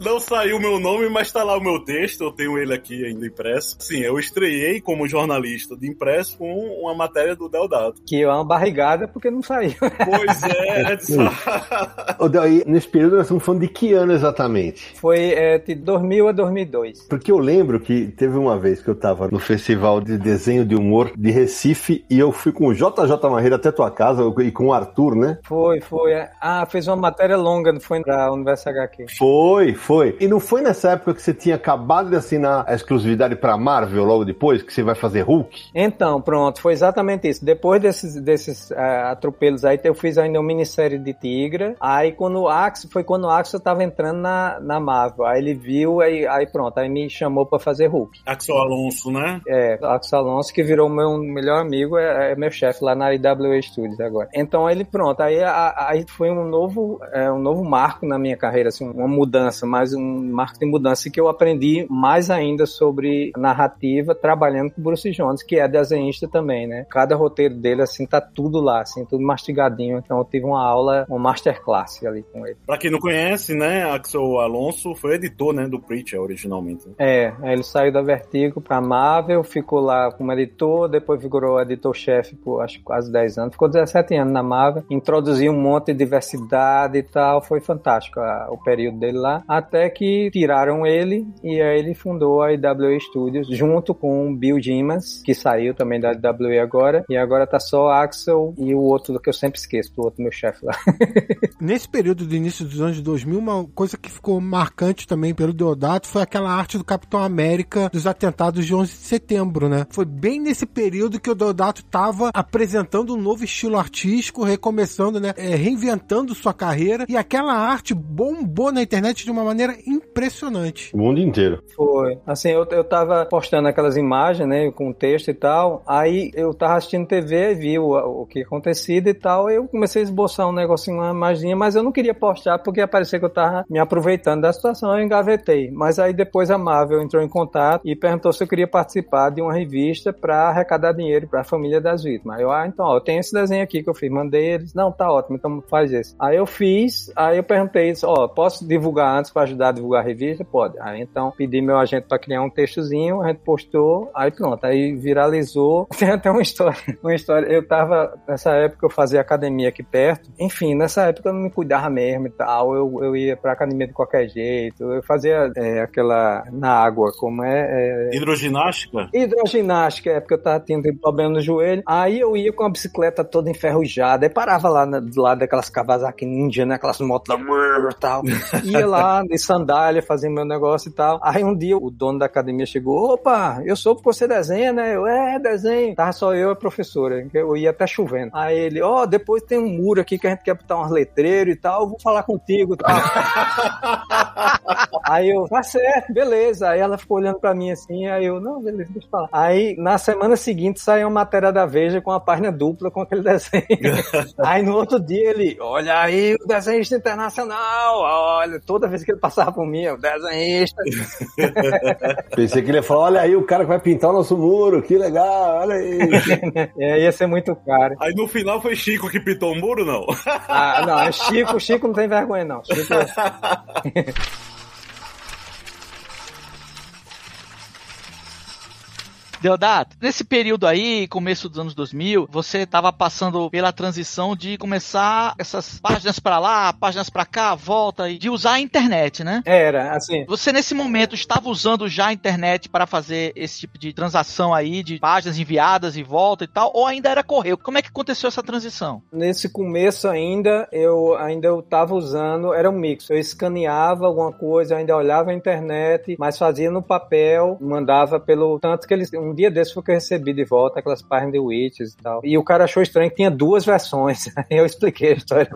Não saiu meu nome, mas tá lá o meu texto, eu tenho ele aqui ainda impresso. Sim, eu estreiei como jornalista de impresso com uma matéria do Deodato. Que é uma barrigada porque não saiu. Pois é, Edson. Ô, Daí, nesse período nós estamos falando de que ano exatamente? Foi é, de 2000 a 2002. Porque eu lembro que teve uma vez que eu tava no Festival de Desenho de Humor de Recife e eu fui com o JJ Marreira até tua casa e com o Arthur, né? Foi, foi. Ah, fez uma matéria longa, não foi pra Universo HQ. Foi, foi. E não foi nessa época que você tinha acabado de assinar a exclusividade pra Marvel logo depois, que você vai fazer Hulk? Então, pronto, foi exatamente isso. Depois desses, desses ah, atropelos aí, eu fiz ainda uma minissérie de Tigra. Aí quando o Axel, foi quando o Axel tava entrando na, na Marvel. Aí ele viu, aí, aí pronto, aí me chamou pra fazer Hulk. Axel Alonso, né? É, Axel Alonso, que virou meu melhor amigo, é, é meu chefe lá na IWA Studios agora. Então ele, pronto, aí, a- aí foi um novo, é, um novo marco na minha carreira, assim, uma mudança, mais um marco de mudança que eu aprendi mais ainda sobre narrativa trabalhando com o Bruce Jones, que é desenhista também, né? Cada roteiro dele, assim, tá tudo lá, assim, tudo mastigadinho. Então eu tive uma aula, uma masterclass ali com ele. Pra quem não conhece, né, Axel Alonso foi editor, né, do Preacher originalmente. É, aí ele saiu da Vertigo pra Marvel, ficou lá como editor, depois virou editor-chefe por acho quase 10 anos, ficou 17 anos na Marvel, introduziu um monte de diversidade e tal, foi fantástico a- o período dele lá, até que tiraram ele e aí ele fundou a IWA Studios junto com o Bill Dimas, que saiu também da IWA agora, e agora tá só Axel e o outro que eu sempre esqueço, o outro meu chefe lá. Nesse período do início dos anos 2000, uma coisa que ficou marcante também pelo Deodato foi aquela arte do Capitão América dos atentados de 11 de setembro, né? Foi bem nesse período que o Deodato tava apresentando um novo estilo artístico, recomeçando, né? É, reinventando sua carreira e aquela arte bombou na internet de uma maneira impressionante. O mundo inteiro. Foi. Assim, eu, eu tava postando aquelas imagens, né, com texto e tal. Aí eu tava assistindo TV e vi o, o que acontecido e tal. Eu comecei a esboçar um negocinho, uma imaginha, mas eu não queria postar porque ia parecer que eu tava me aproveitando da situação. Eu engavetei. Mas aí depois a Marvel entrou em contato e perguntou se eu queria participar de uma revista para arrecadar dinheiro para a família das vítimas. Aí eu, ah, então, ó, eu tenho esse desenho aqui que eu fiz. Mandei eles. Não, tá ótimo, então faz esse. Aí eu fiz, aí eu perguntei, ó, posso divulgar antes para ajudar a divulgar a revista? Pode. Aí então pedi meu agente para criar um textozinho, a gente postou, aí pronto, aí viralizou. Tem até uma história, uma história. Eu tava, nessa época eu fazia academia aqui perto. Enfim, nessa época eu não me cuidava mesmo e tal. Eu, eu ia pra academia de qualquer jeito. Eu fazia é, aquela na água, como é, é Hidroginástica? Hidroginástica, é porque eu tava tendo problema no joelho. Aí eu ia com a bicicleta toda enferrujada. Aí parava lá na- do lado daquelas Kawasaki Ninja, né? Aquelas motos lá, tal. Ia lá de sandália, fazendo meu negócio e tal. Aí um dia o dono da academia chegou: opa, eu soube que você desenha, né? Eu, é, desenho. Tava só eu e a professora, eu ia até chovendo. Aí ele, ó, depois tem um muro aqui que a gente quer botar umas letreiras e tal. Eu vou falar contigo e tal. Aí eu, tá certo, beleza. Aí ela ficou olhando pra mim assim, aí eu, não, beleza, deixa eu falar. Aí na semana seguinte saiu uma matéria da Veja com a página dupla com aquele desenho. aí no outro dia ele, olha aí o desenhista internacional, olha, toda vez que ele passava por mim, o desenhista. Pensei que ele ia falar: olha aí o cara que vai pintar o nosso muro, que legal, olha aí. É, ia ser muito caro. Aí no final foi Chico que pintou o muro, não? Ah, não, é Chico, Chico não tem vergonha não. Chico, Deodato, nesse período aí, começo dos anos 2000, você tava passando pela transição de começar essas páginas pra lá, páginas pra cá, volta, e de usar a internet, né? Era, assim. Você nesse momento estava usando já a internet para fazer esse tipo de transação aí, de páginas enviadas e volta e tal, ou ainda era correio? Como é que aconteceu essa transição? Nesse começo ainda, eu ainda eu tava usando, era um mix. Eu escaneava alguma coisa, ainda olhava a internet, mas fazia no papel, mandava pelo tanto que eles um dia desse foi que eu recebi de volta aquelas páginas de Witches e tal. E o cara achou estranho que tinha duas versões. Aí eu expliquei a história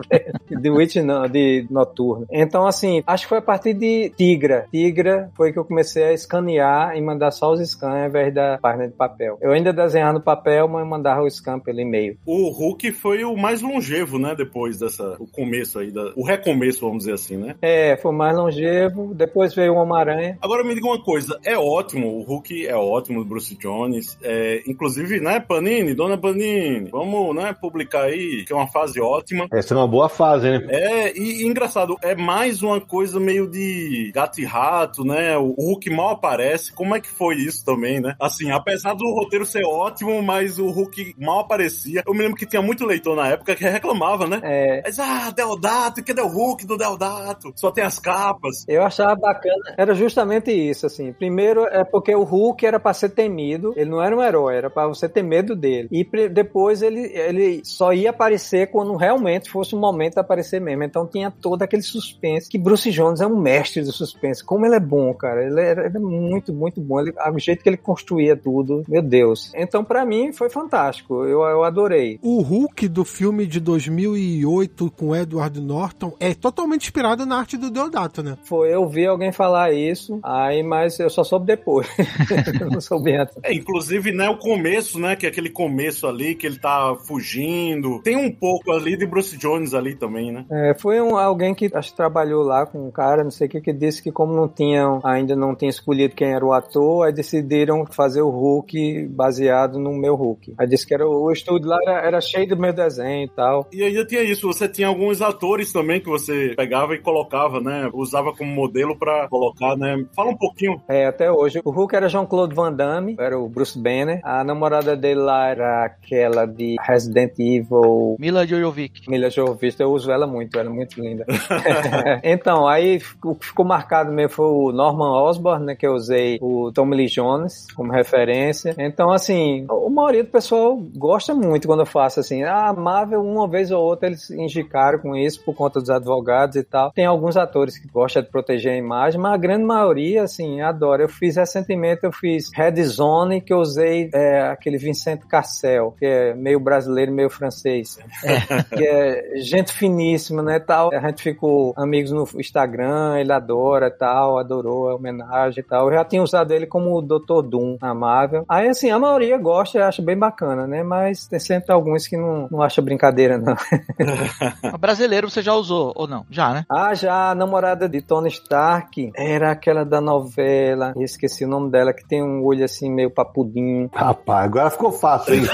de Witch não, de Noturno. Então assim, acho que foi a partir de Tigra. Tigra foi que eu comecei a escanear e mandar só os scans ao invés da página de papel. Eu ainda desenhava no papel, mas mandava o scan pelo e-mail. O Hulk foi o mais longevo, né? Depois dessa. O começo aí, da, o recomeço, vamos dizer assim, né? É, foi o mais longevo. Depois veio o Homem-Aranha. Agora me diga uma coisa: é ótimo, o Hulk é ótimo do Bruce Jones. É, inclusive, né, Panini, dona Panini, vamos, né, publicar aí, que é uma fase ótima. Essa é uma boa fase, né? É, e, e engraçado, é mais uma coisa meio de gato e rato, né? O Hulk mal aparece. Como é que foi isso também, né? Assim, apesar do roteiro ser ótimo, mas o Hulk mal aparecia. Eu me lembro que tinha muito leitor na época que reclamava, né? É, Mas, ah, Deodato, cadê o Hulk do Deodato? Só tem as capas. Eu achava bacana. Era justamente isso, assim. Primeiro é porque o Hulk era pra ser temido. Ele não era um herói, era pra você ter medo dele. E depois ele, ele só ia aparecer quando realmente fosse o momento de aparecer mesmo. Então tinha todo aquele suspense. Que Bruce Jones é um mestre do suspense. Como ele é bom, cara. Ele era, é muito, muito bom. Ele, o jeito que ele construía tudo, meu Deus. Então pra mim foi fantástico. Eu, eu adorei. O Hulk do filme de 2008 com Edward Norton é totalmente inspirado na arte do Deodato, né? Foi, eu vi alguém falar isso, aí, mas eu só soube depois. Eu não soube antes. É, inclusive, né, o começo, né, que é aquele começo ali, que ele tá fugindo. Tem um pouco ali de Bruce Jones ali também, né? É, foi um, alguém que acho que trabalhou lá com um cara, não sei o que, que disse que como não tinham, ainda não tinha escolhido quem era o ator, aí decidiram fazer o Hulk baseado no meu Hulk. Aí disse que era o, estúdio lá era, era cheio do meu desenho e tal. E ainda tinha isso, você tinha alguns atores também que você pegava e colocava, né? Usava como modelo pra colocar, né? Fala um pouquinho. É, até hoje. O Hulk era Jean-Claude Van Damme, era o Bruce Banner. A namorada dele lá era aquela de Resident Evil, Mila Jojovic. Mila Jovovich, eu uso ela muito, ela é muito linda. então, aí o que ficou marcado mesmo foi o Norman Osborn, né, que eu usei o Tommy Lee Jones como referência. Então, assim, a maioria do pessoal gosta muito quando eu faço assim. Ah, a Marvel, uma vez ou outra, eles indicaram com isso por conta dos advogados e tal. Tem alguns atores que gostam de proteger a imagem, mas a grande maioria, assim, adora. Eu fiz recentemente, eu fiz Red Zone, que eu usei é, aquele Vincent Cassel, que é meio brasileiro, meio francês. que é gente finíssima, né, tal. A gente ficou amigos no Instagram, ele adora tal, adorou a homenagem e tal. Eu já tinha usado ele como o Dr. Doom na Marvel. Aí, assim, a maioria gosta e acha bem bacana, né, mas tem sempre alguns que não, não acham brincadeira, não. O brasileiro você já usou, ou não? Já, né? Ah, já a namorada de Tony Stark era aquela da novela, esqueci o nome dela, que tem um olho assim meio papudinho. Rapaz, agora ficou fácil, hein?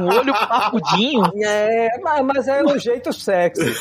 Um olho papudinho. É, mas, é um jeito sexy.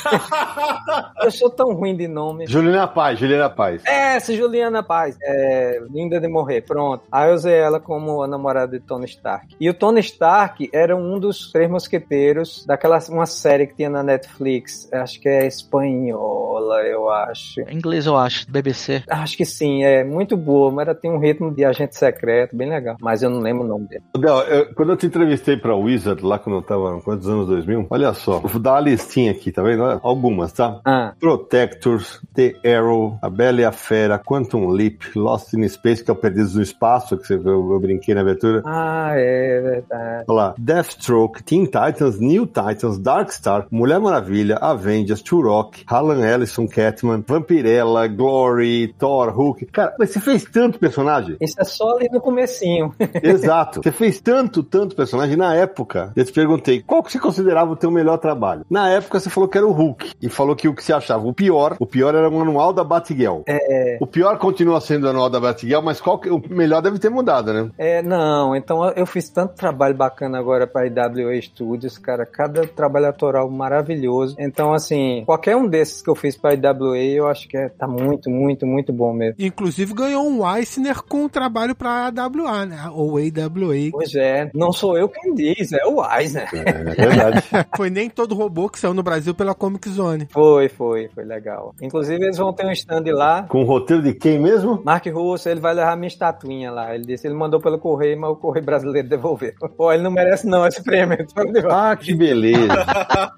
eu sou tão ruim de nome. Juliana Paz, Juliana Paz. É, essa Juliana Paz. É, linda de morrer, pronto. Aí eu usei ela como a namorada de Tony Stark. E o Tony Stark era um dos três mosqueteiros daquela uma série que tinha na Netflix. Acho que é espanhola, eu acho. Em inglês, eu acho, BBC. Acho que sim, é muito boa, mas ela tem um ritmo de agente secreto, bem legal. Mas eu não lembro o nome dele. Del, eu- quando eu te entrevistei pra Wizard, lá quando eu tava, quantos anos 2000? Olha só, vou dar uma listinha aqui, tá vendo? Algumas, tá? Ah, Protectors, The Arrow, A Bela e a Fera, Quantum Leap, Lost in Space, que é o Perdidos no Espaço, que você, eu, eu brinquei na abertura. ah é verdade. Olha lá, Deathstroke, Teen Titans, New Titans, Darkstar, Mulher Maravilha, Avengers, Turok, Alan Ellison, Catman, Vampirella, Glory, Thor, Hulk. Cara, mas você fez tanto personagem. Isso é só ali no comecinho. Exato. Você fez tanto, tanto personagem na época. Eu te perguntei, qual que você considerava o teu melhor trabalho? Na época você falou que era o Hulk. E falou que o que você achava o pior, o pior era o anual da Batgirl. É, O pior continua sendo o anual da Batgirl, mas qual que, o melhor deve ter mudado, né? é, não, então eu fiz tanto trabalho bacana agora para IWA Studios, cara, cada trabalho autoral maravilhoso. Então, assim, qualquer um desses que eu fiz para IWA, eu acho que é, tá muito, muito, muito bom mesmo. Inclusive ganhou um Eisner com um trabalho pra AWA AWA, né? Ou AWA. Pois é, não sou eu quem diz, é o Eisner. É verdade. Foi nem todo robô que saiu no Brasil pela Comic Zone. Foi, foi, foi legal. Inclusive, eles vão ter um stand lá. Com o roteiro de quem mesmo? Mark Russo, ele vai levar minha estatuinha lá. Ele disse, ele mandou pelo correio, mas o correio brasileiro devolveu. Pô, ele não merece não esse prêmio. Ah, que beleza.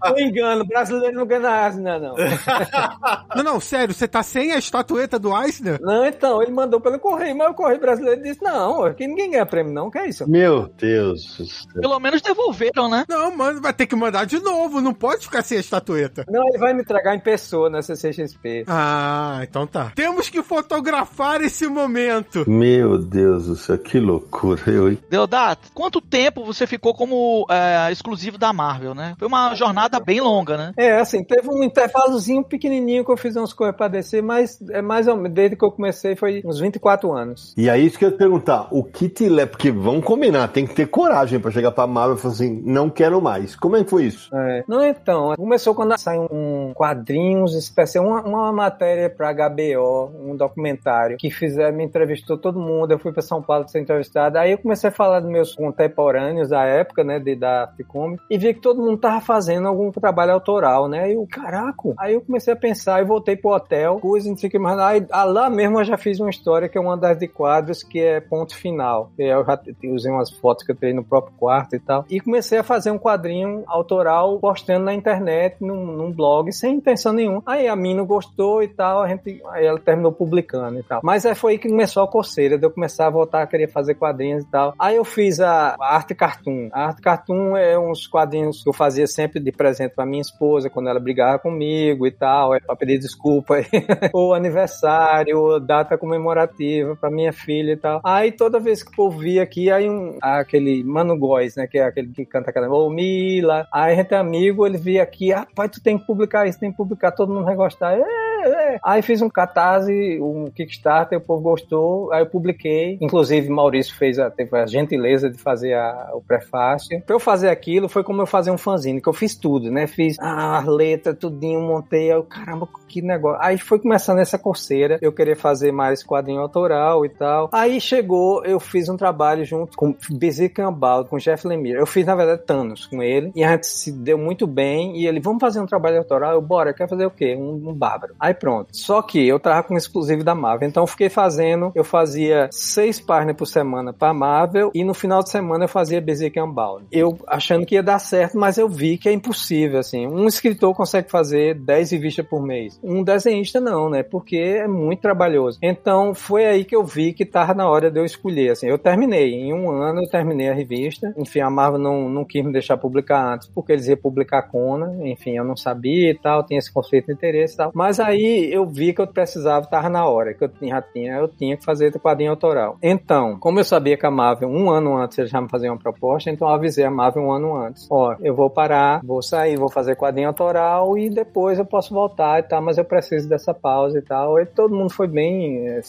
Não engano, brasileiro não ganha Eisner, não. Não, não, sério, você tá sem a estatueta do Eisner? Não, então, ele mandou pelo correio, mas o correio brasileiro disse, não, aqui ninguém ganha prêmio não, que é isso? Meu Deus do céu. Pelo menos devolveram, né? Não, mano, vai ter que mandar de novo, não pode ficar sem a estatueta. Não, ele vai me entregar em pessoa na CCXP. Ah, então tá. Temos que fotografar esse momento. Meu Deus do céu, que loucura. Eu, hein? Deodato, quanto tempo você ficou como é, exclusivo da Marvel, né? Foi uma jornada bem longa, né? É, assim, teve um intervalozinho pequenininho que eu fiz umas coisas pra descer, mas é mais ou menos, desde que eu comecei foi uns 24 anos. E aí, isso que eu ia te perguntar, o que te leva? Porque vamos combinar, tem que ter coragem pra chegar pra Marvel e falar assim, não quero mais. Como é que foi isso? É. Não, então, começou quando saiu um quadrinhos especial, uma, uma matéria pra HBO, um documentário, que fizeram, me entrevistou todo mundo, eu fui pra São Paulo ser entrevistado, aí eu comecei a falar dos meus contemporâneos da época, né, de, da Ficom, e vi que todo mundo tava fazendo algum trabalho autoral, né, aí eu, caraca, aí eu comecei a pensar e voltei pro hotel, coisa, não sei o que mais, aí ah, lá mesmo eu já fiz uma história que é uma das de quadros que é ponto final, eu já usei umas fotos que eu tenho no próprio quarto e tal, e comecei a fazer um quadrinho autoral postando na internet, num, num blog, sem intenção nenhuma. Aí a mina gostou e tal, a gente, aí ela terminou publicando e tal. Mas aí foi aí que começou a coceira, de eu começar a voltar a querer fazer quadrinhos e tal. Aí eu fiz a, a arte cartoon. A arte cartoon é uns quadrinhos que eu fazia sempre de presente pra minha esposa, quando ela brigava comigo e tal, é pra pedir desculpa, ou aniversário, ou data comemorativa pra minha filha e tal. Aí toda vez que eu via aqui, aí um, aquele Mano Góes, né, que é aquele que canta aquela, ô Mila, aí a gente é amigo, ele via aqui, ah, pai, tu tem que publicar isso, tem que publicar, todo mundo vai gostar. É, Aí fiz um catarse, um Kickstarter, o povo gostou, aí eu publiquei. Inclusive, Maurício fez a, teve a gentileza de fazer a, o prefácio. Pra eu fazer aquilo, foi como eu fazer um fanzine, que eu fiz tudo, né? Fiz a letra, tudinho, montei, eu, caramba, que negócio. Aí foi começando essa coceira, eu queria fazer mais quadrinho autoral e tal. Aí chegou, eu fiz um trabalho junto com Bezir Campbell, com Jeff Lemire. Eu fiz, na verdade, Thanos com ele, e a gente se deu muito bem, e ele, vamos fazer um trabalho autoral? Eu, bora, quer fazer o quê? Um, um bárbaro. Aí pronto. Só que eu tava com exclusivo da Marvel, então eu fiquei fazendo, eu fazia seis páginas por semana pra Marvel, e no final de semana eu fazia Bezir Campbell. Eu achando que ia dar certo, mas eu vi que é impossível, assim. Um escritor consegue fazer 10 revistas por mês. Um desenhista não, né? Porque é muito trabalhoso. Então foi aí que eu vi que tava na hora de eu escolher, assim. Eu terminei, em um ano eu terminei a revista. Enfim, a Marvel não, não quis me deixar publicar antes, porque eles iam publicar Conan. Enfim, eu não sabia e tal, tinha esse conflito de interesse e tal. Mas aí eu vi que eu precisava, tava na hora, que eu já tinha, eu tinha que fazer o quadrinho autoral. Então, como eu sabia que a Marvel, um ano antes, eles já me faziam uma proposta, então eu avisei a Marvel um ano antes. Ó, eu vou parar, vou sair, vou fazer quadrinho autoral e depois eu posso voltar e tal, mas eu preciso dessa pausa e tal. E todo mundo foi bem, é,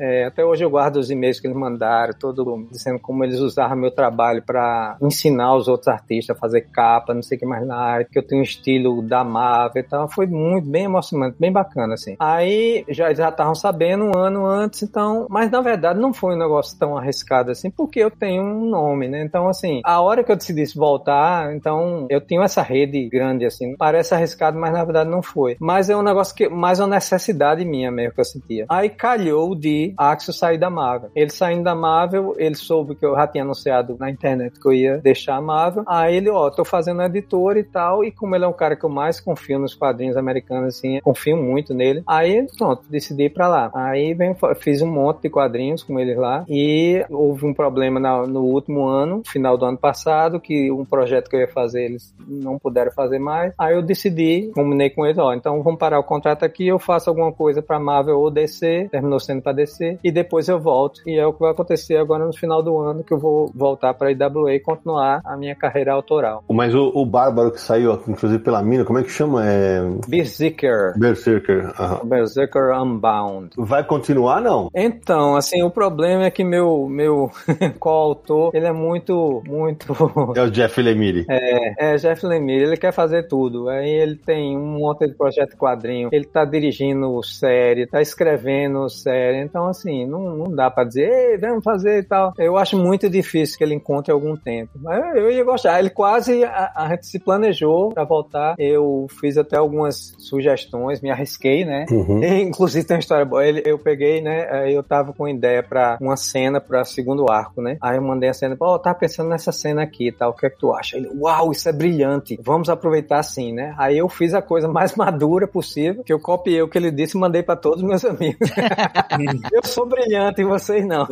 é, até hoje eu guardo os e-mails que eles mandaram, todo dizendo como eles usaram meu trabalho para ensinar os outros artistas a fazer capa, não sei o que mais área, que eu tenho um estilo da Marvel e tal. Foi muito, bem emocionante, bem bacana, assim. Aí já já estavam sabendo um ano antes, então, mas na verdade não foi um negócio tão arriscado assim, porque eu tenho um nome, né? Então, assim, a hora que eu decidisse voltar, então eu tenho essa rede grande, assim, parece arriscado, mas na verdade não foi. Mas é um negócio que, mais uma necessidade minha mesmo que eu sentia. Aí calhou de Axel sair da Marvel. Ele saindo da Marvel, ele soube que eu já tinha anunciado na internet que eu ia deixar a Marvel. Aí ele, ó, tô fazendo editor e tal, e como ele é um cara que eu mais confio nos quadrinhos americanos, assim, confio muito nele. Aí, pronto, decidi ir pra lá. Aí vem, fiz um monte de quadrinhos com eles lá, e houve um problema na, no último ano, final do ano passado, que um projeto que eu ia fazer, eles não puderam fazer mais. Aí eu decidi, combinei com eles, ó, então vamos parar o contrato aqui, eu faço alguma coisa pra Marvel ou DC, terminou sendo pra DC, e depois eu volto. E é o que vai acontecer agora no final do ano, que eu vou voltar pra IWA e continuar a minha carreira autoral. Mas o, o Bárbaro que saiu, inclusive pela mina, como é que chama? É... Berserker. Berserker. Berserker. aham. Berserker Unbound. Vai continuar, não? Então, assim, o problema é que meu, meu coautor, ele é muito, muito... É o Jeff Lemire. É, é, Jeff Lemire, ele quer fazer tudo. Aí ele tem um monte de projeto quadrinho, ele tá dirigindo série, tá escrevendo série. Então, assim, não, não dá pra dizer, ei, vamos fazer e tal. Eu acho muito difícil que ele encontre algum tempo. Mas eu ia gostar. Ele quase, a, a gente se planejou pra voltar. Eu fiz até algumas sugestões, me arrisquei, né? Uhum. E, inclusive tem uma história boa. Ele, eu peguei, né? aí Eu tava com ideia pra uma cena pra segundo arco, né? Aí eu mandei a cena, ó, tá pensando nessa cena aqui e tal, o que é que tu acha? Ele, uau, isso é brilhante, vamos aproveitar assim, né? Aí eu fiz a coisa mais madura possível, que eu copiei o que ele disse e mandei pra todos os meus amigos. eu sou brilhante e vocês não.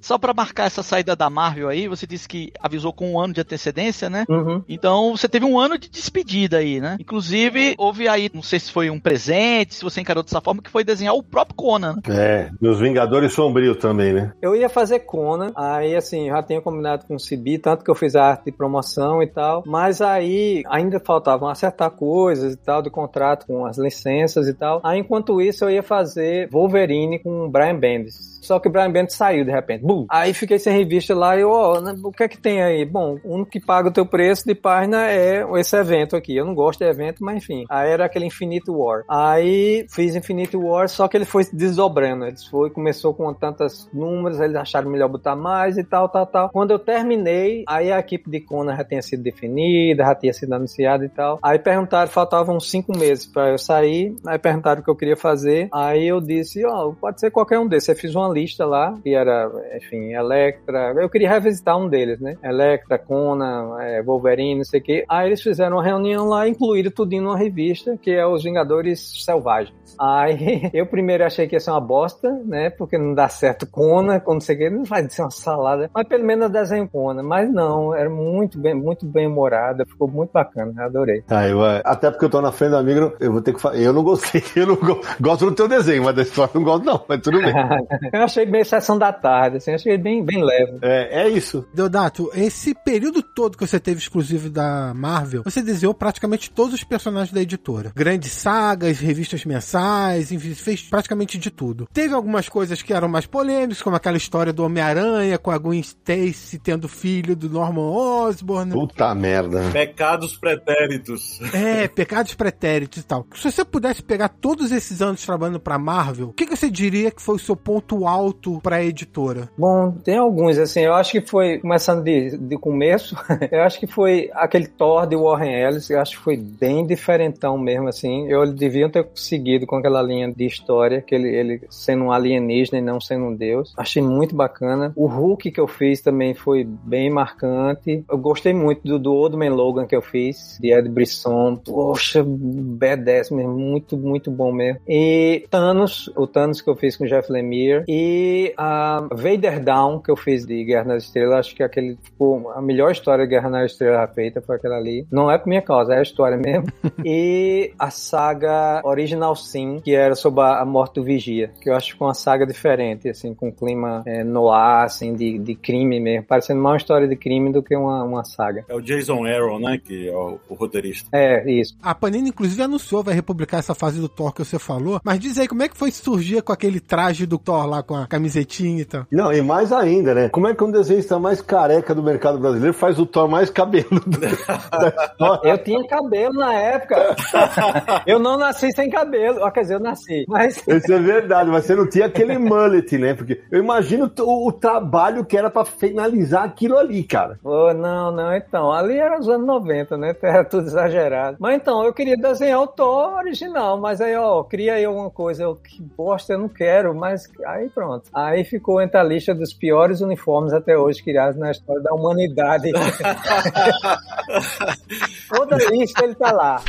Só pra marcar essa saída da Marvel aí, você disse que avisou com um ano de antecedência, né? Uhum. Então você teve um ano de despedida aí, né? Inclusive, houve aí, não sei se foi um presente, se você encarou dessa forma, que foi desenhar o próprio Conan. né? É, nos Vingadores Sombrio também, né? Eu ia fazer Conan, aí assim, já tinha combinado com o Cibi, tanto que eu fiz a arte de promoção e tal, mas aí ainda faltavam acertar coisas e tal, de contrato com as licenças e tal. Aí enquanto isso eu ia fazer Wolverine com o Brian Bendis. Só que o Brian Bendis saiu de repente. Bum! Aí fiquei sem revista lá e ó, né, o que é que tem aí? Bom, o único que paga o teu preço de página é esse evento aqui. Eu não gosto de evento, mas enfim. Aí era aquele Infinite War. Aí fiz Infinite War, só que ele foi se desdobrando. Ele foi, começou com tantos números, eles acharam melhor botar mais e tal, tal, tal. Quando eu terminei, aí a equipe de Conan já tinha sido definida, já tinha sido anunciada e tal. Aí perguntaram, faltavam cinco meses pra eu sair. Aí perguntaram o que eu queria fazer. Aí eu disse, ó, pode ser qualquer um desses. Eu fiz uma lista lá, que era, enfim, Electra. Eu queria revisitar um deles, né? Electra, Conan, é, Wolverine, não sei o quê. Aí eles fizeram uma reunião lá, incluíram tudinho numa revista, que é Os Vingadores Selvagens. Aí eu primeiro achei que ia ser uma bosta, né? Porque não dá certo Conan, quando você quer, não vai ser uma salada. Mas pelo menos eu desenho Conan. Mas não, era muito bem, muito bem humorada, ficou muito bacana, adorei. Ah, eu, é, até porque eu tô na frente do amigo, eu vou ter que falar. Eu não gostei, eu não go- gosto do teu desenho, mas da história não gosto, não, mas tudo bem. eu achei bem sessão da tarde, assim, achei bem, bem leve. É, é isso. Deodato, esse período todo que você teve exclusivo da Marvel, você desenhou praticamente todos os personagens da editora. Grandes sagas, revistas mensais, enfim, fez praticamente de tudo. Teve algumas coisas que eram mais polêmicas, como aquela história do Homem-Aranha com a Gwen Stacy tendo filho do Norman Osborn. Puta merda. Pecados pretéritos. É, pecados pretéritos e tal. Se você pudesse pegar todos esses anos trabalhando pra Marvel, o que, que você diria que foi o seu ponto alto pra editora? Bom, tem alguns, assim, eu acho que foi, começando de, de começo, eu acho que foi aquele Thor de Warren Ellis, eu acho que foi bem diferentão mesmo, assim, eu deviam ter seguido com aquela linha de história, que ele, ele sendo um alienígena e não sendo um deus, achei muito bacana. O Hulk que eu fiz também foi bem marcante, eu gostei muito do, do Old Man Logan que eu fiz, de Ed Brisson, poxa, badass mesmo, muito, muito bom mesmo. E Thanos, o Thanos que eu fiz com Jeff Lemire, e a Vader Down que eu fiz de Guerra nas Estrelas, acho que aquele ficou a melhor história de Guerra nas Estrelas feita foi aquela ali. Não é por minha causa, é a história mesmo. e a saga Original Sim, que era sobre a, morte do Vigia, que eu acho que foi uma saga diferente, assim, com clima é, noir, assim, de, de crime mesmo, parecendo mais uma história de crime do que uma, uma saga. É o Jason Aaron, né? Que é o, o roteirista. É, isso. A Panini, inclusive, anunciou, vai republicar essa fase do Thor que você falou. Mas diz aí, como é que foi surgir com aquele traje do Thor lá, com a camisetinha e tal? Não, e mais ainda, né? Como é que um desenhista mais careca do mercado brasileiro faz o Thor mais cabeludo? Eu tinha cabelo na época. eu não nasci sem cabelo. Ó, Quer dizer, eu nasci. Mas Isso é verdade, mas você não tinha aquele mullet, né? Porque eu imagino o, o trabalho que era pra finalizar aquilo ali, cara. Pô, não, não, então. Ali era os anos 90, né? Era tudo exagerado. Mas então, eu queria desenhar o Thor original, mas aí, ó, cria aí alguma coisa. Eu, que bosta, eu não quero, mas aí pronto. Aí ficou entre a lista dos piores uniformes até hoje criados na história da humanidade. Toda lista ele tá lá.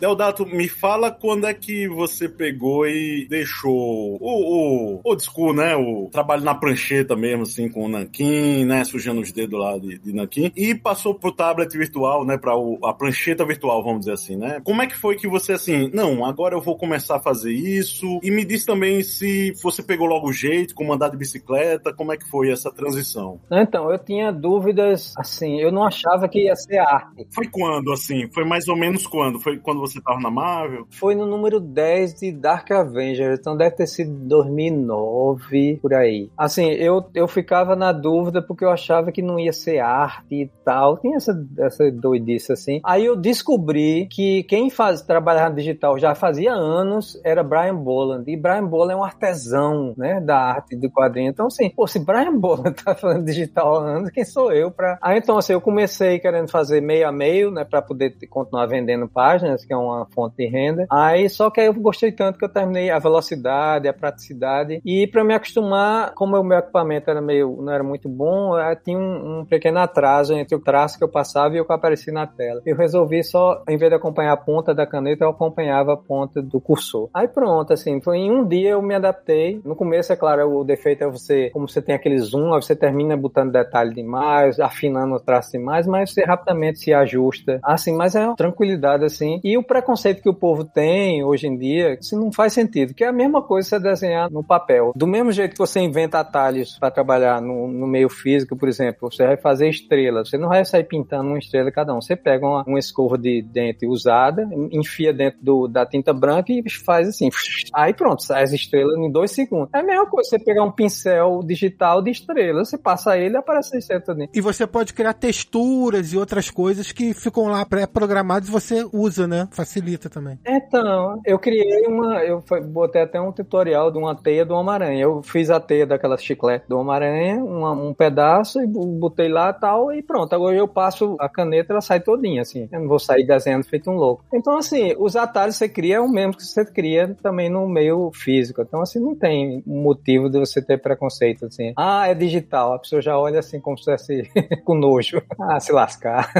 Deodato, me fala quando é que você pegou e deixou o, o old school, né? O trabalho na prancheta mesmo, assim, com o Nankin, né? Sujando os dedos lá de, de Nankin. E passou pro tablet virtual, né? Pra o, a prancheta virtual, vamos dizer assim, né? Como é que foi que você, assim, não, agora eu vou começar a fazer isso? E me diz também se você pegou logo o jeito, com andar de bicicleta, como é que foi essa transição? Então, eu tinha dúvidas, assim, eu não achava que ia ser arte. Foi quando, assim? Foi mais ou menos quando? Foi quando você tava na Marvel? Foi no número 10 de Dark Avengers, então deve ter sido 2009, por aí. Assim, eu, eu ficava na dúvida porque eu achava que não ia ser arte e tal, tinha essa, essa doidice assim. Aí eu descobri que quem faz, trabalhava digital já fazia anos era Brian Boland, e Brian Boland é um artesão, né, da arte do quadrinho. Então, assim, pô, se Brian Boland tá fazendo digital há anos, quem sou eu pra... Aí, então, assim, eu comecei querendo fazer meio a meio, né, pra poder continuar vendendo páginas, que é uma fonte de renda. Aí, só que aí eu gostei tanto que eu terminei a velocidade, a praticidade, e para me acostumar, como o meu equipamento era meio, não era muito bom, tinha um, um, pequeno atraso entre o traço que eu passava e o que aparecia na tela. Eu resolvi só, em vez de acompanhar a ponta da caneta, eu acompanhava a ponta do cursor. Aí pronto, assim, foi em um dia eu me adaptei. No começo, é claro, o defeito é você, como você tem aquele zoom, aí você termina botando detalhe demais, afinando o traço demais, mas você rapidamente se ajusta. Assim, mas é uma tranquilidade, assim. E o preconceito que o povo tem hoje em dia, isso não faz sentido, que é a mesma coisa você desenhar no papel. Do mesmo jeito que você inventa atalhos para trabalhar no, no, meio físico, por exemplo, você vai fazer estrela, você não vai sair pintando uma estrela cada um. Você pega uma, uma escova de dente usada, enfia dentro do, da tinta branca e faz assim. Aí pronto, sai as estrelas em dois segundos. É a mesma coisa, você pegar um pincel digital de estrela, você passa ele e aparece a estrela toda. E você pode criar texturas e outras coisas que ficam lá pré-programadas e você usa, né? Facilita também. Então, eu criei uma, eu botei até um tutorial de uma teia do Homem-Aranha. Eu fiz a teia daquela chiclete do Homem-Aranha, um pedaço, e botei lá e tal, e pronto. Agora eu passo a caneta, ela sai todinha, assim. Eu não vou sair desenhando feito um louco. Então, assim, os atalhos que você cria é o mesmo que você cria também no meio físico. Então, assim, não tem motivo de você ter preconceito, assim. Ah, é digital. A pessoa já olha assim como se fosse com nojo. Ah, se lascar.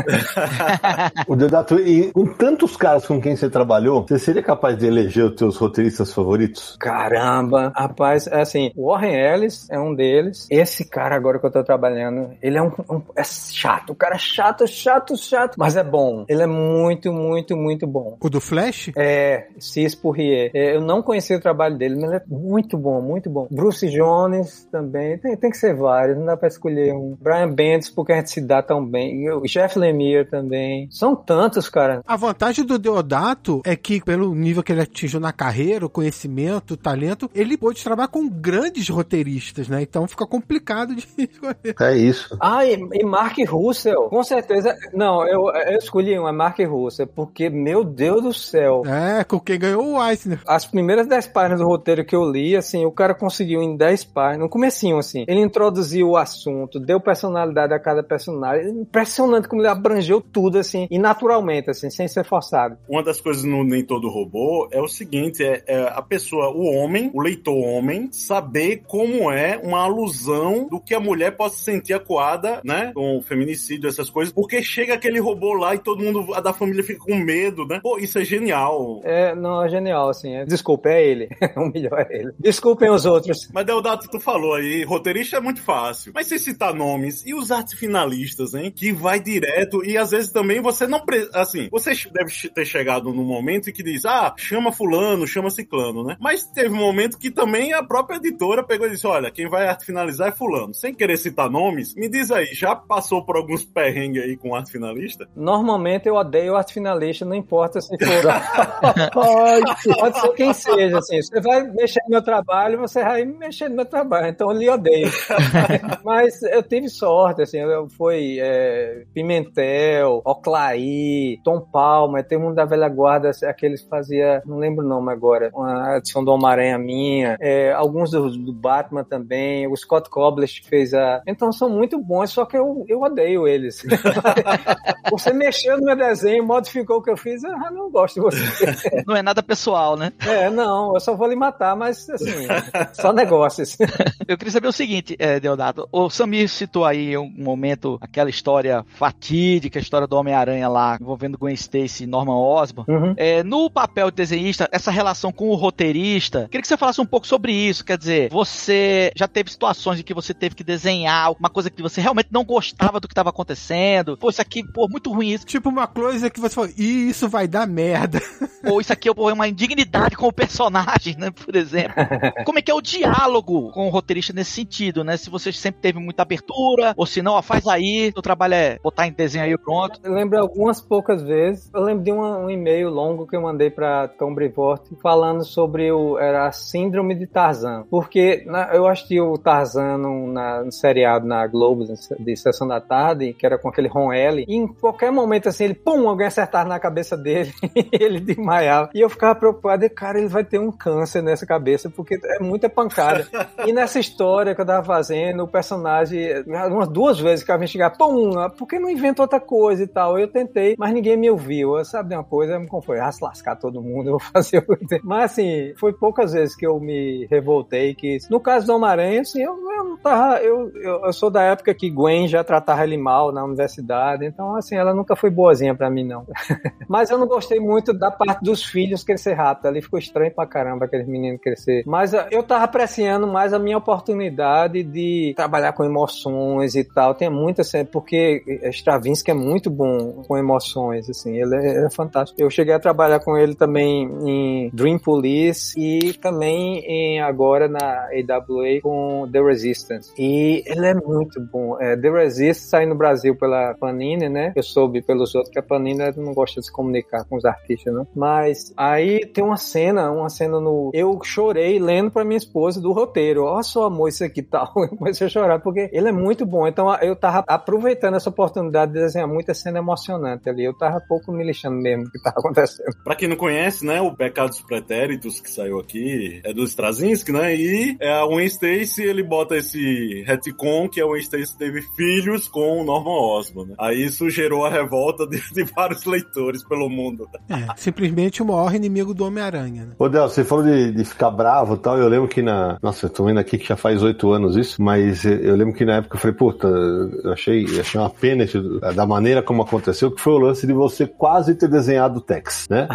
o Deodato, e com tantos caras com quem você trabalhou, você seria capaz de eleger os seus roteiristas favoritos? Caramba! Rapaz, é assim, Warren Ellis é um deles. Esse cara agora que eu tô trabalhando, ele é um, um é chato. O cara é chato, chato, chato, mas é bom. Ele é muito, muito, muito bom. O do Flash? É, Cis Pourrier. É, eu não conhecia o trabalho dele, mas ele é muito bom, muito bom. Bruce Jones também. Tem, tem que ser vários, não dá pra escolher um. Brian Bendis, porque a gente se dá tão bem. O Jeff Lemire também. São tantos, cara. A vantagem do Deodato é que, pelo nível que ele atingiu na carreira, o conhecimento, o talento, ele pôde trabalhar com grandes roteiristas, né? Então fica complicado de escolher. É isso. Ah, e, e Mark Russell, com certeza. Não, eu, eu escolhi um, é Mark Russell, porque, meu Deus do céu. É, com quem ganhou o Eisner. As primeiras 10 páginas do roteiro que eu li, assim, o cara conseguiu em 10 páginas, no comecinho, assim, ele introduziu o assunto, deu personalidade a cada personagem. Impressionante como ele abrangeu tudo, assim, e naturalmente, assim, sem ser forçado. Uma das coisas no Nem Todo Robô é o seguinte, é, é a pessoa, o homem, o leitor homem, saber como é uma alusão do que a mulher possa sentir acuada, né, com o feminicídio, essas coisas, porque chega aquele robô lá e todo mundo da família fica com medo, né? Pô, isso é genial. É, não, é genial, assim. É, desculpa, é ele. o melhor é ele. Desculpem os outros. Mas, Deodato, tu falou aí, roteirista é muito fácil. Mas se citar nomes e os artes finalistas, hein? Que vai direto e às vezes também você não. Pre... Assim, você deve ter chegado num momento que diz, ah, chama Fulano, chama Ciclano, né? Mas teve um momento que também a própria editora pegou e disse: olha, quem vai finalizar é Fulano. Sem querer citar nomes, me diz aí, já passou por alguns perrengues aí com arte finalista? Normalmente eu odeio arte finalista, não importa se for. pode, pode ser quem seja, assim. Você vai mexer no meu trabalho, você vai mexer no meu trabalho. Então eu lhe odeio. Mas eu tive sorte, assim. Eu fui é, Pimentel, Oclaí, Tom Palma, tem um da velha guarda, aqueles que fazia, não lembro o nome agora, uma edição do Homem-Aranha minha, é, alguns do, do, Batman também, o Scott Koblish que fez a. Então são muito bons, só que eu, eu odeio eles. você mexeu no meu desenho, modificou o que eu fiz, eu não gosto de você. Não é nada pessoal, né? É, não, eu só vou lhe matar, mas assim, só negócios. eu queria saber o seguinte, é, Deodato, o Samir citou aí um momento aquela história fatídica, a história do Homem-Aranha lá, envolvendo Gwen Stacy e Norman Osborn. Uhum. É, no papel de desenhista, essa relação com o roteirista, queria que você falasse um pouco sobre isso. Quer dizer, você já teve situações em que você teve que desenhar uma coisa que você realmente não gostava do que estava acontecendo. Pô, isso aqui, pô, muito ruim isso. Tipo uma coisa que você falou, e isso vai dar merda. Ou isso aqui é uma indignidade com o personagem, né? Por exemplo. Como é que é o diálogo com o roteirista nesse sentido, né? Se você sempre teve muita abertura, ou se não, ó, faz aí, o trabalho é botar em desenho aí pronto. Eu lembro algumas poucas vezes. Eu lembro de um, um e-mail longo que eu mandei para Tom Brevoort falando sobre o era a síndrome de Tarzan. Porque na, eu assisti o Tarzan no, na, no seriado na Globo de sessão da tarde, que era com aquele Ron L. E em qualquer momento assim, ele, pum, alguém acertava na cabeça dele e ele desmaiava. E eu ficava preocupado, e, cara, ele vai ter um câncer nessa cabeça, porque é muita pancada. e nessa história que eu tava fazendo, o personagem, umas duas vezes que a gente chegar, pum, por que não inventa outra coisa e tal? Eu tentei, mas ninguém me ouviu. Eu, sabe uma coisa? Como foi? Ah, se lascar todo mundo, eu vou fazer o Mas assim, foi poucas vezes que eu me revoltei. Que, no caso do Homem-Aranha, assim, eu, eu não tava. Eu, eu, eu, sou da época que Gwen já tratava ele mal na universidade, então assim, ela nunca foi boazinha para mim, não. mas eu não gostei muito da parte dos filhos crescer rápido. Ali ficou estranho pra caramba aqueles meninos crescer. Mas ah, eu tava apreciando mais a minha oportunidade de trabalhar com emoções e tal. Tem muita, assim, porque Stravinsky é muito bom com emoções, assim, ele é, é fantástico. Eu cheguei a trabalhar com ele também em Dream Police e também em, agora na AWA com The Resistance. E ele é muito bom. É, The Resistance sai no Brasil pela Panini, né? Eu soube pelos outros que a Panini não gosta de se comunicar com os artistas, não. Mas aí tem uma cena, uma cena no. Eu chorei lendo pra minha esposa do roteiro. Ó, só amor, isso aqui tal. Eu comecei a chorar porque ele é muito bom. Então eu tava aproveitando essa oportunidade de desenhar muita cena emocionante ali. Eu tava pouco me lixando mesmo do que tava acontecendo. Pra quem não conhece, né, o Pecados Pretéritos que saiu aqui é do Straczynski, né? E é a Gwen Stacy, ele bota esse retcon que a Gwen Stacy teve filhos com o Norman Osborn. Né? Aí isso gerou a revolta de, de vários leitores pelo mundo. É, simplesmente o maior inimigo do Homem-Aranha. Né? Ô, Del, você falou de, de ficar bravo e tal. Eu lembro que na. Nossa, eu tô vendo aqui que já faz oito anos isso, mas eu lembro que na época eu falei, puta, eu achei, achei uma pena isso, da maneira como aconteceu, que foi o lance de você quase ter desenhado o Tex, né?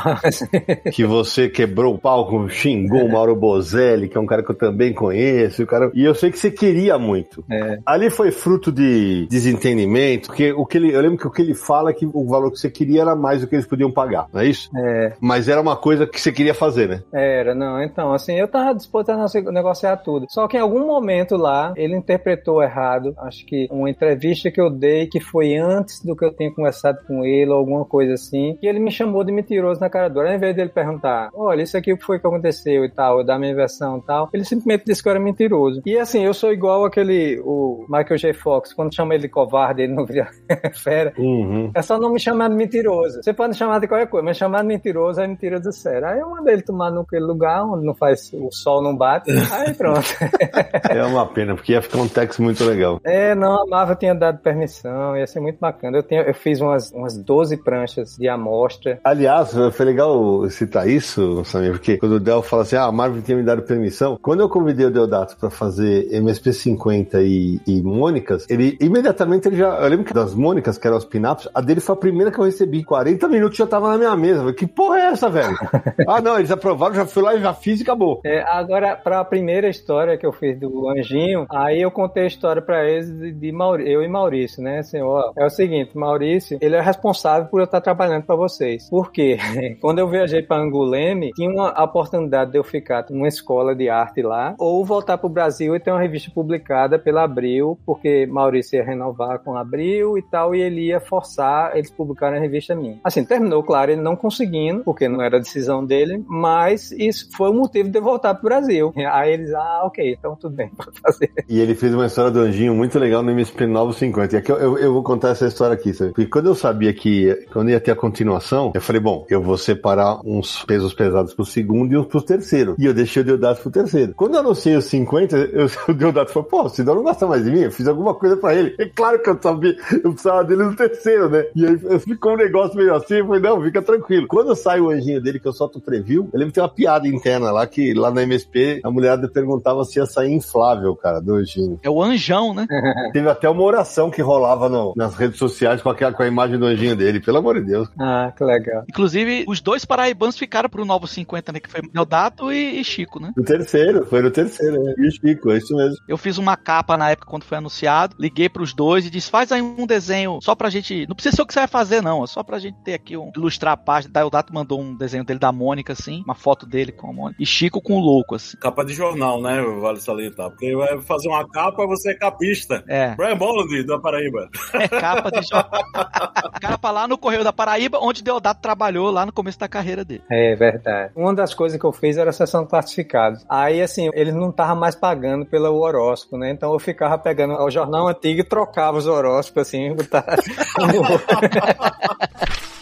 que você quebrou o palco, xingou o Mauro Bozelli, que é um cara que eu também conheço, o cara, e eu sei que você queria muito. É. Ali foi fruto de desentendimento, porque o que ele, eu lembro que o que ele fala é que o valor que você queria era mais do que eles podiam pagar, não é isso? É. Mas era uma coisa que você queria fazer, né? Era, não, então, assim, eu tava disposto a negociar tudo. Só que em algum momento lá, ele interpretou errado, acho que uma entrevista que eu dei que foi antes do que eu tinha conversado com ele, ou alguma coisa assim, e ele me chamou de mentiroso na cara dura. Ao invés dele perguntar, olha, isso aqui foi que aconteceu e tal, da minha versão e tal, ele simplesmente disse que eu era mentiroso. E assim, eu sou igual aquele, o Michael J. Fox, quando chama ele de covarde, ele não vira fera. Uhum. É só não me chamar de mentiroso. Você pode me chamar de qualquer coisa, mas chamar de mentiroso é mentira do sério. Aí eu mandei ele tomar naquele lugar onde não faz, o sol não bate, aí pronto. é uma pena, porque ia ficar um texto muito legal. É, não, a Marvel tinha dado permissão, ia ser muito bacana. Eu, tenho, eu fiz umas, umas 12 pranchas de amostra. Aliás, foi legal citar isso, Samir, porque quando o Del fala assim, ah, a Marvel tinha me dado permissão, quando eu convidei o Deodato pra fazer MSP 50 e, e Mônicas, ele imediatamente ele já. Eu lembro que das Mônicas, que eram os pin-ups, a dele foi a primeira que eu recebi. 40 minutos já tava na minha mesa. Falei, que porra é essa, velho? ah, não, eles aprovaram, já fui lá e já fiz e acabou. É, agora, pra primeira história que eu fiz do Anjinho, aí eu contei a história pra eles de, de Mauri, eu e Maurício, né? Assim, ó, é o seguinte, Maurício, ele é responsável por eu estar trabalhando pra vocês. Por quê? Quando eu viajei pra Anguleme, tinha uma oportunidade de eu ficar numa escola de arte lá, ou voltar pro Brasil e ter uma revista publicada pela Abril, porque Maurício ia renovar com a Abril e tal, e ele ia forçar eles publicarem a revista minha. Assim, terminou, claro, ele não conseguindo, porque não era decisão dele, mas isso foi o motivo de eu voltar pro Brasil. Aí eles, ah, ok, então tudo bem, pode fazer. E ele fez uma história do Anjinho muito legal no MSP 950. E aqui eu, eu, eu, vou contar essa história aqui, sabe? Porque quando eu sabia que quando ia ter a continuação, eu falei, bom, eu vou separar uns pesos pesados pro segundo e uns pro terceiro. E eu deixei o Deodato pro terceiro. Quando eu anunciei os 50, eu, o Deodato falou, pô, o Sidão não gosta mais de mim, eu fiz alguma coisa pra ele. É claro que eu sabia, eu precisava dele no terceiro, né? E aí ficou um negócio meio assim, eu falei, não, fica tranquilo. Quando sai o anjinho dele, que eu solto o preview, eu lembro que tem uma piada interna lá, que lá na MSP, a mulher perguntava se ia sair inflável, cara, do anjinho. É o anjão, né? Teve até uma oração que rolava no, nas redes sociais com, aquela, com a imagem do anjinho dele, pelo amor de Deus. Ah, que legal. Inclusive, os dois paraibanos ficaram pro Novo 50, né? Que foi Deodato e, e Chico, né? No terceiro, foi no terceiro, né? E o Chico, é isso mesmo. Eu fiz uma capa na época quando foi anunciado, liguei pros dois e disse: faz aí um desenho só pra gente. Não precisa ser o que você vai fazer, não. É só pra gente ter aqui um. ilustrar a página. Deodato mandou um desenho dele da Mônica, assim, uma foto dele com a Mônica. E Chico com o louco, assim. Capa de jornal, né? Vale salientar. Porque vai fazer uma capa, você é capista. É. Brian Bolland, da Paraíba. É capa de jornal. capa lá no Correio da Paraíba, onde Deodato trabalhou lá no começo da carreira dele. É verdade. Uma das coisas que eu fiz era a sessão de classificados. Aí, assim, eles não estavam mais pagando pelo horóscopo, né? Então eu ficava pegando o jornal antigo e trocava os horóscopos, assim, botar...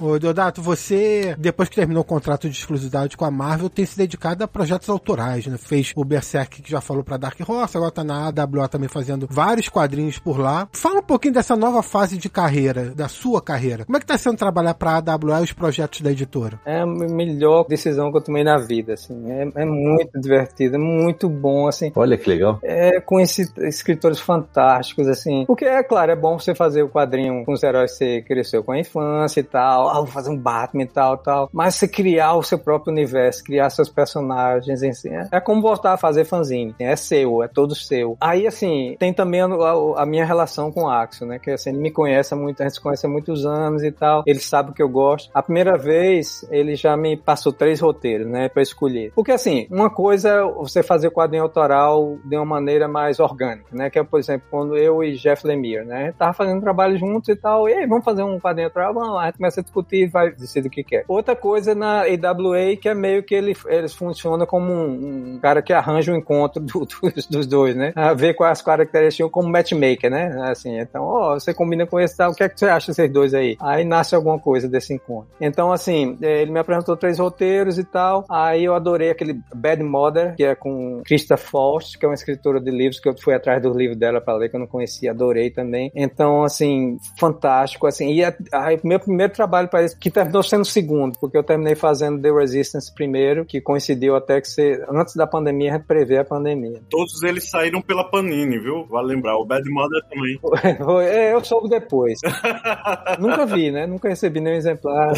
Ô, Deodato, você, depois que terminou o contrato de exclusividade com a Marvel, tem se dedicado a projetos autorais, né? Fez o Berserk, que já falou pra Dark Horse, agora tá na AWA também fazendo vários quadrinhos por lá. Fala um pouquinho dessa nova fase de carreira, da sua carreira. Como é que tá sendo trabalhar pra AWA e os projetos da editora? É a melhor decisão que eu tomei na vida, assim. É, é muito divertido, é muito bom, assim. Olha que legal. É com esses escritores fantásticos, assim. Porque, é claro, é bom você fazer o quadrinho com os heróis que você cresceu com a infância e tal, vou fazer um Batman e tal, tal. Mas você criar o seu próprio universo, criar seus personagens, assim, é, é como voltar a fazer fanzine. É seu, é todo seu. Aí, assim, tem também a, a, minha relação com o Axel, né? Que assim, ele me conhece muito, a gente se conhece há muitos anos e tal. Ele sabe o que eu gosto. A primeira vez, ele já me passou três roteiros, né? Pra escolher. Porque, assim, uma coisa é você fazer o quadrinho autoral de uma maneira mais orgânica, né? Que é, por exemplo, quando eu e Jeff Lemire, né? Tava fazendo trabalho juntos e tal. E aí, vamos fazer um quadrinho autoral? Vamos lá. A gente começa a discutir discutir e vai decidir o que quer. Outra coisa na AWA que é meio que ele, eles funcionam como um, um cara que arranja o um encontro do, dos, dos, dois, né? A ver quais as características como matchmaker, né? Assim, então, ó, você combina com esse tal, o que é que você acha desses dois aí? Aí nasce alguma coisa desse encontro. Então, assim, ele me apresentou três roteiros e tal, aí eu adorei aquele Bad Mother, que é com Krista Faust, que é uma escritora de livros, que eu fui atrás do livro dela para ler, que eu não conhecia, adorei também. Então, assim, fantástico, assim, e a, a, meu primeiro trabalho que terminou sendo segundo, porque eu terminei fazendo The Resistance primeiro, que coincidiu até que ser antes da pandemia, prevê a pandemia. Todos eles saíram pela Panini, viu? Vale lembrar, o Bad Mother também. é, eu soube depois. Nunca vi, né? Nunca recebi nenhum exemplar.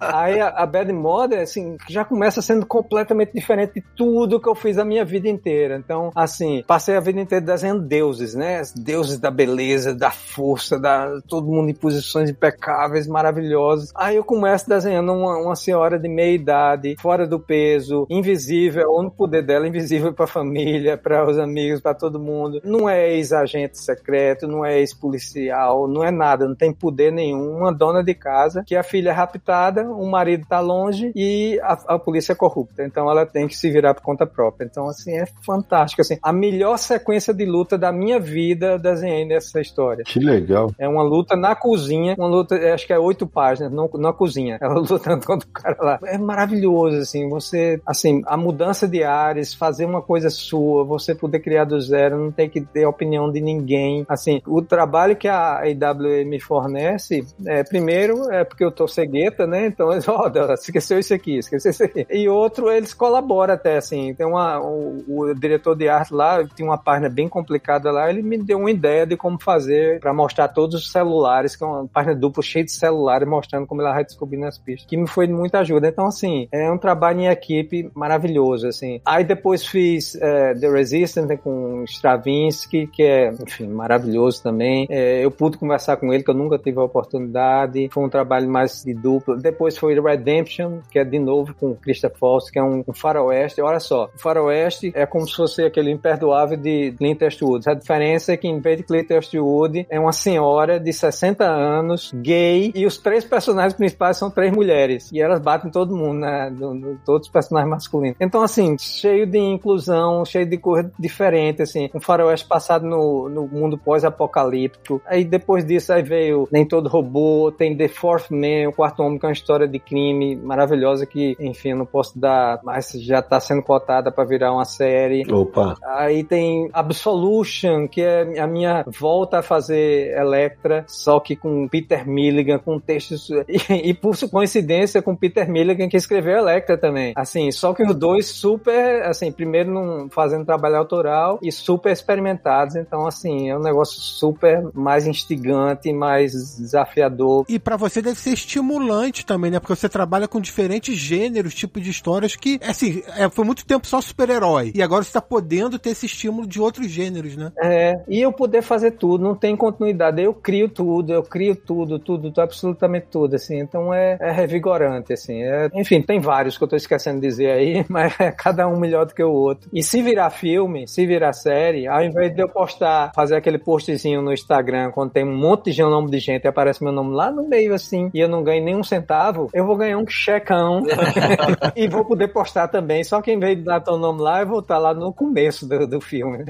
Aí a, a Bad Mother, assim, já começa sendo completamente diferente de tudo que eu fiz a minha vida inteira. Então, assim, passei a vida inteira desenhando deuses, né? Deuses da beleza, da força, da todo mundo em posições impecáveis, maravilhosas. Aí eu começo desenhando uma, uma senhora de meia idade, fora do peso, invisível, o único poder dela invisível para a família, para os amigos, para todo mundo. Não é ex-agente secreto, não é ex-policial, não é nada, não tem poder nenhum. Uma dona de casa que a filha é raptada, o marido tá longe e a, a polícia é corrupta. Então ela tem que se virar por conta própria. Então, assim, é fantástico. Assim, a melhor sequência de luta da minha vida desenhei nessa história. Que legal. É uma luta na cozinha, uma luta, acho que é oito páginas, na cozinha. Ela lutando contra o cara lá. É maravilhoso, assim, você, assim, a mudança de ares, fazer uma coisa sua, você poder criar do zero, não tem que ter opinião de ninguém. Assim, o trabalho que a IW me fornece, é, primeiro, é porque eu tô cegueta, né? Então, ó, oh, esqueceu isso aqui, esqueceu isso aqui. E outro, eles colaboram até, assim, tem uma, o, o diretor de arte lá, tem uma página bem complicada lá, ele me deu uma ideia de como fazer para mostrar todos os celulares, que é uma página dupla cheia de celulares, mostrando como ela vai descobrindo as pistas, que me foi de muita ajuda. Então, assim, é um trabalho em equipe maravilhoso, assim. Aí depois fiz é, The Resistance né, com Stravinsky, que é, enfim, maravilhoso também. É, eu pude conversar com ele, que eu nunca tive a oportunidade. Foi um trabalho mais de dupla. Depois foi Redemption, que é de novo com Christopher Foster, que é um, um faroeste. Olha só, o faroeste é como se fosse aquele imperdoável de Clint Eastwood. A diferença é que em vez de Clint Eastwood é uma senhora de 60 anos, gay, e os três personagens personagens principais são três mulheres. E elas batem todo mundo, né? Do, do, todos os personagens masculinos. Então, assim, cheio de inclusão, cheio de coisa diferente, assim. Um faroeste passado no, no mundo pós-apocalíptico. Aí depois disso aí veio Nem Todo Robô, tem The Fourth Man, o Quarto Homem, que é uma história de crime maravilhosa que, enfim, eu não posso dar, mas já tá sendo cotada para virar uma série. Opa. Aí tem Absolution, que é a minha volta a fazer Electra, só que com Peter Milligan, com textos e, e por coincidência com Peter Milligan que escreveu Electra também. Assim, só que os dois super, assim, primeiro num, fazendo trabalho autoral e super experimentados, então assim, é um negócio super mais instigante, mais desafiador. E para você deve ser estimulante também, né? Porque você trabalha com diferentes gêneros, tipos de histórias que, assim, é, foi muito tempo só super-herói. E agora você tá podendo ter esse estímulo de outros gêneros, né? É, e eu poder fazer tudo, não tem continuidade. Eu crio tudo, eu crio tudo, tudo, tudo absolutamente tudo, assim. Então é, é revigorante, assim. É, enfim, tem vários que eu tô esquecendo de dizer aí, mas é cada um melhor do que o outro. E se virar filme, se virar série, ao invés de eu postar, fazer aquele postzinho no Instagram, quando tem um monte de nome de gente e aparece meu nome lá no meio, assim, e eu não ganho nenhum centavo, eu vou ganhar um checão e vou poder postar também. Só que em vez de dar teu nome lá, eu vou estar lá no começo do, do filme.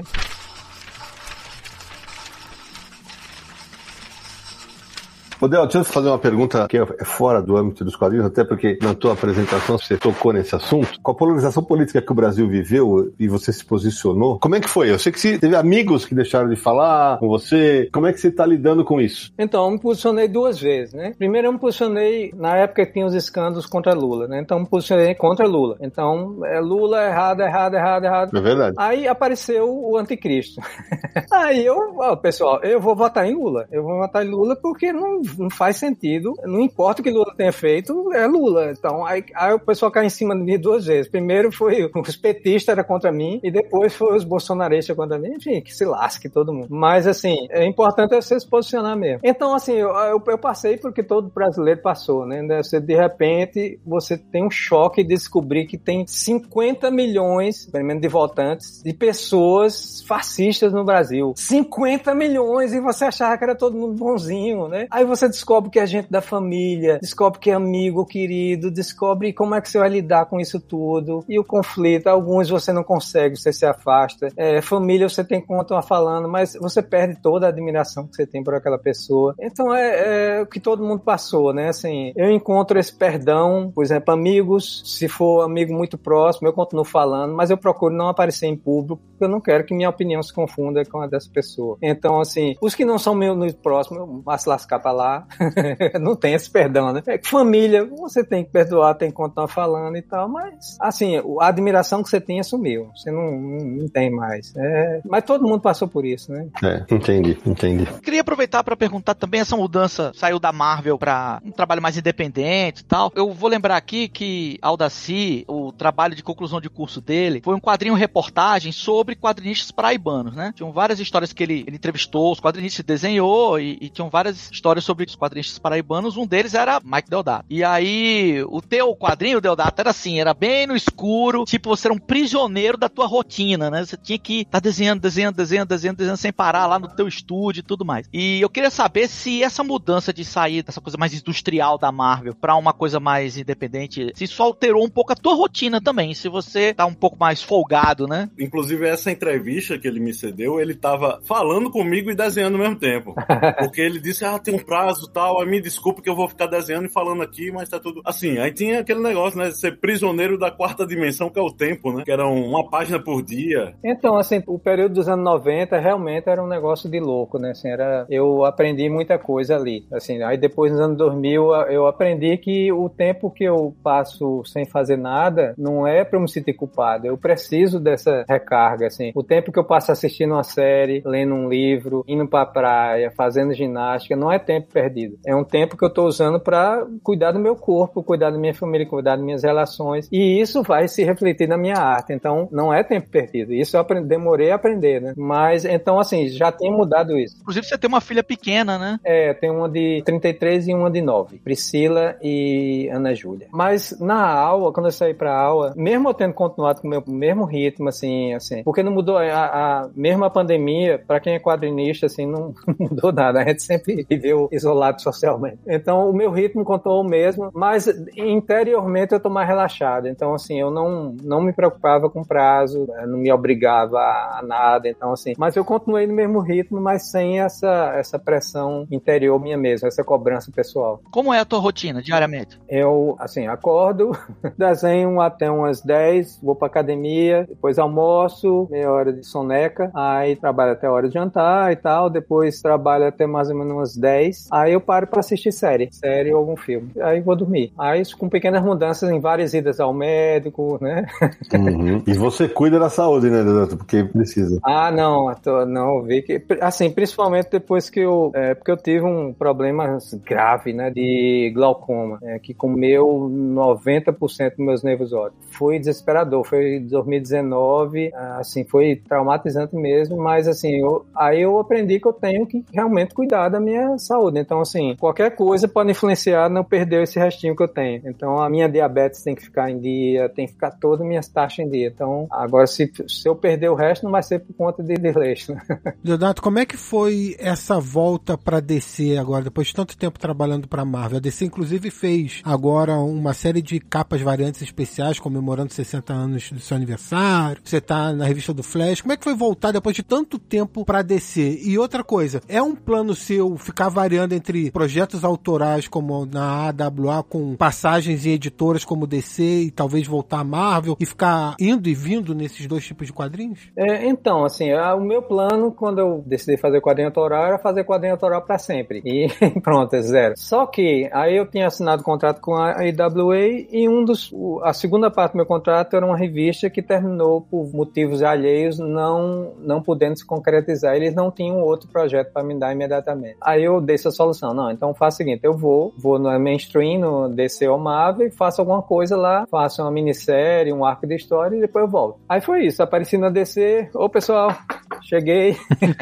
Odel, deixa eu fazer uma pergunta que é fora do âmbito dos quadrinhos, até porque na tua apresentação você tocou nesse assunto. Com a polarização política que o Brasil viveu e você se posicionou, como é que foi? Eu sei que você teve amigos que deixaram de falar com você. Como é que você está lidando com isso? Então, eu me posicionei duas vezes, né? Primeiro, eu me posicionei na época que tinha os escândalos contra Lula, né? Então, eu me posicionei contra Lula. Então, é Lula errado, errado, errado, errado. É verdade. Aí apareceu o anticristo. Aí eu, ó, pessoal, eu vou votar em Lula. Eu vou votar em Lula porque não não faz sentido. Não importa o que Lula tenha feito, é Lula. Então, aí, aí o pessoal cai em cima de mim duas vezes. Primeiro foi os petistas era contra mim e depois foi os bolsonaristas contra mim. Enfim, que se lasque todo mundo. Mas, assim, é importante você se posicionar mesmo. Então, assim, eu, eu, eu passei porque todo brasileiro passou, né? Você, de repente, você tem um choque de descobrir que tem 50 milhões, pelo menos de votantes, de pessoas fascistas no Brasil. 50 milhões! E você achava que era todo mundo bonzinho, né? Aí você descobre que é gente da família, descobre que é amigo querido, descobre como é que você vai lidar com isso tudo. E o conflito, alguns você não consegue, você se afasta. É, família você tem continuar falando, mas você perde toda a admiração que você tem por aquela pessoa. Então é, é o que todo mundo passou, né? Assim, eu encontro esse perdão, por exemplo, amigos, se for amigo muito próximo, eu continuo falando, mas eu procuro não aparecer em público, porque eu não quero que minha opinião se confunda com a dessa pessoa. Então, assim, os que não são meus próximos, eu vou se lascar pra lá, não tem esse perdão, né? É, família, você tem que perdoar, tem que continuar falando e tal, mas, assim, a admiração que você tinha sumiu. Você não, não, não tem mais. É, mas todo mundo passou por isso, né? É, entendi, entendi. Queria aproveitar para perguntar também essa mudança saiu da Marvel para um trabalho mais independente e tal. Eu vou lembrar aqui que Aldaci, o trabalho de conclusão de curso dele, foi um quadrinho reportagem sobre quadrinistas paraibanos, né? Tinham várias histórias que ele, ele entrevistou, os quadrinistas desenhou e, e tinham várias histórias sobre os quadrinistas paraibanos, um deles era Mike Deodato. E aí, o teu quadrinho, Deodato, era assim, era bem no escuro, tipo, você era um prisioneiro da tua rotina, né? Você tinha que estar tá desenhando, desenhando, desenhando, desenhando, desenhando sem parar lá no teu estúdio e tudo mais. E eu queria saber se essa mudança de sair dessa coisa mais industrial da Marvel para uma coisa mais independente, se isso alterou um pouco a tua rotina também, se você tá um pouco mais folgado, né? Inclusive, essa entrevista que ele me cedeu, ele tava falando comigo e desenhando ao mesmo tempo. Porque ele disse, ah, tem um prazo tal, aí me desculpe que eu vou ficar desenhando e falando aqui, mas tá tudo. Assim, aí tinha aquele negócio, né? Ser prisioneiro da quarta dimensão, que é o tempo, né? Que era uma página por dia. Então, assim, o período dos anos 90 realmente era um negócio de louco, né? Assim, era... Eu aprendi muita coisa ali. Assim, aí depois nos anos 2000 eu aprendi que o tempo que eu passo sem fazer nada não é pra eu me sentir culpado. Eu preciso dessa recarga, assim. O tempo que eu passo assistindo uma série, lendo um livro, indo pra praia, fazendo ginástica, não é tempo perdido. É um tempo que eu estou usando para cuidar do meu corpo, cuidar da minha família, cuidar das minhas relações. E isso vai se refletir na minha arte. Então, não é tempo perdido. Isso eu aprendi, demorei a aprender, né? Mas, então, assim, já tem mudado isso. Inclusive, você tem uma filha pequena, né? É, tem uma de 33 e uma de 9. Priscila e Ana Júlia. Mas, na aula, quando eu saí para legal, mesmo eu tendo continuado com o meu mesmo ritmo, assim, assim, porque não mudou, a, a a pandemia, para quem é quadrinista, assim, não, não mudou nada, a gente sempre viveu isolado socialmente. Então, o meu ritmo continuou o mesmo, mas interiormente eu tô mais relaxado, então, assim, eu não, não me preocupava com prazo, né, não me obrigava a nada, então, assim, mas eu continuei no mesmo ritmo, mas sem essa, essa pressão interior minha mesmo, essa cobrança pessoal. Como é a tua rotina diariamente? Eu, assim, acordo, desenho até umas 10, vou pra academia, depois almoço, meia hora de soneca, aí trabalho até a hora de jantar e tal, depois trabalho até mais ou menos umas 10, aí eu paro para assistir série, série ou algum filme, aí vou dormir. Aí com pequenas mudanças em várias idas ao médico, né? Uhum. E você cuida da saúde, né, Donato? Porque precisa. Ah, não, tô, não, vi que, assim, principalmente depois que eu, é, porque eu tive um problema grave, né, de glaucoma, é, que comeu 90% dos meus nervos ópticos. Foi desesperador, foi 2019, assim, foi traumatizante mesmo, mas assim, eu, aí eu aprendi que eu tenho que realmente cuidar da minha saúde. Então, assim, qualquer coisa pode influenciar não perder esse restinho que eu tenho. Então, a minha diabetes tem que ficar em dia, tem que ficar todas as minhas taxas em dia. Então, agora, se, se eu perder o resto, não vai ser por conta de desleixo. Leonardo, como é que foi essa volta para DC agora, depois de tanto tempo trabalhando para Marvel? A DC, inclusive, fez agora uma série de capas variantes especiais comemorando 60 anos do seu aniversário. Você tá na revista do Flash. Como é que foi voltar depois de tanto tempo para DC? E outra coisa, é um plano seu ficar variando entre projetos autorais como na AWA com passagens em editoras como DC e talvez voltar a Marvel e ficar indo e vindo nesses dois tipos de quadrinhos? É, então, assim, o meu plano quando eu decidi fazer quadrinho autoral era fazer quadrinho autoral para sempre. E pronto, é zero. Só que aí eu tinha assinado contrato com a AWA e um dos a segunda parte do meu contrato era uma revista que terminou por motivos alheios não não podendo se concretizar. Eles não tinham outro projeto para me dar imediatamente. Aí eu dei essa solução. Não, então faço o seguinte, eu vou, vou no mainstream, no DC ou Marvel, faço alguma coisa lá, faço uma minissérie, um arco de história e depois eu volto. Aí foi isso, apareci na DC, ô pessoal, cheguei.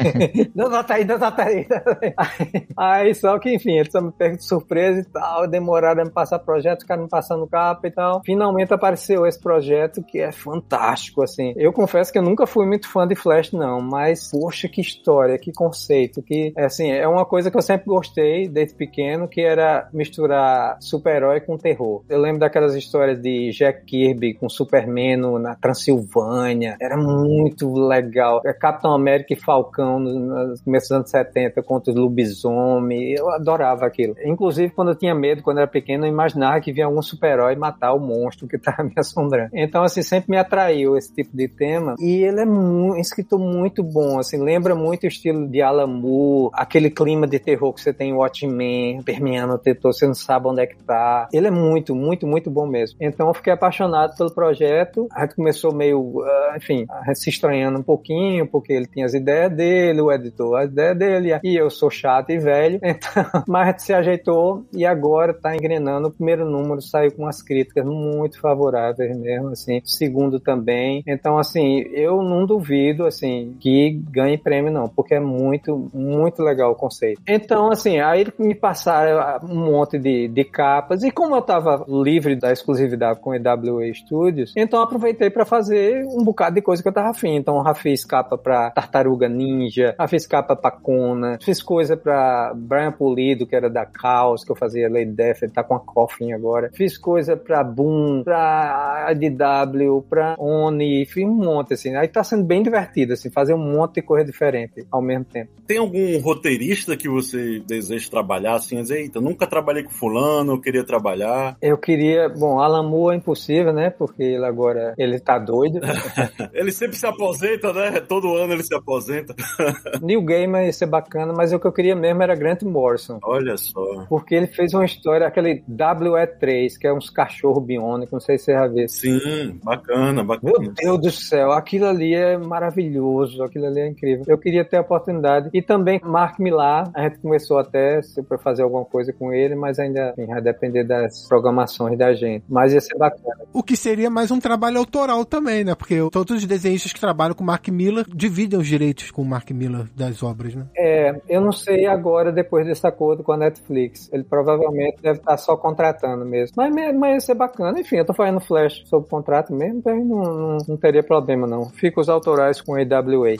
não, não tá aí, não tá aí. Aí só que, enfim, eles me pegam de surpresa e tal, demoraram a me passar projeto, ficaram me passando capa e tal. Finalmente apareceu esse projeto que é fantástico, assim. Eu confesso que eu nunca fui muito fã de Flash, não, mas, poxa, que história, que conceito, que, assim, é uma coisa que eu sempre gostei desde pequeno, que era misturar super-herói com terror. Eu lembro daquelas histórias de Jack Kirby com Superman na Transilvânia, era muito legal. É Capitão América e Falcão nos começos dos anos 70 contra os lobisomem, eu adorava aquilo. Inclusive, quando eu tinha medo, quando eu era pequeno, eu imaginava que vinha algum super-herói matar o monstro que estava me assombrando. Então, assim, sempre me atraiu esse tipo de tema. E ele é um escritor muito bom, assim, lembra muito o estilo de Alan Moore, aquele clima de terror que você tem em Watchmen, permeando o tetor, você não sabe onde é que tá. Ele é muito, muito, muito bom mesmo. Então, eu fiquei apaixonado pelo projeto. A gente começou meio, ah, enfim, se estranhando um pouquinho, porque ele tinha as ideias dele, o editor as ideias dele, e eu sou chato e velho, então, mas a gente se ajeitou e agora tá engrenando. O primeiro número saiu com umas críticas muito favoráveis mesmo, assim. O segundo também. Então, assim, eu não duvido, assim, que ganhe prêmio, não, porque é muito, muito legal o conceito. Então, assim, aí me passaram um monte de, de capas, e como eu tava livre da exclusividade com EWA Studios, então aproveitei para fazer um bocado de coisa que eu tava afim. Então, já fiz capa pra Tartaruga Ninja, já fiz capa pra Kona, fiz coisa pra Brian Polido, que era da Caos, que eu fazia Lady Death, ele tá com a Coffin agora. Fiz coisa pra Boom, pra IDW, pra Oni, fiz um monte, assim. Aí tá sendo bem divertido, assim, fazer um monte de coisa diferente ao mesmo tempo. Tem algum roteirista que você deseja trabalhar, assim, dizer, eita, nunca trabalhei com fulano, eu queria trabalhar? Eu queria, bom, Alan Moore é impossível, né, porque ele agora, ele tá doido. ele sempre se aposenta, né, todo ano ele se aposenta. Neil Gaiman ia ser bacana, mas o que eu queria mesmo era Grant Morrison. Olha só. Porque ele fez uma história, aquele WE3, que é uns cachorros biônicos, não sei se você já viu. Sim, bacana, bacana. Meu Deus do céu, aquilo ali é maravilhoso, aquilo ali é incrível. Eu queria ter a oportunidade. E também Mark Millar, a gente começou até para fazer alguma coisa com ele, mas ainda enfim, vai depender das programações da gente. Mas ia ser bacana. O que seria mais um trabalho autoral também, né? Porque todos os desenhistas que trabalham com Mark Miller dividem os direitos com o Mark Miller das obras, né? É, eu não sei agora, depois desse acordo com a Netflix. Ele provavelmente deve estar só contratando mesmo. Mas, mas ia ser bacana. Enfim, eu tô fazendo Flash sob contrato mesmo, então não, não, não teria problema não. Fica os autorais com a AWA.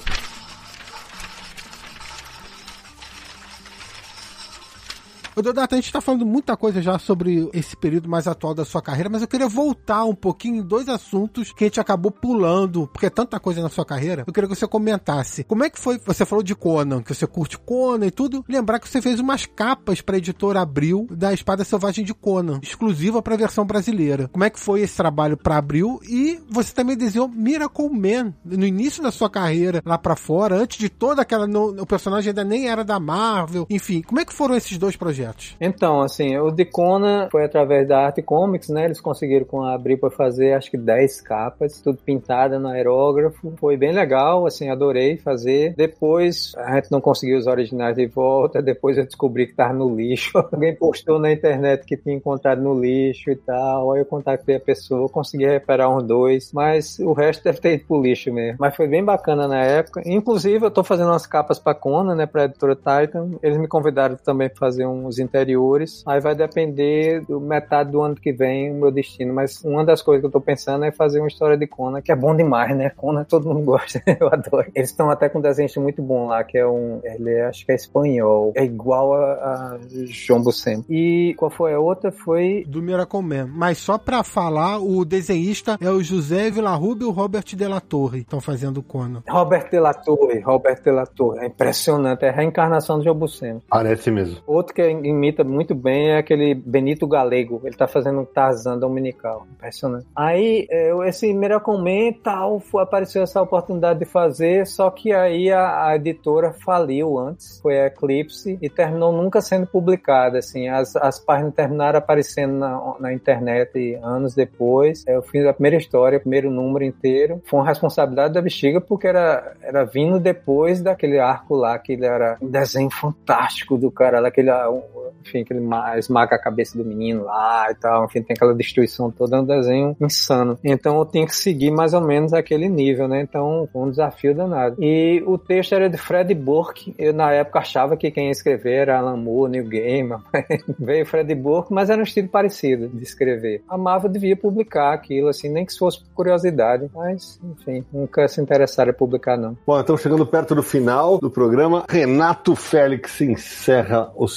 Ô, Dodato, a gente tá falando muita coisa já sobre esse período mais atual da sua carreira, mas eu queria voltar um pouquinho em dois assuntos que a gente acabou pulando, porque é tanta coisa na sua carreira. Eu queria que você comentasse. Como é que foi? Você falou de Conan, que você curte Conan e tudo. Lembrar que você fez umas capas pra editora Abril da Espada Selvagem de Conan, exclusiva pra versão brasileira. Como é que foi esse trabalho pra Abril? E você também desenhou Miracle Man no início da sua carreira lá pra fora, antes de toda aquela. No, o personagem ainda nem era da Marvel. Enfim, como é que foram esses dois projetos? Projetos? Então, assim, o de Kona foi através da Arte Comics, né? Eles conseguiram com a Abril para fazer acho que 10 capas, tudo pintada no aerógrafo. Foi bem legal, assim, adorei fazer. Depois a gente não conseguiu os originais de volta, depois eu descobri que tava no lixo. Alguém postou na internet que tinha encontrado no lixo e tal. Aí eu contactei a pessoa, consegui reparar uns dois, mas o resto deve ter ido pro lixo mesmo. Mas foi bem bacana na época. Inclusive, eu tô fazendo umas capas pra Kona, né, pra editora Titan. Eles me convidaram também pra fazer uns interiores. Aí vai depender do metade do ano que vem o meu destino. Mas uma das coisas que eu tô pensando é fazer uma história de Conan, que é bom demais, né? Conan todo mundo gosta, eu adoro. Eles estão até com um desenho muito bom lá, que é um. Ele é, acho que é espanhol. É igual a, a João Buscema. E qual foi a outra? Foi. Do Miracle Man. Mas só pra falar, o desenhista é o José Villarrubi e o Robert Della Torre. Estão fazendo o Conan. Robert Della Torre, Robert Della Torre. É impressionante. É a reencarnação do João Buscema. Parece mesmo. Outro que é imita muito bem é aquele Benito Galego. Ele tá fazendo um Tarzan dominical. Impressionante. Aí, esse Miracle Man tal, apareceu essa oportunidade de fazer, só que aí a, a, editora faliu antes. Foi a Eclipse e terminou nunca sendo publicada, assim. As, as páginas terminaram aparecendo na, na internet anos depois. Eu fiz a primeira história, o primeiro número inteiro. Foi uma responsabilidade da bexiga porque era, era vindo depois daquele arco lá, que ele era um desenho fantástico do cara lá, aquele enfim, que ele esmaga a cabeça do menino lá e tal, enfim, tem aquela destruição toda, é um desenho insano. Então eu tinha que seguir mais ou menos aquele nível, né? Então um desafio danado. E o texto era de Fred Burke, eu na época achava que quem ia escrever era Alan Moore, Neil Gaiman, veio Fred Burke, mas era um estilo parecido de escrever. A Marvel devia publicar aquilo, assim, nem que fosse por curiosidade, mas, enfim, nunca se interessaram em publicar, não. Bom, então chegando perto do final do programa, Renato Félix encerra os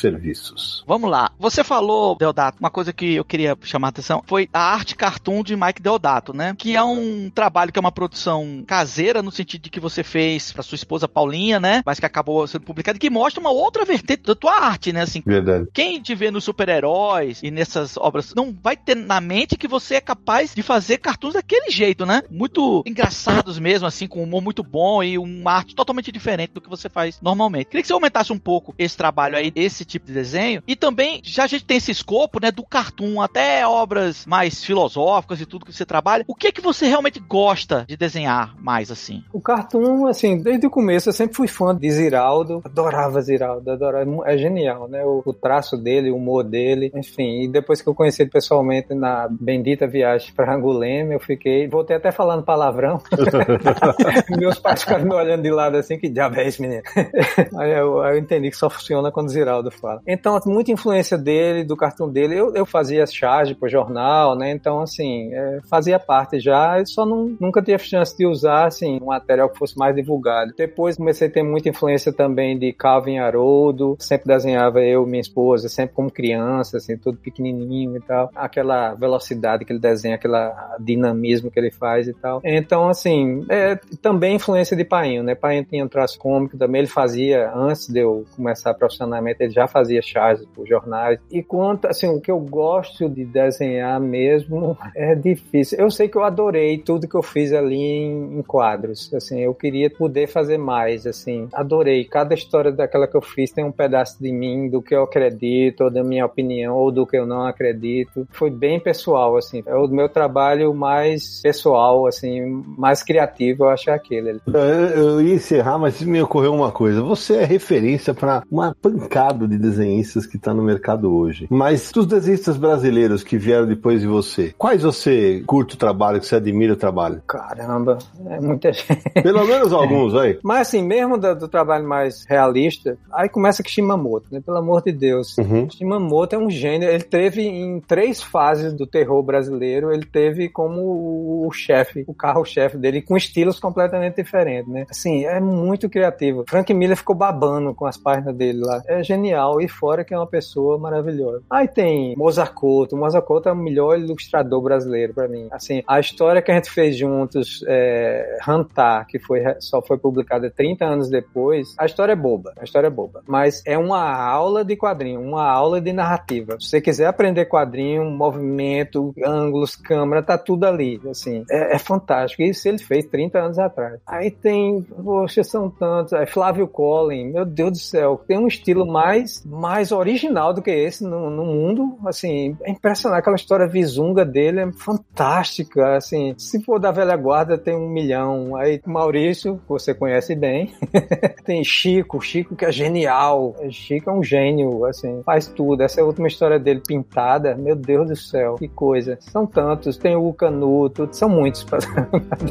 Vamos lá. Você falou, Deodato, uma coisa que eu queria chamar a atenção foi a arte cartoon de Mike Deodato, né? Que é um trabalho que é uma produção caseira, no sentido de que você fez para sua esposa Paulinha, né? Mas que acabou sendo publicado, que mostra uma outra vertente da tua arte, né? Assim, Verdade. Quem te vê nos super-heróis e nessas obras não vai ter na mente que você é capaz de fazer cartoons daquele jeito, né? Muito engraçados mesmo, assim, com um humor muito bom e uma arte totalmente diferente do que você faz normalmente. Queria que você aumentasse um pouco esse trabalho aí, esse tipo de desenho, e também, já a gente tem esse escopo, né, do cartoon até obras mais filosóficas e tudo que você trabalha. O que é que você realmente gosta de desenhar mais assim? O cartoon, assim, desde o começo eu sempre fui fã de Ziraldo. Adorava Ziraldo, adorava. É genial, né? O, o traço dele, o humor dele, enfim. E depois que eu conheci ele pessoalmente na bendita viagem para Angulema, eu fiquei, voltei até falando palavrão. Meus pais ficaram me olhando de lado assim, que diabo é esse menino? Aí eu, eu entendi que só funciona quando Ziraldo fala. Então, muita influência dele, do cartão dele. Eu, eu fazia charge pro jornal, né? Então, assim, é, fazia parte já, só não, nunca tive chance de usar, assim, um material que fosse mais divulgado. Depois comecei a ter muita influência também de Calvin Haroldo, sempre desenhava eu, minha esposa, sempre como criança, assim, tudo pequenininho e tal. Aquela velocidade que ele desenha, aquela dinamismo que ele faz e tal. Então, assim, é, também influência de Painho, né? Painho tinha um traço cômico também, ele fazia, antes de eu começar profissionalmente, ele já fazia charge por jornais. E quanto, assim, o que eu gosto de desenhar mesmo é difícil. Eu sei que eu adorei tudo que eu fiz ali em, em quadros, assim, eu queria poder fazer mais, assim, adorei. Cada história daquela que eu fiz tem um pedaço de mim, do que eu acredito, ou da minha opinião, ou do que eu não acredito. Foi bem pessoal, assim, é o meu trabalho mais pessoal, assim, mais criativo, eu acho é aquele. Eu, eu ia encerrar, mas me ocorreu uma coisa. Você é referência para uma pancada de desenhistas desenhistas que está no mercado hoje. Mas dos desenhistas brasileiros que vieram depois de você, quais você curte o trabalho, que você admira o trabalho? Caramba, é muita gente. Pelo menos alguns, aí. Mas assim, mesmo do, do, trabalho mais realista, aí começa com Shimamoto, né? Pelo amor de Deus. Uhum. Shimamoto é um gênio. Ele teve em três fases do terror brasileiro, ele teve como o chefe, o carro-chefe dele, com estilos completamente diferentes, né? Assim, é muito criativo. Frank Miller ficou babando com as páginas dele lá. É genial. E fora que é uma pessoa maravilhosa. Aí tem Mozart Couto. Mozart Couto é o melhor ilustrador brasileiro para mim. Assim, a história que a gente fez juntos, é, Hantar, que foi, só foi publicada 30 anos depois, a história é boba. A história é boba. Mas é uma aula de quadrinho, uma aula de narrativa. Se você quiser aprender quadrinho, movimento, ângulos, câmera, tá tudo ali. Assim, é, é fantástico. Isso ele fez 30 anos atrás. Aí tem, poxa, são tantos. É Flávio Collin, meu Deus do céu, tem um estilo mais, mais original do que esse no, no mundo. Assim, é impressionante. Aquela história visunga dele é fantástica. Assim, se for da velha guarda, tem um milhão. Aí Maurício, que você conhece bem. tem Chico, Chico que é genial. Chico é um gênio, assim, faz tudo. Essa é a última história dele pintada. Meu Deus do céu, que coisa. São tantos. Tem o Canuto, são muitos, para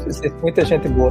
dizer. Muita gente boa.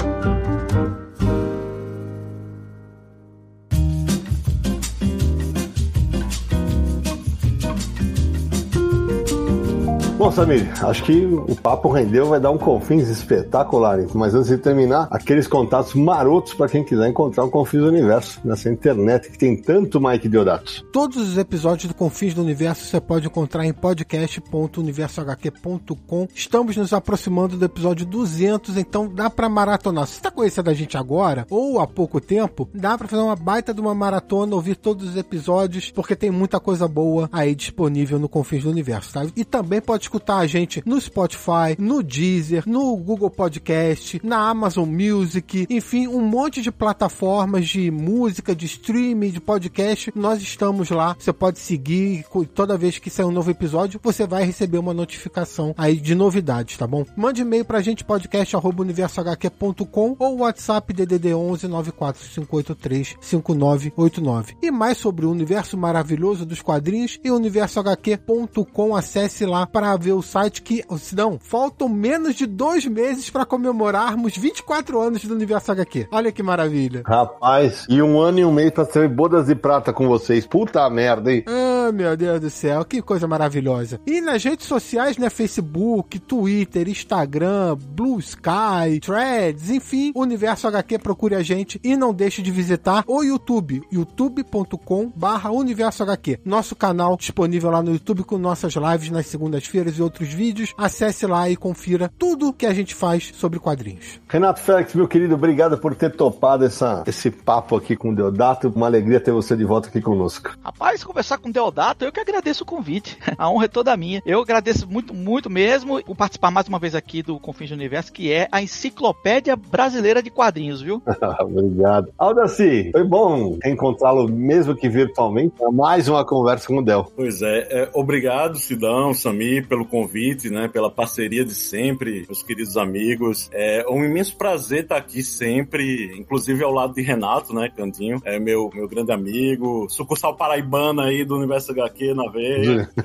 Bom, Samir, acho que o papo rendeu, vai dar um Confins espetacular. Mas antes de terminar, aqueles contatos marotos para quem quiser encontrar o Confins do Universo nessa internet que tem tanto Mike Deodato. Todos os episódios do Confins do Universo você pode encontrar em podcast.universohq.com. Estamos nos aproximando do episódio 200, então dá para maratonar. Se está conhecendo a gente agora ou há pouco tempo, dá para fazer uma baita de uma maratona, ouvir todos os episódios, porque tem muita coisa boa aí disponível no Confins do Universo, tá? E também pode escutar a gente no Spotify, no Deezer, no Google Podcast, na Amazon Music, enfim, um monte de plataformas de música, de streaming, de podcast. Nós estamos lá. Você pode seguir toda vez que sair um novo episódio, você vai receber uma notificação aí de novidades, tá bom? Mande e-mail pra gente podcast@universohq.com ou WhatsApp DDD 11 94583 5989. E mais sobre o universo maravilhoso dos quadrinhos e universohq.com. Acesse lá para ver o site que, não, faltam menos de dois meses para comemorarmos 24 anos do Universo HQ. Olha que maravilha. Rapaz, e um ano e um mês pra ser bodas de prata com vocês. Puta merda, hein? Ah, meu Deus do céu, que coisa maravilhosa. E nas redes sociais, né, Facebook, Twitter, Instagram, Blue Sky, Threads, enfim, Universo HQ, procure a gente e não deixe de visitar o YouTube, youtube.com barra Universo HQ. Nosso canal disponível lá no YouTube com nossas lives nas segundas-feiras e outros vídeos. Acesse lá e confira tudo que a gente faz sobre quadrinhos. Renato Félix, meu querido, obrigado por ter topado essa, esse papo aqui com o Deodato. Uma alegria ter você de volta aqui conosco. Rapaz, conversar com o Deodato, eu que agradeço o convite. A honra é toda minha. Eu agradeço muito, muito mesmo por participar mais uma vez aqui do Confins do Universo, que é a enciclopédia brasileira de quadrinhos, viu? obrigado. Aldaci, foi bom encontrá-lo, mesmo que virtualmente, mais uma conversa com o Del. Pois é, é obrigado, Sidão, Samir, pelo pelo convite, né? Pela parceria de sempre, meus queridos amigos. É um imenso prazer estar aqui sempre, inclusive ao lado de Renato, né? Cantinho, é meu, meu grande amigo, sucursal paraibana aí do Universo HQ na veia.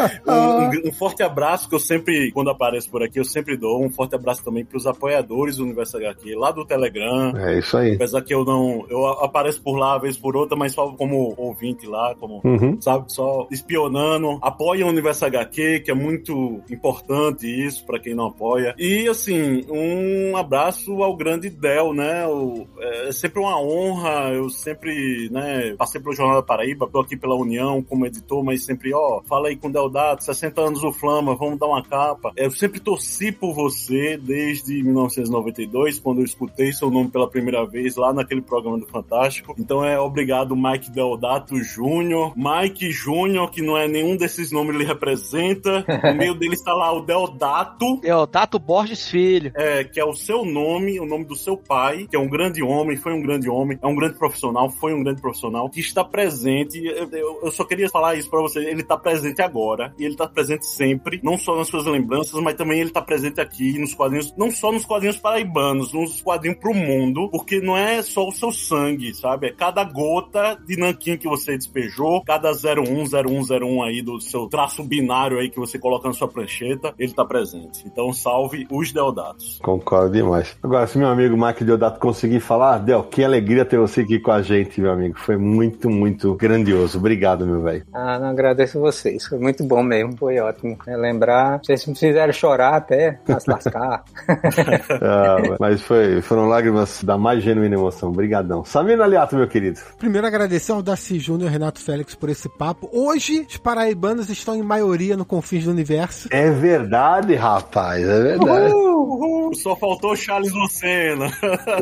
um, um, um, forte abraço que eu sempre, quando apareço por aqui, eu sempre dou. Um forte abraço também para os apoiadores do Universo HQ, lá do Telegram. É isso aí. Apesar que eu não, eu apareço por lá, vez por outra, mas só como ouvinte lá, como, uhum. sabe, só espionando. Apoia o Universo HQ, que é muito muito importante isso para quem não apoia. E assim, um abraço ao grande Del, né? O, é sempre uma honra, eu sempre, né, passei pelo Jornal da Paraíba, tô aqui pela União como editor, mas sempre, ó, fala aí com o Deodato, 60 anos do Flama, vamos dar uma capa. Eu sempre torci por você desde 1992, quando eu escutei seu nome pela primeira vez lá naquele programa do Fantástico. Então é obrigado Mike Deodato Júnior, Mike Júnior, que não é nenhum desses nomes ele representa. No meio dele está lá o Deodato. Deodato Borges Filho. É, que é o seu nome, o nome do seu pai, que é um grande homem, foi um grande homem, é um grande profissional, foi um grande profissional, que está presente. Eu, eu só queria falar isso para você. Ele está presente agora e ele está presente sempre, não só nas suas lembranças, mas também ele está presente aqui nos quadrinhos, não só nos quadrinhos paraibanos, nos quadrinhos pro mundo, porque não é só o seu sangue, sabe? É cada gota de nanquim que você despejou, cada 010101 aí do seu traço binário aí que você coloca na sua prancheta, ele tá presente. Então salve os Deodatos. Concordo demais. Agora, se meu amigo Mike Deodato conseguir falar, Del, que alegria ter você aqui com a gente, meu amigo. Foi muito, muito grandioso. Obrigado, meu velho. Ah, não agradeço vocês. Foi muito bom mesmo, foi ótimo. É lembrar, vocês me fizeram chorar até, mas lascar. ah, mas foi, foram lágrimas da mais genuína emoção. Obrigadão. Samina Aliato, meu querido. Primeiro agradecer ao Darcy Júnior e Renato Félix por esse papo. Hoje, os paraibanos estão em maioria no Confins do Universo. É verdade, rapaz, é verdade. Uhul, uhul. Só faltou Charles Lucena.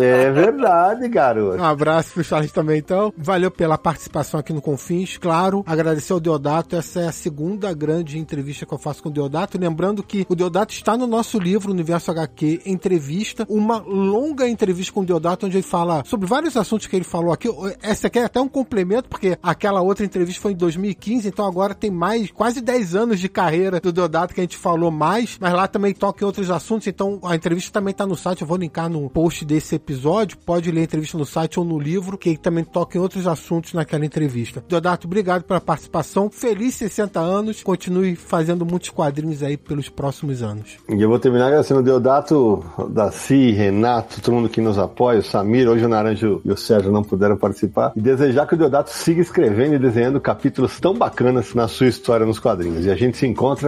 é verdade, garoto. Um abraço pro Charles também, então. Valeu pela participação aqui no Confins, claro. Agradecer ao Deodato, essa é a segunda grande entrevista que eu faço com o Deodato. Lembrando que o Deodato está no nosso livro, Universo HQ Entrevista, uma longa entrevista com o Deodato, onde ele fala sobre vários assuntos que ele falou aqui. Essa aqui é até um complemento, porque aquela outra entrevista foi em 2015, então agora tem mais, quase 10 anos de carreira do Deodato que a gente falou mais, mas lá também toca em outros assuntos, então a entrevista também tá no site, eu vou linkar no post desse episódio, pode ler a entrevista no site ou no livro, que também toca em outros assuntos naquela entrevista. Deodato, obrigado pela participação, feliz 60 anos, continue fazendo muitos quadrinhos aí pelos próximos anos. E eu vou terminar agradecendo o Deodato, Daci, Renato, todo mundo que nos apoia, o Samir, hoje o Naranjo e o Sérgio não puderam participar, e desejar que o Deodato siga escrevendo e desenhando capítulos tão bacanas na sua história nos quadrinhos. E a gente se encontra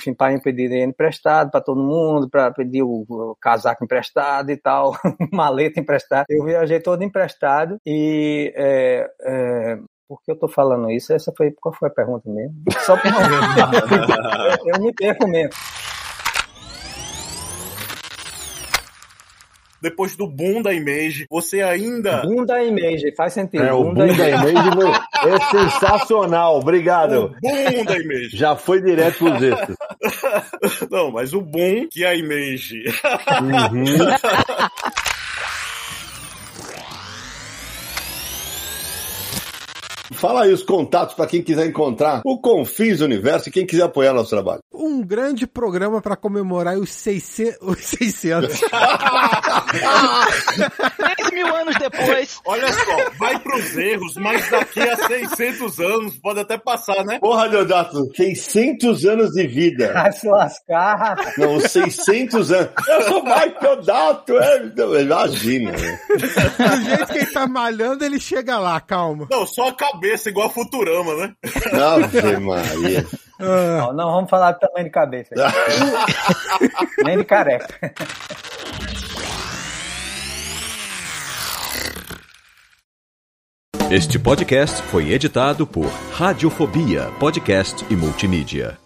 Enfim, pai pedir dinheiro emprestado para todo mundo, para pedir o, o, casaco emprestado e tal, maleta emprestada. Eu viajei todo emprestado e é, é, por que eu tô falando isso? Essa foi qual foi a pergunta mesmo? Só por eu, eu me perco mesmo. Depois do boom da Image, você ainda. Boom da Image, faz sentido. É, o boom, da, Image é sensacional, obrigado. O boom da Image. Já foi direto pros extras. Não, mas o boom que a Image. Uhum. Fala aí os contatos para quem quiser encontrar o Confins Universo e quem quiser apoiar nosso trabalho. Um grande programa para comemorar os 600. Os 600. 10 mil anos depois. Olha só, vai pros erros, mas daqui a 600 anos pode até passar, né? Porra, Deodato, 600 anos de vida. Vai se lascar. Não, 600 anos. Eu sou Mike Deodato, é. Imagina. Né? Do jeito que ele tá malhando, ele chega lá, calma. Não, só a cabeça igual a Futurama, né? Ave Maria. Não, não vamos falar do tamanho de cabeça. Nem de careca. Este podcast foi editado por Radiofobia, podcast e multimídia.